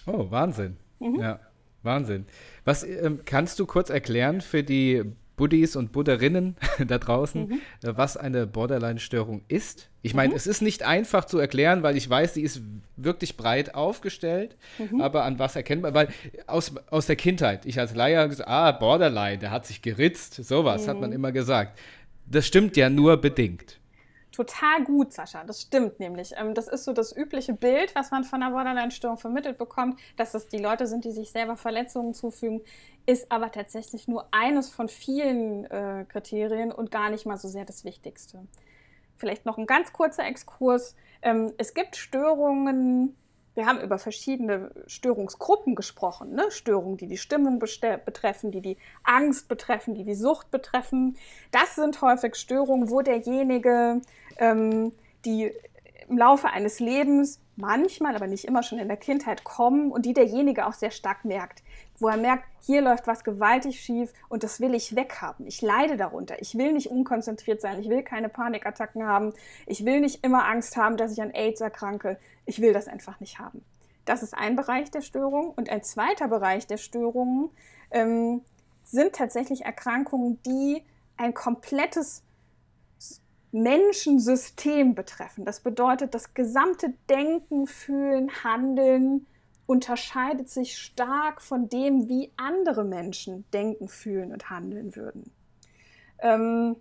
Oh, Wahnsinn. Mhm. Ja, Wahnsinn. Was ähm, kannst du kurz erklären für die Buddies und Budderinnen da draußen, mhm. Äh, was eine Borderline-Störung ist. Ich meine, mhm. es ist nicht einfach zu erklären, weil ich weiß, sie ist wirklich breit aufgestellt, mhm. aber an was erkennbar? Weil aus, aus der Kindheit, ich als Laie gesagt, ah, Borderline, der hat sich geritzt, sowas hat man mhm. immer gesagt. Das stimmt ja nur bedingt total gut, Sascha. Das stimmt nämlich. Ähm, das ist so das übliche Bild, was man von einer Borderline-Störung vermittelt bekommt, dass es die Leute sind, die sich selber Verletzungen zufügen, ist aber tatsächlich nur eines von vielen äh, Kriterien und gar nicht mal so sehr das Wichtigste. Vielleicht noch ein ganz kurzer Exkurs. Ähm, es gibt Störungen, wir haben über verschiedene Störungsgruppen gesprochen. Ne? Störungen, die die Stimmung betreffen, die die Angst betreffen, die die Sucht betreffen. Das sind häufig Störungen, wo derjenige ähm, die im Laufe eines Lebens manchmal, aber nicht immer schon in der Kindheit kommen und die derjenige auch sehr stark merkt, wo er merkt, hier läuft was gewaltig schief und das will ich weghaben. Ich leide darunter. Ich will nicht unkonzentriert sein. Ich will keine Panikattacken haben. Ich will nicht immer Angst haben, dass ich an AIDS erkranke. Ich will das einfach nicht haben. Das ist ein Bereich der Störung. Und ein zweiter Bereich der Störungen ähm, sind tatsächlich Erkrankungen, die ein komplettes Menschensystem betreffen. Das bedeutet, das gesamte Denken, Fühlen, Handeln unterscheidet sich stark von dem, wie andere Menschen denken, fühlen und handeln würden. Ähm,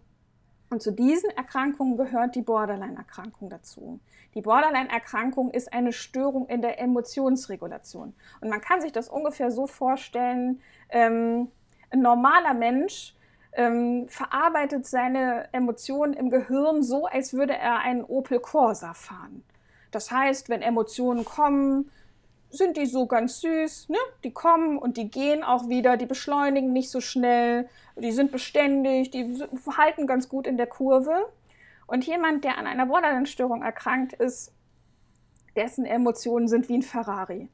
und zu diesen Erkrankungen gehört die Borderline-Erkrankung dazu. Die Borderline-Erkrankung ist eine Störung in der Emotionsregulation. Und man kann sich das ungefähr so vorstellen, ähm, ein normaler Mensch ähm, verarbeitet seine Emotionen im Gehirn so, als würde er einen Opel Corsa fahren. Das heißt, wenn Emotionen kommen, sind die so ganz süß, ne? Die kommen und die gehen auch wieder, die beschleunigen nicht so schnell, die sind beständig, die halten ganz gut in der Kurve. Und jemand, der an einer Borderline-Störung erkrankt ist, dessen Emotionen sind wie ein Ferrari.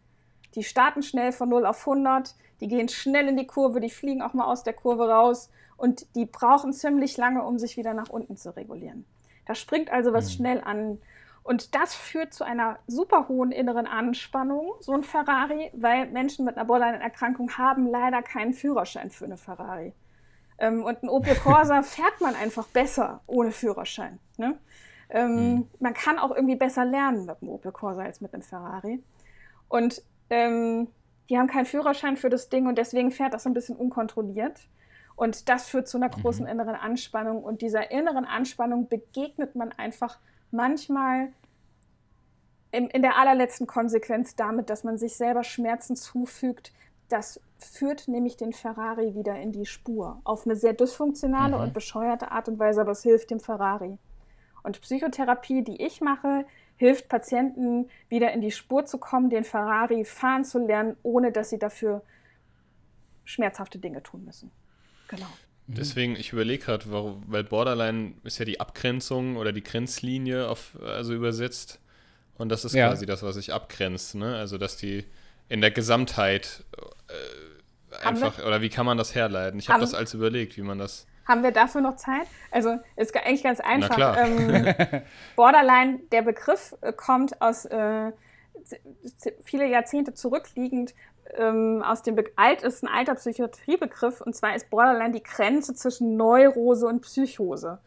Die starten schnell von 0 auf 100, die gehen schnell in die Kurve, die fliegen auch mal aus der Kurve raus und die brauchen ziemlich lange, um sich wieder nach unten zu regulieren. Da springt also was mhm. schnell an. Und das führt zu einer super hohen inneren Anspannung, so ein Ferrari, weil Menschen mit einer Borderline-Erkrankung haben leider keinen Führerschein für eine Ferrari. Ähm, und ein Opel Corsa fährt man einfach besser ohne Führerschein. Ne? Ähm, mhm. Man kann auch irgendwie besser lernen mit einem Opel Corsa als mit einem Ferrari. Und ähm, die haben keinen Führerschein für das Ding und deswegen fährt das so ein bisschen unkontrolliert. Und das führt zu einer mhm. großen inneren Anspannung. Und dieser inneren Anspannung begegnet man einfach manchmal in, in der allerletzten Konsequenz damit, dass man sich selber Schmerzen zufügt. Das führt nämlich den Ferrari wieder in die Spur. Auf eine sehr dysfunktionale mhm. und bescheuerte Art und Weise, aber es hilft dem Ferrari. Und Psychotherapie, die ich mache, hilft Patienten wieder in die Spur zu kommen, den Ferrari fahren zu lernen, ohne dass sie dafür schmerzhafte Dinge tun müssen. Genau. Mhm. Deswegen, ich überlege gerade, weil Borderline ist ja die Abgrenzung oder die Grenzlinie auf, also übersetzt. Und das ist ja. quasi das, was sich abgrenzt, ne? Also, dass die in der Gesamtheit äh, einfach, oder wie kann man das herleiten? Ich habe das als überlegt, wie man das. Haben wir dafür noch Zeit? Also, ist eigentlich ganz einfach. Ähm, Borderline, der Begriff äh, kommt aus äh, viele Jahrzehnte zurückliegend ähm, aus dem alt ist ein alter Psychiatriebegriff und zwar ist Borderline die Grenze zwischen Neurose und Psychose.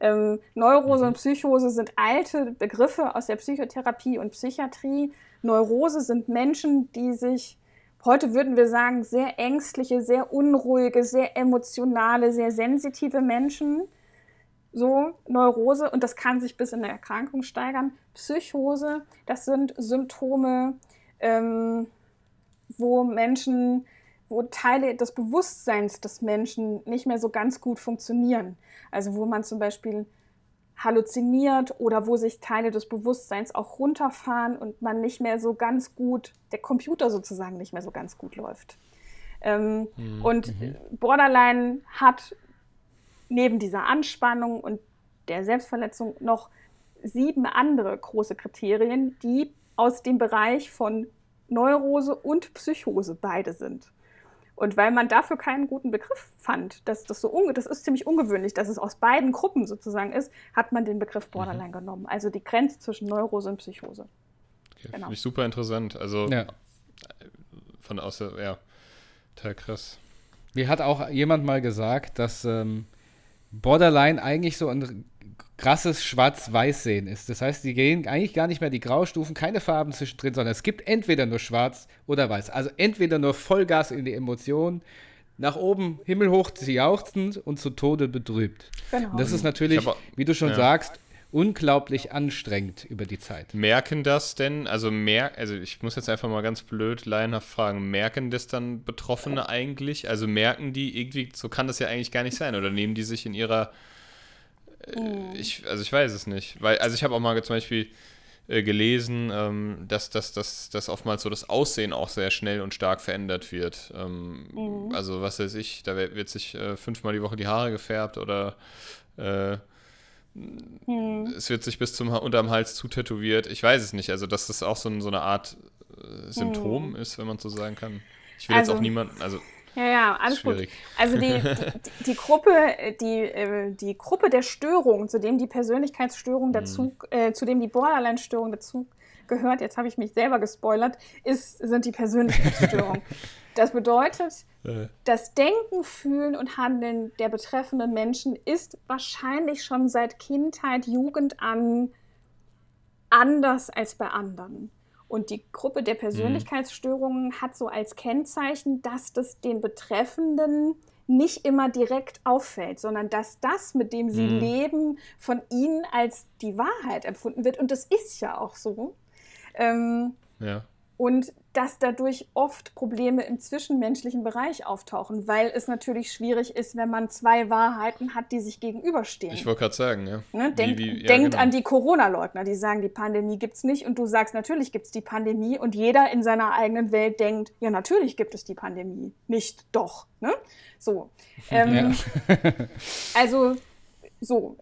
Ähm, Neurose mhm. und Psychose sind alte Begriffe aus der Psychotherapie und Psychiatrie. Neurose sind Menschen, die sich, heute würden wir sagen, sehr ängstliche, sehr unruhige, sehr emotionale, sehr sensitive Menschen. So, Neurose, und das kann sich bis in der Erkrankung steigern. Psychose, das sind Symptome, ähm, wo Menschen, wo Teile des Bewusstseins des Menschen nicht mehr so ganz gut funktionieren. Also wo man zum Beispiel halluziniert oder wo sich Teile des Bewusstseins auch runterfahren und man nicht mehr so ganz gut, der Computer sozusagen nicht mehr so ganz gut läuft. Ähm, mhm. Und Borderline hat neben dieser Anspannung und der Selbstverletzung noch sieben andere große Kriterien, die aus dem Bereich von Neurose und Psychose beide sind. Und weil man dafür keinen guten Begriff fand, dass das so das ist ziemlich ungewöhnlich, dass es aus beiden Gruppen sozusagen ist, hat man den Begriff Borderline mhm. genommen. Also die Grenze zwischen Neurose und Psychose. Okay, genau. Finde ich super interessant. Also ja. von außer, ja, total krass. Mir hat auch jemand mal gesagt, dass ähm, Borderline eigentlich so ein krasses Schwarz-Weiß-Sehen ist. Das heißt, die gehen eigentlich gar nicht mehr die Graustufen, keine Farben zwischendrin, sondern es gibt entweder nur Schwarz oder Weiß. Also entweder nur Vollgas in die Emotionen, nach oben himmelhoch sie jauchzend und zu Tode betrübt. Genau. Und das ist natürlich, aber, wie du schon ja. sagst, unglaublich anstrengend über die Zeit. Merken das denn, also mer also ich muss jetzt einfach mal ganz blöd laienhaft fragen, merken das dann Betroffene eigentlich? Also merken die irgendwie, so kann das ja eigentlich gar nicht sein, oder nehmen die sich in ihrer Mhm. Ich, also ich weiß es nicht. Weil, also ich habe auch mal zum Beispiel äh, gelesen, ähm, dass, dass, dass, dass oftmals so das Aussehen auch sehr schnell und stark verändert wird. Ähm, mhm. Also was weiß ich, da wird sich äh, fünfmal die Woche die Haare gefärbt oder äh, hm. es wird sich bis zum unterm Hals zutätowiert. Ich weiß es nicht. Also, dass das auch so, so eine Art äh, Symptom hm. ist, wenn man so sagen kann. Ich will also, jetzt auch niemanden, also ja, ja, alles gut. Also die, die, die, Gruppe, die, äh, die Gruppe der Störungen, zu dem die Persönlichkeitsstörung dazu, mhm. äh, zu dem die Borderline-Störung dazu gehört, jetzt habe ich mich selber gespoilert, ist, sind die Persönlichkeitsstörungen. das bedeutet, das Denken, Fühlen und Handeln der betreffenden Menschen ist wahrscheinlich schon seit Kindheit, Jugend an anders als bei anderen. Und die Gruppe der mhm. Persönlichkeitsstörungen hat so als Kennzeichen, dass das den Betreffenden nicht immer direkt auffällt, sondern dass das, mit dem sie mhm. leben, von ihnen als die Wahrheit empfunden wird. Und das ist ja auch so. Ähm, ja. Und dass dadurch oft Probleme im zwischenmenschlichen Bereich auftauchen, weil es natürlich schwierig ist, wenn man zwei Wahrheiten hat, die sich gegenüberstehen. Ich wollte gerade sagen, ja. Ne? Denk, wie, wie, ja denkt genau. an die Corona-Leugner, die sagen, die Pandemie gibt es nicht und du sagst, natürlich gibt es die Pandemie und jeder in seiner eigenen Welt denkt, ja, natürlich gibt es die Pandemie. Nicht doch. Ne? So. Ähm, ja. also, so.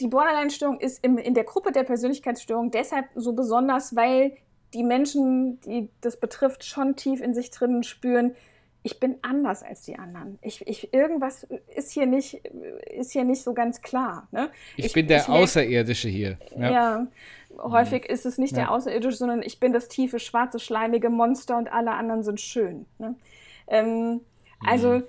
Die Borderline-Störung ist im, in der Gruppe der Persönlichkeitsstörung deshalb so besonders, weil die Menschen, die das betrifft, schon tief in sich drinnen spüren, ich bin anders als die anderen. Ich, ich, irgendwas ist hier nicht, ist hier nicht so ganz klar. Ne? Ich, ich, bin der ich Außerirdische hier. Ja, ja häufig mhm. ist es nicht ja. der Außerirdische, sondern ich bin das tiefe, schwarze, schleimige Monster und alle anderen sind schön. Ne? Ähm, also mhm.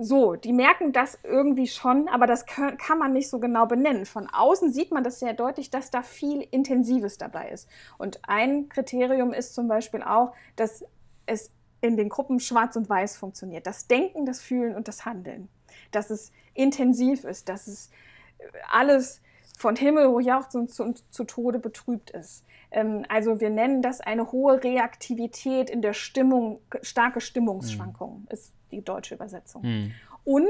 So, die merken das irgendwie schon, aber das kann, man nicht so genau benennen. Von außen sieht man das sehr deutlich, dass da viel Intensives dabei ist. Und ein Kriterium ist zum Beispiel auch, dass es in den Gruppen schwarz und weiß funktioniert. Das Denken, das Fühlen und das Handeln. Dass es intensiv ist, dass es alles von Himmel hochjauchzend zu, zu Tode betrübt ist. Ähm, also wir nennen das eine hohe Reaktivität in der Stimmung, starke Stimmungsschwankungen. Mhm. Ist die deutsche Übersetzung. Mhm. Und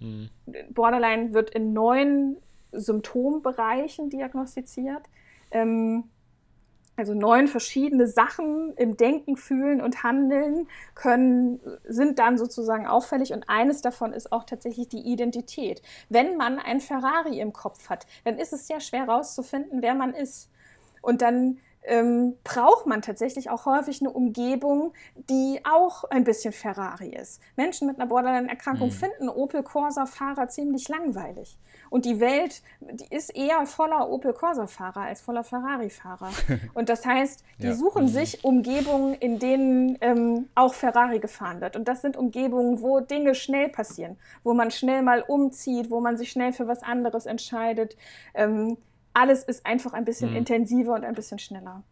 mhm. Borderline wird in neun Symptombereichen diagnostiziert. Ähm, also neun verschiedene Sachen im Denken, Fühlen und Handeln können, sind dann sozusagen auffällig und eines davon ist auch tatsächlich die Identität. Wenn man ein Ferrari im Kopf hat, dann ist es sehr schwer herauszufinden, wer man ist. Und dann ähm, braucht man tatsächlich auch häufig eine Umgebung, die auch ein bisschen Ferrari ist. Menschen mit einer Borderline-Erkrankung mhm. finden Opel Corsa-Fahrer ziemlich langweilig. Und die Welt die ist eher voller Opel Corsa-Fahrer als voller Ferrari-Fahrer. Und das heißt, die ja. suchen mhm. sich Umgebungen, in denen ähm, auch Ferrari gefahren wird. Und das sind Umgebungen, wo Dinge schnell passieren, wo man schnell mal umzieht, wo man sich schnell für was anderes entscheidet. Ähm, alles ist einfach ein bisschen mhm. intensiver und ein bisschen schneller.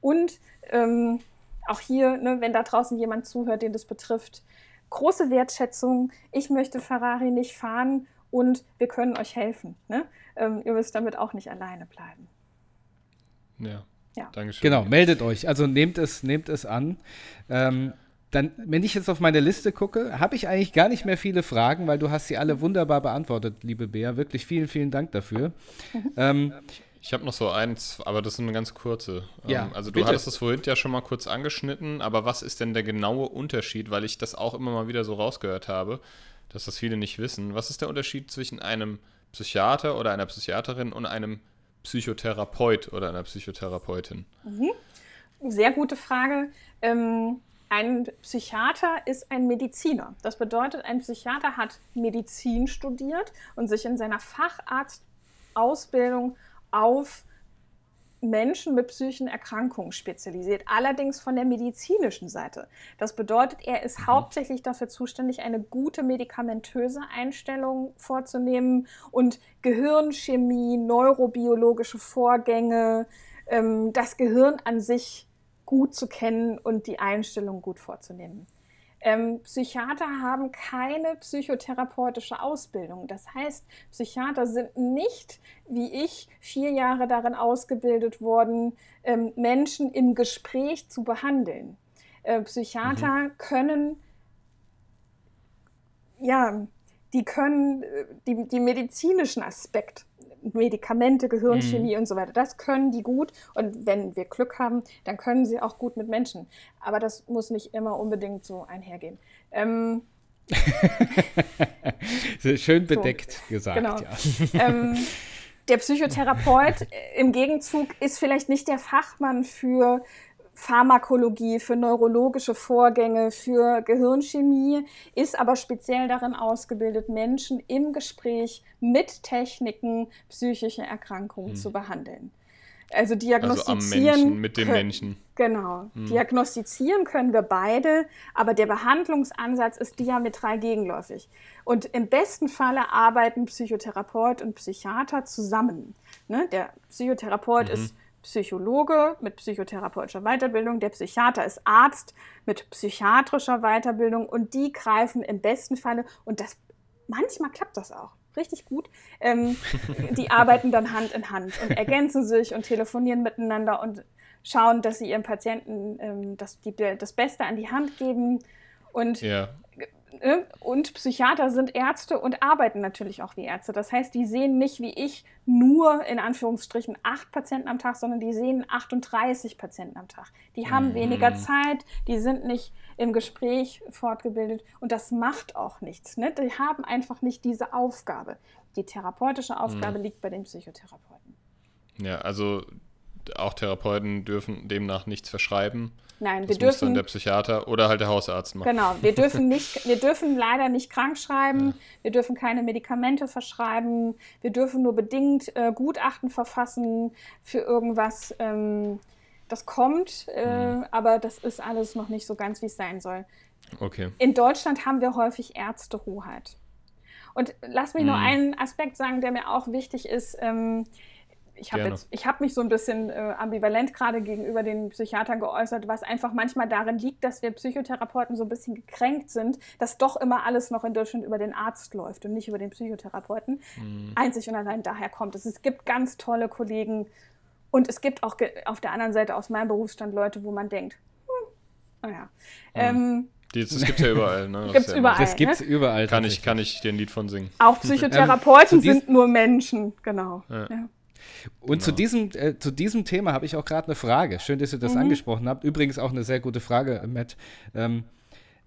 Und ähm, auch hier, ne, wenn da draußen jemand zuhört, den das betrifft, große Wertschätzung. Ich möchte Ferrari nicht fahren und wir können euch helfen. Ne? Ähm, ihr müsst damit auch nicht alleine bleiben. Ja. ja. Dankeschön. Genau, meldet euch. Also nehmt es, nehmt es an. Ähm, dann, wenn ich jetzt auf meine Liste gucke, habe ich eigentlich gar nicht mehr viele Fragen, weil du hast sie alle wunderbar beantwortet, liebe Bea. Wirklich vielen, vielen Dank dafür. Ähm, ich habe noch so eins, aber das ist eine ganz kurze. Ähm, ja, also du bitte. hattest es vorhin ja schon mal kurz angeschnitten, aber was ist denn der genaue Unterschied, weil ich das auch immer mal wieder so rausgehört habe, dass das viele nicht wissen. Was ist der Unterschied zwischen einem Psychiater oder einer Psychiaterin und einem Psychotherapeut oder einer Psychotherapeutin? Mhm. Sehr gute Frage. Ähm, ein Psychiater ist ein Mediziner. Das bedeutet, ein Psychiater hat Medizin studiert und sich in seiner Facharztausbildung auf Menschen mit psychischen Erkrankungen spezialisiert, allerdings von der medizinischen Seite. Das bedeutet, er ist mhm. hauptsächlich dafür zuständig, eine gute medikamentöse Einstellung vorzunehmen und Gehirnchemie, neurobiologische Vorgänge, ähm, das Gehirn an sich gut zu kennen und die Einstellung gut vorzunehmen. Ähm, Psychiater haben keine psychotherapeutische Ausbildung. Das heißt, Psychiater sind nicht, wie ich, vier Jahre darin ausgebildet worden, ähm, Menschen im Gespräch zu behandeln. Äh, Psychiater mhm. können, ja, die können äh, die, die medizinischen Aspekte Medikamente, Gehirnchemie mhm. und so weiter. Das können die gut und wenn wir Glück haben, dann können sie auch gut mit Menschen. Aber das muss nicht immer unbedingt so einhergehen. Ähm, Schön bedeckt so, gesagt. Genau. Ja. Ähm, der Psychotherapeut äh, im Gegenzug ist vielleicht nicht der Fachmann für Pharmakologie, für neurologische Vorgänge, für Gehirnchemie, ist aber speziell darin ausgebildet, Menschen im Gespräch mit Techniken psychische Erkrankungen hm. zu behandeln. Also diagnostizieren. Also Menschen, mit dem können, Menschen. Genau. Hm. Diagnostizieren können wir beide, aber der Behandlungsansatz ist diametral gegenläufig. Und im besten Falle arbeiten Psychotherapeut und Psychiater zusammen. Ne? Der Psychotherapeut mhm. ist Psychologe mit psychotherapeutischer Weiterbildung, der Psychiater ist Arzt mit psychiatrischer Weiterbildung und die greifen im besten Falle, und das manchmal klappt das auch richtig gut, ähm, die arbeiten dann Hand in Hand und ergänzen sich und telefonieren miteinander und schauen, dass sie ihren Patienten ähm, das, die, das Beste an die Hand geben. Und ja. Ne? Und Psychiater sind Ärzte und arbeiten natürlich auch wie Ärzte. Das heißt, die sehen nicht wie ich nur in Anführungsstrichen acht Patienten am Tag, sondern die sehen 38 Patienten am Tag. Die haben mhm. weniger Zeit, die sind nicht im Gespräch fortgebildet und das macht auch nichts. Ne? Die haben einfach nicht diese Aufgabe. Die therapeutische Aufgabe mhm. liegt bei den Psychotherapeuten. Ja, also auch Therapeuten dürfen demnach nichts verschreiben. Nein, das wir dürfen. Dann der Psychiater oder halt der Hausarzt machen. Genau, wir dürfen nicht, wir dürfen leider nicht krank schreiben, ja. wir dürfen keine Medikamente verschreiben, wir dürfen nur bedingt äh, Gutachten verfassen für irgendwas. Ähm, das kommt, äh, mhm. aber das ist alles noch nicht so ganz, wie es sein soll. Okay. In Deutschland haben wir häufig Ärztehoheit. Und lass mich mhm. noch einen Aspekt sagen, der mir auch wichtig ist. Ähm, ich habe hab mich so ein bisschen äh, ambivalent gerade gegenüber den Psychiatern geäußert, was einfach manchmal darin liegt, dass wir Psychotherapeuten so ein bisschen gekränkt sind, dass doch immer alles noch in Deutschland über den Arzt läuft und nicht über den Psychotherapeuten. Mhm. Einzig und allein daher kommt es. Es gibt ganz tolle Kollegen und es gibt auch auf der anderen Seite aus meinem Berufsstand Leute, wo man denkt, hm, naja. Mhm. Ähm, das, das gibt es ja überall. Ne? Das ja überall. Das gibt es ne? überall. Kann ich, kann ich dir ein Lied von singen. Auch Psychotherapeuten ähm, sind nur Menschen, genau. Ja. Ja. Und genau. zu, diesem, äh, zu diesem Thema habe ich auch gerade eine Frage. Schön, dass ihr das mhm. angesprochen habt. Übrigens auch eine sehr gute Frage, Matt. Ähm,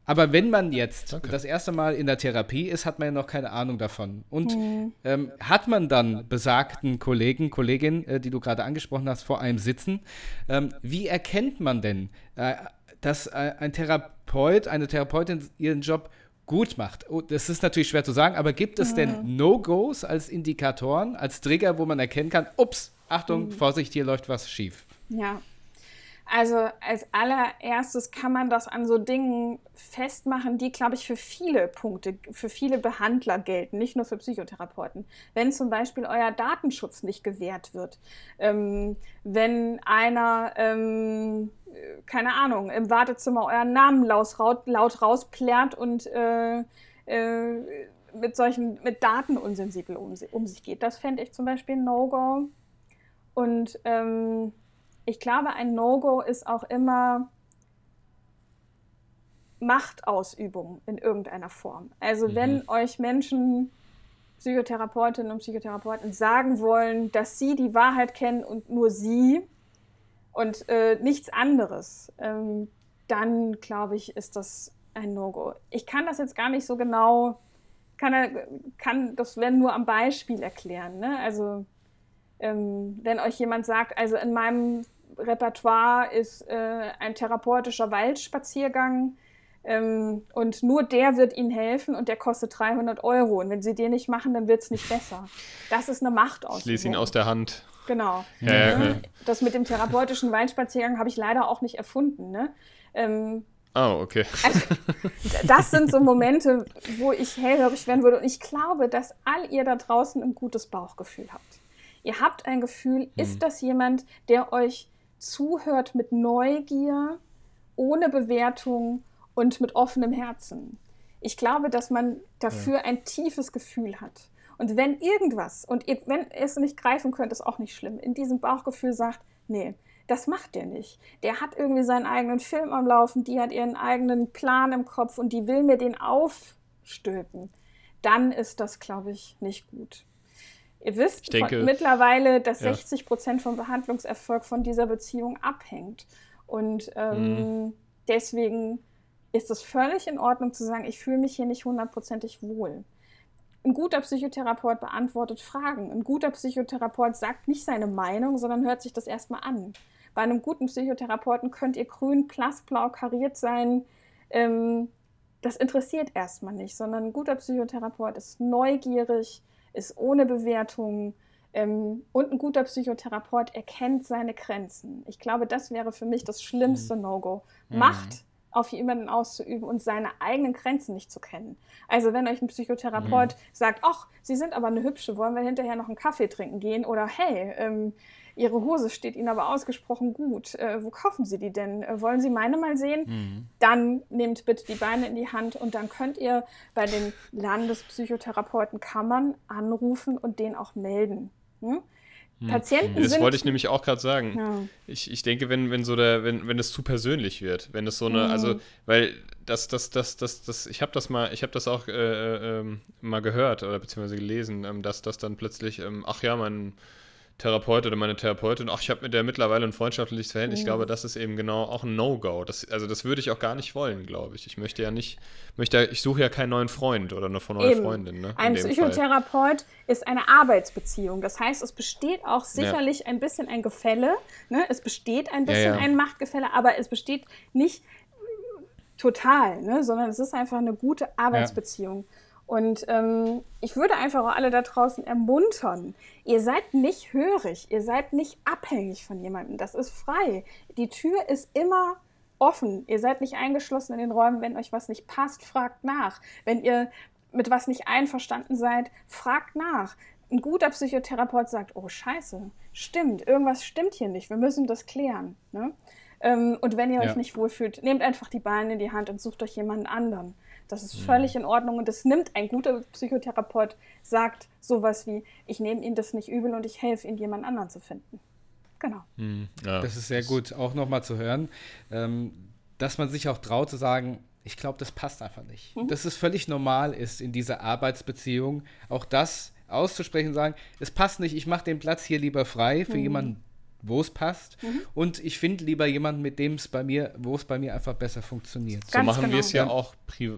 aber wenn man jetzt okay. das erste Mal in der Therapie ist, hat man ja noch keine Ahnung davon. Und mhm. ähm, hat man dann besagten Kollegen, Kollegin, äh, die du gerade angesprochen hast, vor einem sitzen, ähm, wie erkennt man denn, äh, dass äh, ein Therapeut, eine Therapeutin ihren Job gut macht. Oh, das ist natürlich schwer zu sagen, aber gibt es denn mhm. No-Gos als Indikatoren, als Trigger, wo man erkennen kann, ups, Achtung, mhm. Vorsicht, hier läuft was schief? Ja. Also als allererstes kann man das an so Dingen festmachen, die, glaube ich, für viele Punkte, für viele Behandler gelten, nicht nur für Psychotherapeuten. Wenn zum Beispiel euer Datenschutz nicht gewährt wird, ähm, wenn einer ähm, keine Ahnung, im Wartezimmer euren Namen laut, laut rausplärt und äh, äh, mit solchen, mit Daten unsensibel um, um sich geht. Das fände ich zum Beispiel ein No-Go. Und ähm, ich glaube, ein No-Go ist auch immer Machtausübung in irgendeiner Form. Also mhm. wenn euch Menschen, Psychotherapeutinnen und Psychotherapeuten sagen wollen, dass sie die Wahrheit kennen und nur sie, und äh, nichts anderes, ähm, dann glaube ich, ist das ein No-Go. Ich kann das jetzt gar nicht so genau, kann, kann das wenn nur am Beispiel erklären. Ne? Also ähm, wenn euch jemand sagt, also in meinem Repertoire ist äh, ein therapeutischer Waldspaziergang ähm, und nur der wird Ihnen helfen und der kostet 300 Euro. Und wenn Sie den nicht machen, dann wird es nicht besser. Das ist eine Machtausübung. Ich lese ihn aus der Hand. Genau. Ja, ja, ja. Das mit dem therapeutischen Weinspaziergang habe ich leider auch nicht erfunden. Ne? Ähm, Oh, okay. Also, das sind so Momente, wo ich hellhörig werden würde. Und ich glaube, dass all ihr da draußen ein gutes Bauchgefühl habt. Ihr habt ein Gefühl, hm. ist das jemand, der euch zuhört mit Neugier, ohne Bewertung und mit offenem Herzen? Ich glaube, dass man dafür ja. ein tiefes Gefühl hat. Und wenn irgendwas, und ihr, wenn ihr es nicht greifen könnt, ist auch nicht schlimm, in diesem Bauchgefühl sagt, nee, das macht der nicht. Der hat irgendwie seinen eigenen Film am Laufen, die hat ihren eigenen Plan im Kopf und die will mir den aufstülpen. Dann ist das, glaube ich, nicht gut. Ihr wisst denke, mittlerweile, dass ja. 60 Prozent vom Behandlungserfolg von dieser Beziehung abhängt. Und ähm, mhm. deswegen ist es völlig in Ordnung zu sagen, ich fühle mich hier nicht hundertprozentig wohl Ein guter Psychotherapeut beantwortet Fragen. Ein guter Psychotherapeut sagt nicht seine Meinung, sondern hört sich das erstmal an. Bei einem guten Psychotherapeuten könnt ihr grün, blassblau kariert sein. Ähm, das interessiert erstmal nicht, sondern ein guter Psychotherapeut ist neugierig, ist ohne Bewertung ähm, und ein guter Psychotherapeut erkennt seine Grenzen. Ich glaube, das wäre für mich das schlimmste mhm. No-Go. Mhm. Macht auf jemanden auszuüben und seine eigenen Grenzen nicht zu kennen. Also wenn euch ein Psychotherapeut mhm. sagt, ach, Sie sind aber eine hübsche, wollen wir hinterher noch einen Kaffee trinken gehen? Oder hey, ähm, Ihre Hose steht Ihnen aber ausgesprochen gut. Äh, wo kaufen Sie die denn? Äh, wollen Sie meine mal sehen? Mhm. Dann nehmt bitte die Beine in die Hand und dann könnt ihr bei den Landespsychotherapeutenkammern anrufen und den auch melden. Hm? Hm. Patienten das sind. wollte ich nämlich auch gerade sagen. Ja. Ich, ich denke, wenn, wenn so der, wenn, wenn es zu persönlich wird, wenn es so eine, mhm. also, weil das, das, das, das, das, ich habe das mal, ich habe das auch äh, äh, ähm, mal gehört oder beziehungsweise gelesen, ähm, dass das dann plötzlich, ähm, ach ja, mein Therapeut oder meine Therapeutin, ach, ich habe mit der mittlerweile ein freundschaftliches Verhältnis. Ich glaube, das ist eben genau auch ein No-Go. Also das würde ich auch gar nicht wollen, glaube ich. Ich möchte ja nicht, möchte, ich suche ja keinen neuen Freund oder eine neue eben. Freundin. Ne, ein Psychotherapeut Fall. ist eine Arbeitsbeziehung. Das heißt, es besteht auch sicherlich ja. ein bisschen ein Gefälle. Ne? Es besteht ein bisschen ja, ja. ein Machtgefälle, aber es besteht nicht total, ne? sondern es ist einfach eine gute Arbeitsbeziehung. Und ähm, ich würde einfach auch alle da draußen ermuntern. Ihr seid nicht hörig, ihr seid nicht abhängig von jemandem. Das ist frei. Die Tür ist immer offen. Ihr seid nicht eingeschlossen in den Räumen. Wenn euch was nicht passt, fragt nach. Wenn ihr mit was nicht einverstanden seid, fragt nach. Ein guter Psychotherapeut sagt, oh scheiße, stimmt, irgendwas stimmt hier nicht, wir müssen das klären. Ne? Ähm, und wenn ihr ja. euch nicht wohlfühlt, nehmt einfach die Beine in die Hand und sucht euch jemanden anderen. Das ist völlig in Ordnung und das nimmt ein guter Psychotherapeut, sagt sowas wie, ich nehme Ihnen das nicht übel und ich helfe Ihnen, jemand anderen zu finden. Genau. Hm, ja. Das ist sehr gut, auch nochmal zu hören, ähm, dass man sich auch traut zu sagen, ich glaube, das passt einfach nicht. Mhm. Dass es völlig normal ist in dieser Arbeitsbeziehung, auch das auszusprechen, sagen, es passt nicht, ich mache den Platz hier lieber frei für mhm. jemanden wo es passt. Mhm. Und ich finde lieber jemanden, mit dem es bei mir, wo es bei mir einfach besser funktioniert. so machen genau. wir es ja auch,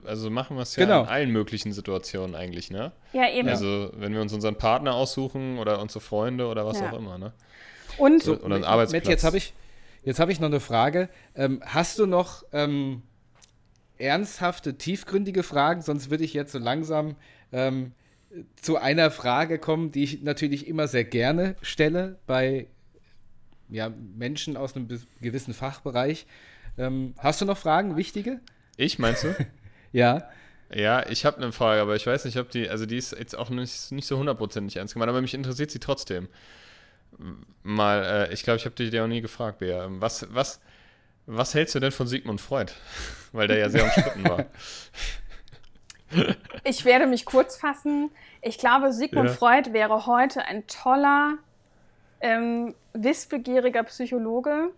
also machen wir es ja genau. in allen möglichen Situationen eigentlich, ne? Ja, eben. Also wenn wir uns unseren Partner aussuchen oder unsere Freunde oder was ja. auch immer, ne? Und so, oder einen Arbeitsplatz. Matt, jetzt habe ich, hab ich noch eine Frage. Ähm, hast du noch ähm, ernsthafte, tiefgründige Fragen? Sonst würde ich jetzt so langsam ähm, zu einer Frage kommen, die ich natürlich immer sehr gerne stelle bei ja, Menschen aus einem gewissen Fachbereich. Ähm, hast du noch Fragen, wichtige? Ich, meinst du? ja. Ja, ich habe eine Frage, aber ich weiß nicht, ob die, also die ist jetzt auch nicht, nicht so hundertprozentig ernst gemeint, aber mich interessiert sie trotzdem. Mal, äh, ich glaube, ich habe dich ja auch nie gefragt, Bea. Was, was, was hältst du denn von Sigmund Freud? Weil der ja sehr umstritten war. Ich werde mich kurz fassen. Ich glaube, Sigmund ja. Freud wäre heute ein toller ähm, wissbegieriger Psychologe.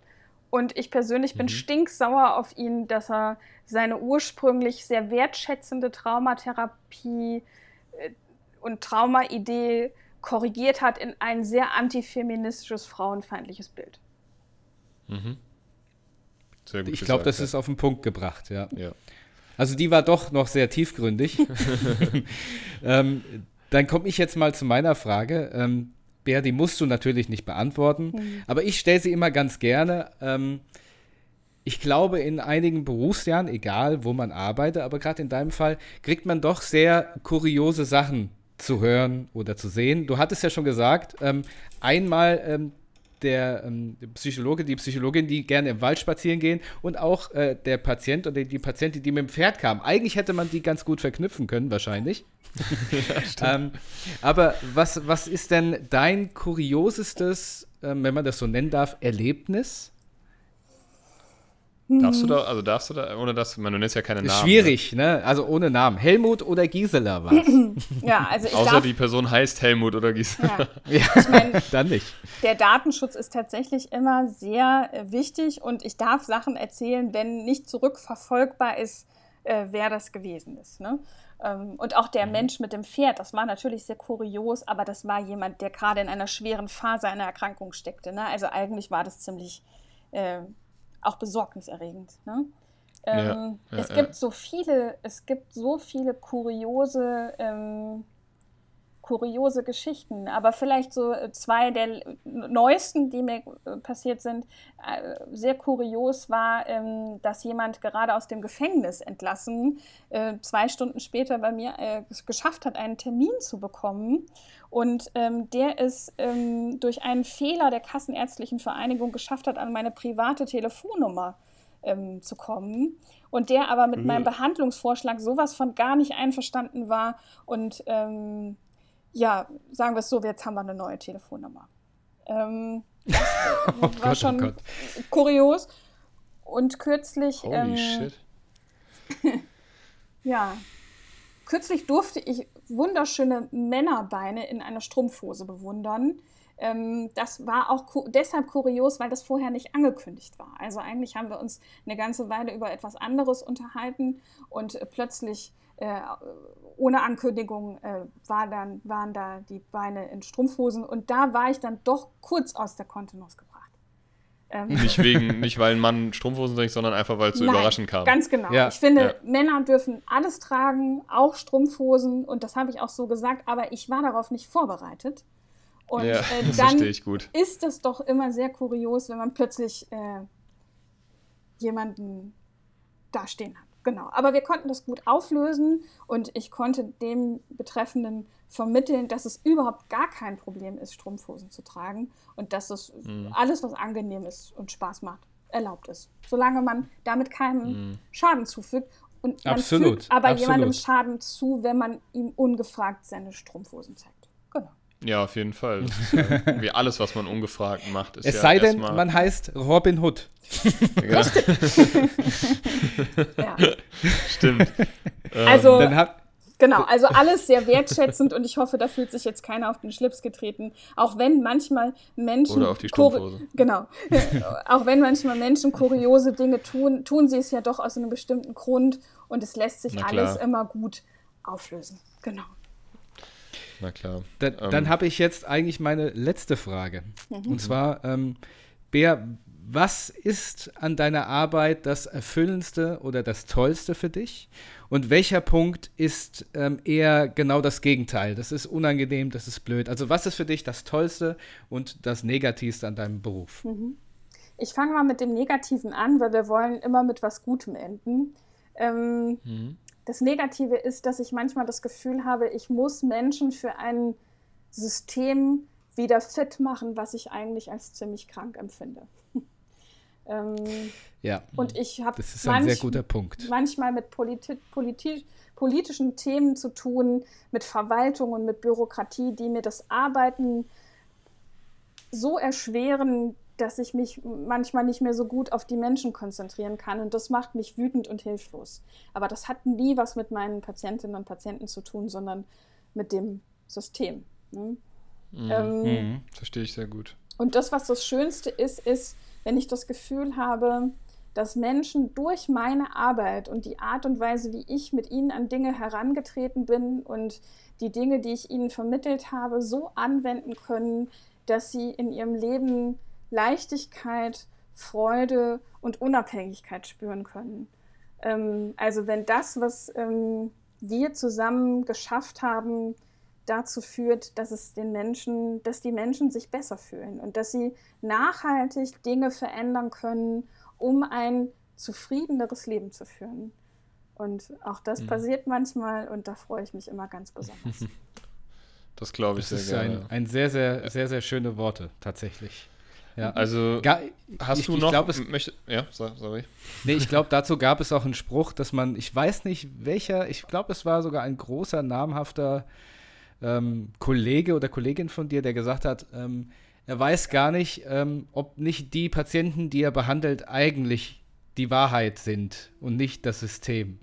Und ich persönlich bin mhm. stinksauer auf ihn, dass er seine ursprünglich sehr wertschätzende Traumatherapie äh, und Traumaidee korrigiert hat in ein sehr antifeministisches, frauenfeindliches Bild. Mhm. ich glaube, das ja. ist auf den Punkt gebracht, ja. ja. Also die war doch noch sehr tiefgründig. ähm, dann komme ich jetzt mal zu meiner Frage. Ähm, Bär, die musst du natürlich nicht beantworten, mhm. aber ich stelle sie immer ganz gerne. Ähm, ich glaube, in einigen Berufsjahren, egal wo man arbeitet, aber gerade in deinem Fall, kriegt man doch sehr kuriose Sachen zu hören oder zu sehen. Du hattest ja schon gesagt, ähm, einmal ähm, der ähm, Psychologe, die Psychologin, die gerne im Wald spazieren gehen und auch äh, der Patient oder die Patientin, die mit dem Pferd kam. Eigentlich hätte man die ganz gut verknüpfen können, wahrscheinlich. ja, ähm, aber was, was ist denn dein kuriosestes, äh, wenn man das so nennen darf, Erlebnis? Darfst du da, also darfst du da, ohne dass, man, du nennst ja keine Namen. Schwierig, ne? ne? Also ohne Namen. Helmut oder Gisela war Ja, also ich Außer darf, die Person heißt Helmut oder Gisela. Ja, ja ich mein, dann nicht. Der Datenschutz ist tatsächlich immer sehr äh, wichtig und ich darf Sachen erzählen, wenn nicht zurückverfolgbar ist, äh, wer das gewesen ist. Ne? Ähm, und auch der mhm. Mensch mit dem Pferd, das war natürlich sehr kurios, aber das war jemand, der gerade in einer schweren Phase einer Erkrankung steckte. Ne? Also eigentlich war das ziemlich äh, auch besorgniserregend. Ne? Ähm, ja, ja, es gibt so viele, es gibt so viele kuriose ähm, kuriose Geschichten, aber vielleicht so zwei der neuesten, die mir äh, passiert sind, äh, sehr kurios war, ähm, dass jemand gerade aus dem Gefängnis entlassen, äh, zwei Stunden später bei mir es geschafft hat, einen Termin zu bekommen. Und ähm, der es ähm, durch einen Fehler der Kassenärztlichen Vereinigung geschafft hat, an meine private Telefonnummer zu kommen und der aber mit mhm. meinem Behandlungsvorschlag sowas von gar nicht einverstanden war und ähm, ja, sagen wir es so, jetzt haben wir eine neue Telefonnummer. Ähm, das oh war Gott, oh schon oh kurios. Und kürzlich. Holy ähm, shit. ja. Kürzlich durfte ich wunderschöne Männerbeine in einer Strumpfhose bewundern. Ähm, das war auch ku deshalb kurios, weil das vorher nicht angekündigt war. Also eigentlich haben wir uns eine ganze Weile über etwas anderes unterhalten und äh, plötzlich äh, ohne Ankündigung äh, war dann, waren da die Beine in Strumpfhosen und da war ich dann doch kurz aus der Kontenance gebracht. Ähm. Nicht wegen, nicht weil ein Mann Strumpfhosen trägt, sondern einfach weil es so Nein, überraschend kam. Ganz genau. Ja. Ich finde, ja. Männer dürfen alles tragen, auch Strumpfhosen und das habe ich auch so gesagt, aber ich war darauf nicht vorbereitet. Und ja, äh, dann ist es doch immer sehr kurios, wenn man plötzlich äh, jemanden dastehen hat. Genau, aber wir konnten das gut auflösen und ich konnte dem Betreffenden vermitteln, dass es überhaupt gar kein Problem ist, Strumpfhosen zu tragen und dass es mhm. alles, was angenehm ist und Spaß macht, erlaubt ist. Solange man damit keinen mhm. Schaden zufügt. Und man absolut, fügt aber absolut. jemandem Schaden zu, wenn man ihm ungefragt seine Strumpfhosen zeigt. Ja, auf jeden Fall. Ja, wie alles, was man ungefragt macht, ist Es ja sei denn, man heißt Robin Hood. Ja. ja. Stimmt. Also, ähm, genau, also alles sehr wertschätzend und ich hoffe, da fühlt sich jetzt keiner auf den Schlips getreten. Auch wenn manchmal Menschen. Oder auf die Strumpfhose. Genau. auch wenn manchmal Menschen kuriose Dinge tun, tun sie es ja doch aus einem bestimmten Grund und es lässt sich alles immer gut auflösen. Genau. Na klar. Da, ähm. Dann habe ich jetzt eigentlich meine letzte Frage. Mhm. Und zwar, ähm, Bea, was ist an deiner Arbeit das Erfüllendste oder das Tollste für dich? Und welcher Punkt ist ähm, eher genau das Gegenteil? Das ist unangenehm, das ist blöd. Also was ist für dich das Tollste und das Negativste an deinem Beruf? Mhm. Ich fange mal mit dem Negativen an, weil wir wollen immer mit was Gutem enden. Ähm, mhm. Das Negative ist, dass ich manchmal das Gefühl habe, ich muss Menschen für ein System wieder fit machen, was ich eigentlich als ziemlich krank empfinde. ähm, ja, und ich habe das ist ein manch, sehr guter Punkt. manchmal mit politi politi politischen Themen zu tun, mit Verwaltung und mit Bürokratie, die mir das Arbeiten so erschweren, dass ich mich manchmal nicht mehr so gut auf die Menschen konzentrieren kann. Und das macht mich wütend und hilflos. Aber das hat nie was mit meinen Patientinnen und Patienten zu tun, sondern mit dem System. Ne? Mhm. Ähm, mhm. Verstehe ich sehr gut. Und das, was das Schönste ist, ist, wenn ich das Gefühl habe, dass Menschen durch meine Arbeit und die Art und Weise, wie ich mit ihnen an Dinge herangetreten bin und die Dinge, die ich ihnen vermittelt habe, so anwenden können, dass sie in ihrem Leben Leichtigkeit, Freude und Unabhängigkeit spüren können. Ähm, also wenn das, was ähm, wir zusammen geschafft haben, dazu führt, dass es den Menschen, dass die Menschen sich besser fühlen und dass sie nachhaltig Dinge verändern können, um ein zufriedeneres Leben zu führen. Und auch das mhm. passiert manchmal und da freue ich mich immer ganz besonders. Das glaube ich das sehr ist gerne. Ein, ein sehr, sehr, sehr, sehr schöne Worte, tatsächlich. Ja. Also Ga hast ich, du noch? Ich glaub, es, möchte, ja, sorry. Nee, ich glaube, dazu gab es auch einen Spruch, dass man, ich weiß nicht welcher, ich glaube, es war sogar ein großer, namhafter ähm, Kollege oder Kollegin von dir, der gesagt hat, ähm, er weiß gar nicht, ähm, ob nicht die Patienten, die er behandelt, eigentlich die Wahrheit sind und nicht das System.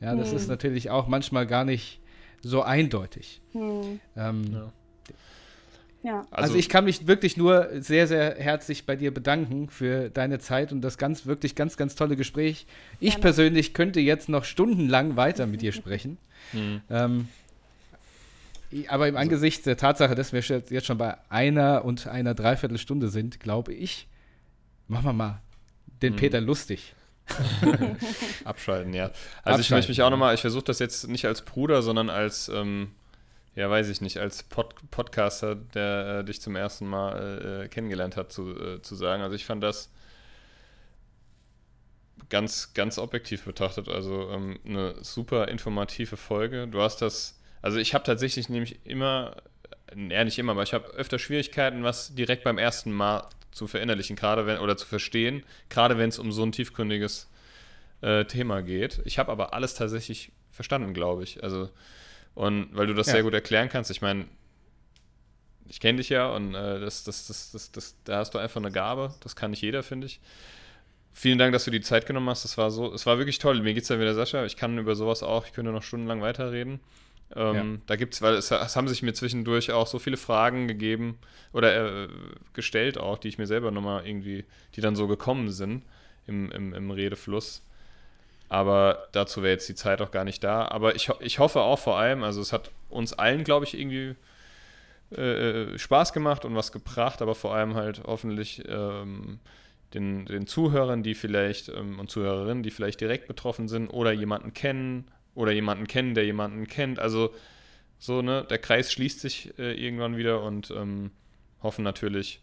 Ja, das hm. ist natürlich auch manchmal gar nicht so eindeutig. Hm. Ja. Ja. Also, also, ich kann mich wirklich nur sehr, sehr herzlich bei dir bedanken für deine Zeit und das ganz, wirklich ganz, ganz tolle Gespräch. Ich Gerne. persönlich könnte jetzt noch stundenlang weiter mit dir sprechen. Mhm. Ähm, aber im also, Angesicht der Tatsache, dass wir jetzt schon bei einer und einer Dreiviertelstunde sind, glaube ich, machen wir mal den mhm. Peter lustig. Abschalten, ja. Also Abschalten, ich möchte mich auch nochmal, ich versuche das jetzt nicht als Bruder, sondern als ähm, ja, weiß ich nicht, als Pod Podcaster, der äh, dich zum ersten Mal äh, kennengelernt hat, zu, äh, zu sagen. Also ich fand das ganz, ganz objektiv betrachtet, also ähm, eine super informative Folge. Du hast das, also ich habe tatsächlich nämlich immer, ja nicht immer, aber ich habe öfter Schwierigkeiten, was direkt beim ersten Mal zu verinnerlichen, gerade wenn, oder zu verstehen, gerade wenn es um so ein tiefgründiges äh, Thema geht. Ich habe aber alles tatsächlich verstanden, glaube ich. Also und weil du das ja. sehr gut erklären kannst, ich meine, ich kenne dich ja und äh, das, das, das, das, das, da hast du einfach eine Gabe. Das kann nicht jeder, finde ich. Vielen Dank, dass du die Zeit genommen hast. Das war so, es war wirklich toll. Mir geht es ja wieder, Sascha. Ich kann über sowas auch, ich könnte noch stundenlang weiterreden. Ähm, ja. Da gibt es, weil es, es, haben sich mir zwischendurch auch so viele Fragen gegeben oder äh, gestellt auch, die ich mir selber nochmal irgendwie, die dann so gekommen sind im, im, im Redefluss. Aber dazu wäre jetzt die Zeit auch gar nicht da. Aber ich, ich hoffe auch vor allem, also es hat uns allen, glaube ich, irgendwie äh, Spaß gemacht und was gebracht, aber vor allem halt hoffentlich ähm, den, den Zuhörern, die vielleicht ähm, und Zuhörerinnen, die vielleicht direkt betroffen sind oder jemanden kennen oder jemanden kennen, der jemanden kennt. Also so, ne, der Kreis schließt sich äh, irgendwann wieder und ähm, hoffen natürlich,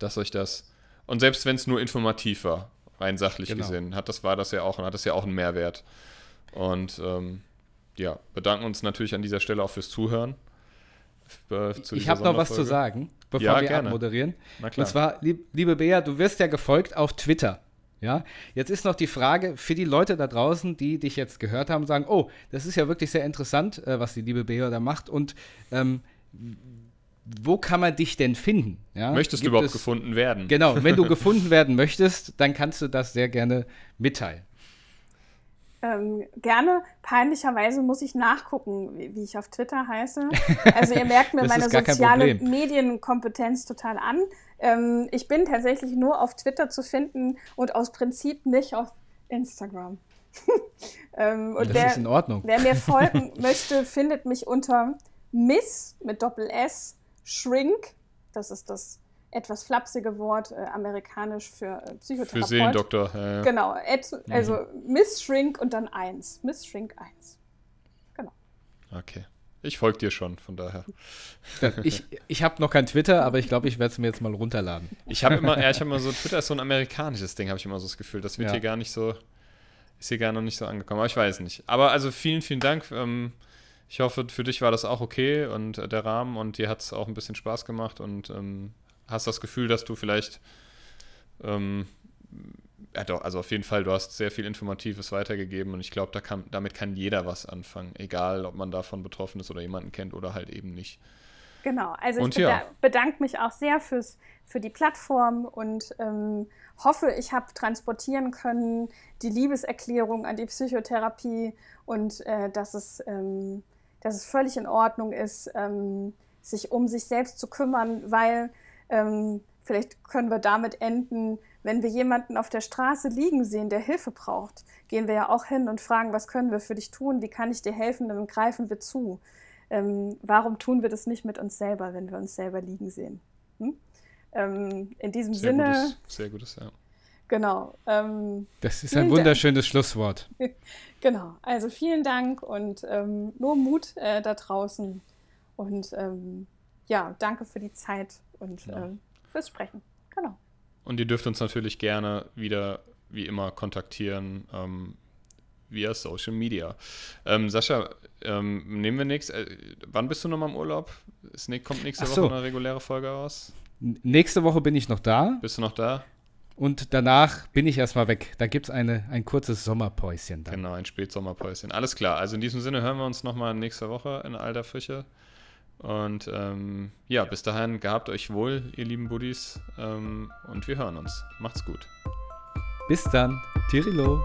dass euch das und selbst wenn es nur informativ war, rein sachlich genau. gesehen, hat das, war das ja auch und hat das ja auch einen Mehrwert. Und ähm, ja, bedanken uns natürlich an dieser Stelle auch fürs Zuhören. Äh, ich habe noch was zu sagen, bevor ja, wir gerne. abmoderieren. Und zwar, liebe Bea, du wirst ja gefolgt auf Twitter. Ja, jetzt ist noch die Frage für die Leute da draußen, die dich jetzt gehört haben, sagen, oh, das ist ja wirklich sehr interessant, äh, was die liebe Bea da macht. Und ähm, wo kann man dich denn finden? Ja? Möchtest Gibt du überhaupt es, gefunden werden? Genau, wenn du gefunden werden möchtest, dann kannst du das sehr gerne mitteilen. Ähm, gerne. Peinlicherweise muss ich nachgucken, wie, wie, ich auf Twitter heiße. Also ihr merkt mir meine soziale Medienkompetenz total an. Ähm, ich bin tatsächlich nur auf Twitter zu finden und aus Prinzip nicht auf Instagram. ähm, und das wer, ist in Ordnung. Wer mir folgen möchte, findet mich unter Miss mit Doppel S Shrink, das ist das etwas flapsige Wort, äh, amerikanisch für äh, Psychotherapeut. Für Seelendoktor. Ja, ja. Genau, also mhm. Miss Shrink und dann 1. Miss Shrink 1. Genau. Okay. Ich folge dir schon, von daher. Ich, ich habe noch kein Twitter, aber ich glaube, ich werde es mir jetzt mal runterladen. Ich habe immer, ja, ich habe immer so, Twitter ist so ein amerikanisches Ding, habe ich immer so das Gefühl. Das wird ja. hier gar nicht so, ist hier gar noch nicht so angekommen, aber ich weiß nicht. Aber also vielen, vielen Dank. Ähm, ich hoffe, für dich war das auch okay und äh, der Rahmen und dir hat es auch ein bisschen Spaß gemacht und ähm, hast das Gefühl, dass du vielleicht, ähm, ja doch, also auf jeden Fall, du hast sehr viel Informatives weitergegeben und ich glaube, da kann, damit kann jeder was anfangen, egal ob man davon betroffen ist oder jemanden kennt oder halt eben nicht. Genau, also ich ja. bedanke mich auch sehr fürs, für die Plattform und ähm, hoffe, ich habe transportieren können die Liebeserklärung an die Psychotherapie und äh, dass es ähm, dass es völlig in Ordnung ist, ähm, sich um sich selbst zu kümmern, weil ähm, vielleicht können wir damit enden, wenn wir jemanden auf der Straße liegen sehen, der Hilfe braucht, gehen wir ja auch hin und fragen, was können wir für dich tun, wie kann ich dir helfen, dann greifen wir zu. Ähm, warum tun wir das nicht mit uns selber, wenn wir uns selber liegen sehen? Hm? Ähm, in diesem sehr Sinne. Gutes, sehr gutes, ja. Genau. Ähm, das ist ein wunderschönes Dank. Schlusswort. genau. Also vielen Dank und ähm, nur Mut äh, da draußen. Und ähm, ja, danke für die Zeit und ja. Ähm, fürs Sprechen. Genau. Und ihr dürft uns natürlich gerne wieder, wie immer, kontaktieren ähm, via Social Media. Ähm, Sascha, nehmen wir nichts. Äh, wann bist du nochmal im Urlaub? Ist, kommt nächste so. Woche eine reguläre Folge raus? Nächste Woche bin ich noch da. Bist du noch da? Und danach bin ich erstmal weg. Da gibt es ein kurzes Sommerpäuschen. Dann. Genau, ein Spätsommerpäuschen. Alles klar. Also in diesem Sinne hören wir uns nochmal nächste Woche in alter Fische. Und ähm, ja, bis dahin gehabt euch wohl, ihr lieben Buddies. Ähm, und wir hören uns. Macht's gut. Bis dann. Tirilo.